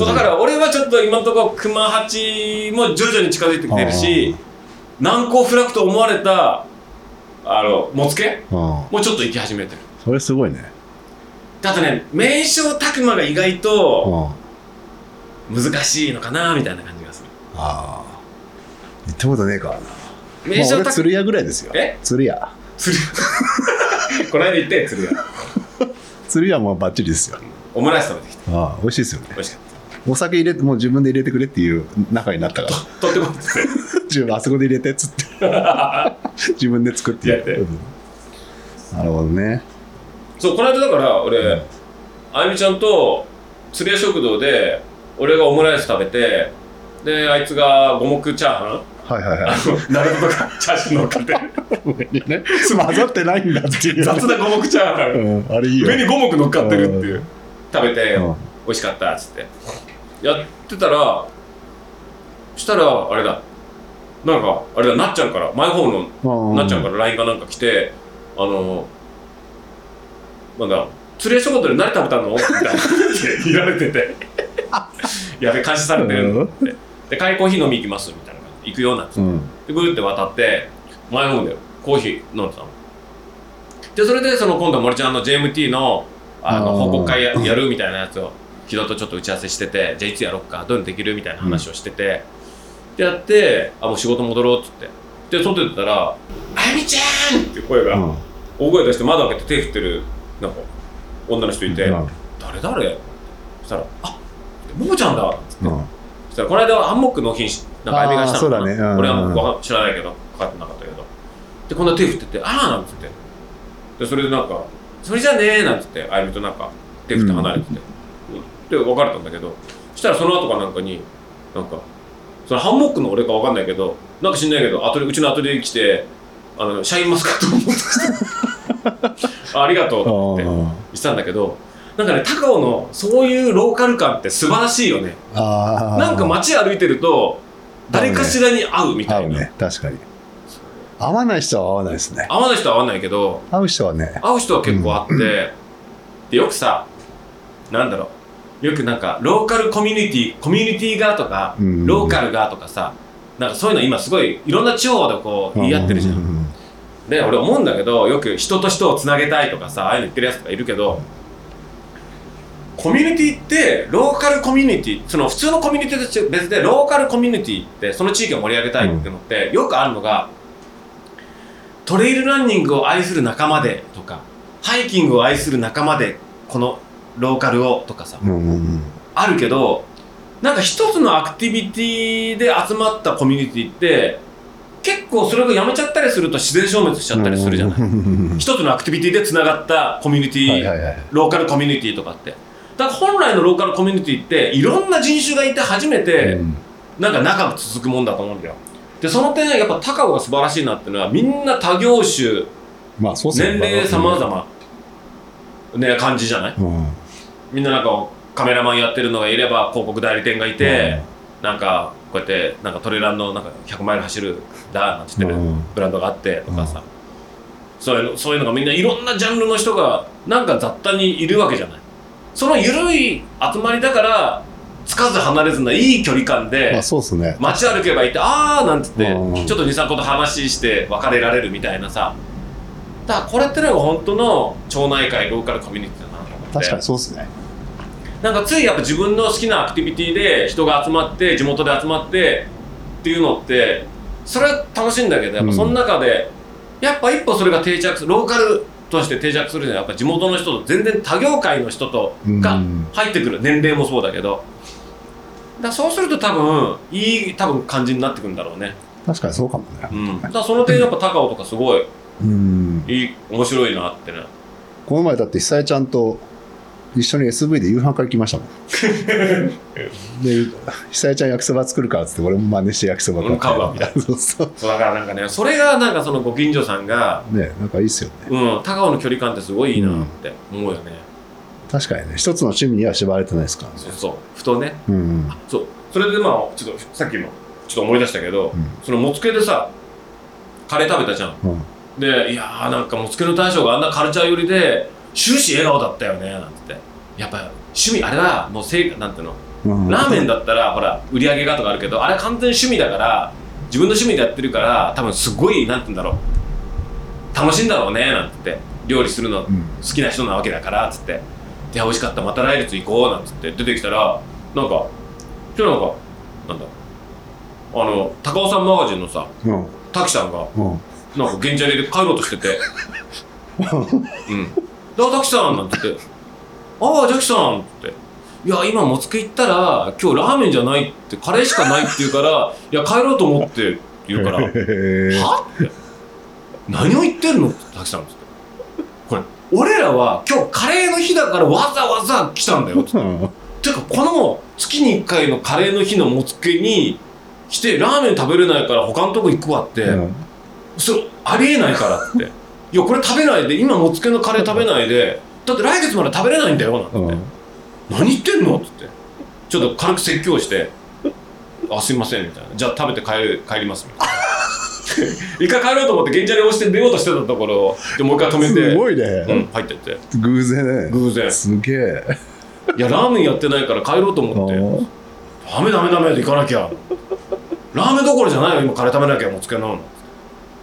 だから俺はちょっと今のところ熊八も徐々に近づいてきてるし難攻不落と思われたあのもつけ？うんもうちょっと行き始めてる。それすごいね。あとね名称拓磨が意外うんとあ難しいのかなみたいな感じがする。あ行ったことねえからな。まあ名称拓俺鶴屋ぐらいですよ。え？鶴屋。釣り <laughs> この間行って釣り屋。鶴屋もバッチリですよ。オムライス食べてきてああ美味しいですよね。美味しかっお酒入れてもう自分で入れてくれっていう仲になったから。たとってもって <laughs> 自分あそこで入れてっつって。<laughs> 自分で作ってやって。うん。なるほどね。そうこの間だから俺、あゆみちゃんと釣り屋食堂で俺がオムライス食べてであいつが五目チャーハン？はいはいはい。あのナルトとかチャーシュー乗っかってね。混ざってないんだっていう。雑な五目チャーハン。うんあれいいよ。上に五目乗っかってるっていう。食べてうん。美味しかったっつって。やってたらしたらあれだなんかあれだなっちゃんからマイホームのうんなっちゃんから LINE かなんか来てあのなんだ釣り屋食堂で何食べたの？みたいな言われてて。<laughs> やべ監視されてるの。ってでコーヒー飲み行きますみたいな。感じで行くよなんつってうん。でぐるって渡ってマイホームでコーヒー飲んでたの。でそれでその今度森ちゃんの JMT のあの報告会ややるみたいなやつを木戸とちょっと打ち合わせしててじゃあいつやろっかどういうのできる？みたいな話をしてて、でやってあもう仕事戻ろうっつって。で外出てたら「あゆみちゃん!」って声が、うん。大声出して窓開けて手振ってるなんか女の人いて「うん誰誰?」そしたら「あももちゃんだ!」っつって。うん。そしたらこの間ハンモック納品しなんかあゆみがしたのかな。あーそうだね。うん。俺は知らないけど分かってなかったけど。でこんな手振ってて「ああ」なんつって。でそれでなんか「それじゃねえ」なんつってあゆみとなんか手振って離れてて、で別れたんだけど。そしたらその後かなんかになんかそのハンモックの俺か分かんないけどなんか知んないけどアトリうちのアトリエに来てあのシャインマスカットを持ってきて <laughs> あありがとうって言ってたんだけどなんかね高尾のそういうローカル感って素晴らしいよね。ああなんか街歩いてると誰かしらに会うみたいな、ね。確かに。合わない人は合わないですね。会わない人は会わないけど合う人はね。会う人は結構会って、でよくさなんだろうよくなんかローカルコミュニティコミュニティがとか、うん。ローカルがとかさなんかそういうの今すごいいろんな地方でこう言い合ってるじゃん、んで俺思うんだけどよく人と人をつなげたいとかさああいうの言ってるやつとかいるけどコミュニティってローカルコミュニティその普通のコミュニティと別でローカルコミュニティってその地域を盛り上げたいってのって、よくあるのがトレイルランニングを愛する仲間でとかハイキングを愛する仲間でこのローカルをとかさ。うんうんうんあるけどなんか一つのアクティビティで集まったコミュニティって結構それがやめちゃったりすると自然消滅しちゃったりするじゃない、うん。うん。うん一つのアクティビティでつながったコミュニティ、はいはいはい。ローカルコミュニティとかって。だから本来のローカルコミュニティっていろんな人種がいて初めてうん。なんか仲が続くもんだと思うんだよ。でその点やっぱ高尾が素晴らしいなっていうのはみんな多業種まあそうっすね。年齢様々ね感じじゃない？うんみんななんかカメラマンやってるのがいれば広告代理店がいて、なんかこうやってなんかトレランのなんか100マイル走るだなんて言ってる？うん。ブランドがあってとかさ、そういうのそういうのがみんないろんなジャンルの人がなんか雑多にいるわけじゃない。その緩い集まりだからつかず離れずないい距離感で、まあそうっすね。街歩けばいてあーなんつってうん。ちょっと23個と話して別れられるみたいなさ。だからこれってのが本当の町内会ローカルコミュニティ確かにそうっすね。なんかついやっぱ自分の好きなアクティビティで人が集まって地元で集まってっていうのってそれは楽しいんだけどやっぱその中で、やっぱ一歩それが定着するローカルとして定着するにはやっぱ地元の人と全然他業界の人とがうん。入ってくる年齢もそうだけどだそうすると多分いい多分感じになってくるんだろうね、確かにそうかもね。うん、だその点やっぱ高尾とかすごいうん。いい面白いなってねこの前だって久江ちゃんと一緒に SV で夕飯会行きましたもん。<laughs> で久江ちゃん焼きそば作るからっつって俺も真似して焼きそば買うわみたいなそうそうそう。だからなんかねそれがなんかそのご近所さんがねなんかいいっすよね。うん、高尾の距離感ってすごいいいなって思うよね、確かにね一つの趣味には縛られてないですからね。そうそう。ふとね。うんそう。それでまあちょっとさっきもちょっと思い出したけど、うん。そのもつけでさカレー食べたじゃん。うん。でいやーなんかもつけの大将があんなカルチャー寄りで終始笑顔だったよねなんて言ってやっぱ趣味あれだもうせいなんていうの？うん。ラーメンだったらほら売り上げがとかあるけどあれ完全に趣味だから自分の趣味でやってるから多分すごいなんて言うんだろう。楽しいんだろうねなんて言って料理するのうん。好きな人なわけだからっつって「で美味しかったまた来月行こう」なんつって出てきたらなんか今日なんかなんだ？あの高尾山マガジンのさうん。滝さんがうん。なんか現地で帰ろうとしてて「<laughs> うん。であ滝さん」なんつって「ああ滝さん」って「いや今もつけ行ったら今日ラーメンじゃないってカレーしかないって言うから <laughs> いや帰ろうと思って」って言うから「へー。は？って。何を言ってるの？って滝さん。ってこれ俺らは今日カレーの日だからわざわざ来たんだよ。つってうん。てかこの月に1回のカレーの日のもつけに来てラーメン食べれないから他のとこ行くわって、うん。それありえないからって。いやこれ食べないで今もつけのカレー食べないでだって来月まで食べれないんだよなんて、うん。何言ってんの？っつって。ちょっと軽く説教して「あすいません」みたいな「じゃあ食べて帰る帰ります」みたいな。<laughs> 一回帰ろうと思って現地で押して出ようとしてたところをでもう一回止めてすごいうんね、入ってって。偶然。ね偶然。すげえ。いやラーメンやってないから帰ろうと思って。あダメダメダメで行かなきゃ。ラーメンどころじゃないよ今カレー食べなきゃもうつけなの。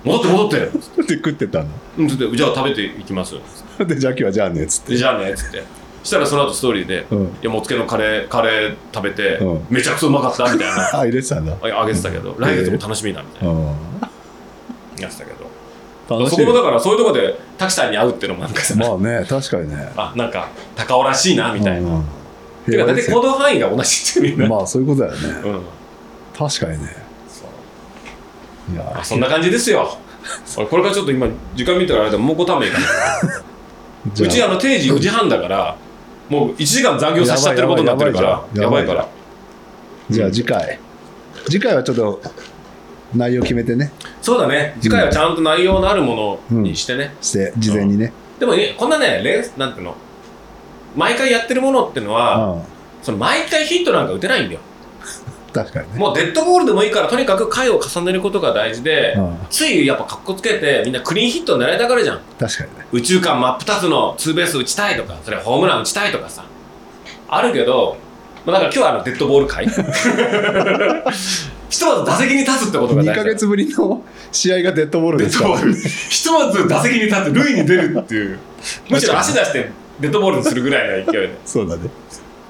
戻って戻って。ー <laughs> で食ってたんうんつってじゃあ食べていきます。だ <laughs> でじゃあ今日はじゃあねっつって。でじゃあねっつって。したらその後ストーリーでうん。いやもつけのカレーカレー食べて、うん。めちゃくちゃうまかったみたいな。<laughs> あ入れてたんだ。ああげてたけど。来月も楽しみだみたいな。うん。やってたけど。そこもだからそういうところで滝さんに会うっていうのもなんかさ、まあね確かにね。あなんか高尾らしいなみたいな、うんてか大体行動範囲が同じってみんな、まあそういうことだよね。うん。確かにね。いやあそんな感じですよ。俺 <laughs> これからちょっと今時間見たらあれだもうこためいかなうちあの定時4時半だからもう1時間残業させちゃってることになってるからやばいから。じゃあ次回。次回はちょっと内容決めてね。そうだね。次回はちゃんと内容のあるものにしてね、して事前にね。でもねこんなねレなんていうの？毎回やってるものっていうのは、うん。その毎回ヒットなんか打てないんだよ確かにね。もうデッドボールでもいいからとにかく回を重ねることが大事で、うん。ついやっぱかっこつけてみんなクリーンヒット狙いたがるじゃん。確かにね。宇宙間真っ二つのツーベース打ちたいとかそれホームラン打ちたいとかさ。ああるけど、まあ、だから今日はあのデッドボール会。<laughs> ひとまず打席に立つってことが大事2ヶ月ぶりの試合がデッドボールデですか？らひとまず打席に立って塁に出るっていう。<laughs> むしろ足出してデッドボールにするぐらいの勢いで。そうだね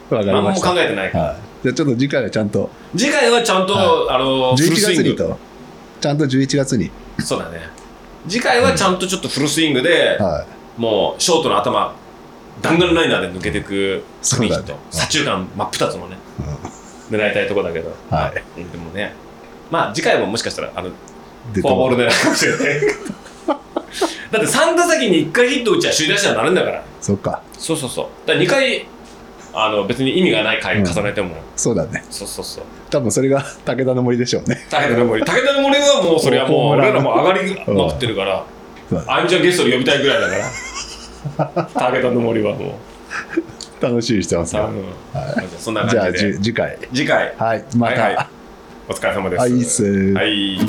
わかり何もました考えてないか。らはい、じゃあちょっと次回はちゃんと。次回はちゃんと、はあのフ11ルスイング。月にとちゃんと11月に、そうだね。次回はちゃんとちょっとフルスイングで、はい、もうショートの頭弾丸ライナーで抜けていくスリーヒット、そうだね。左中間真っ二つのね狙いたいとこだけど、はい。うんでもねまあ次回ももしかしたらあのデフォアボール狙いかもしれないだって3打席に1回ヒット打ちゃ首位打者になるんだから。そっか。そうそうそう。だから2回あの別に意味がない回重ねても、そうだね。そうそうそう。多分それが <laughs> 武田の森でしょうね。武田の森。武田の森はもうそれはもう俺らも上がりまくってるからそうだねあゆみちゃんゲストに呼びたいぐらいだから。武田の森はもう。楽しみにしてますよ。さあ、うんじゃあそんなじゃあ感じでじゅ次回。次回。はいまた、はいはい。お疲れ様です。はい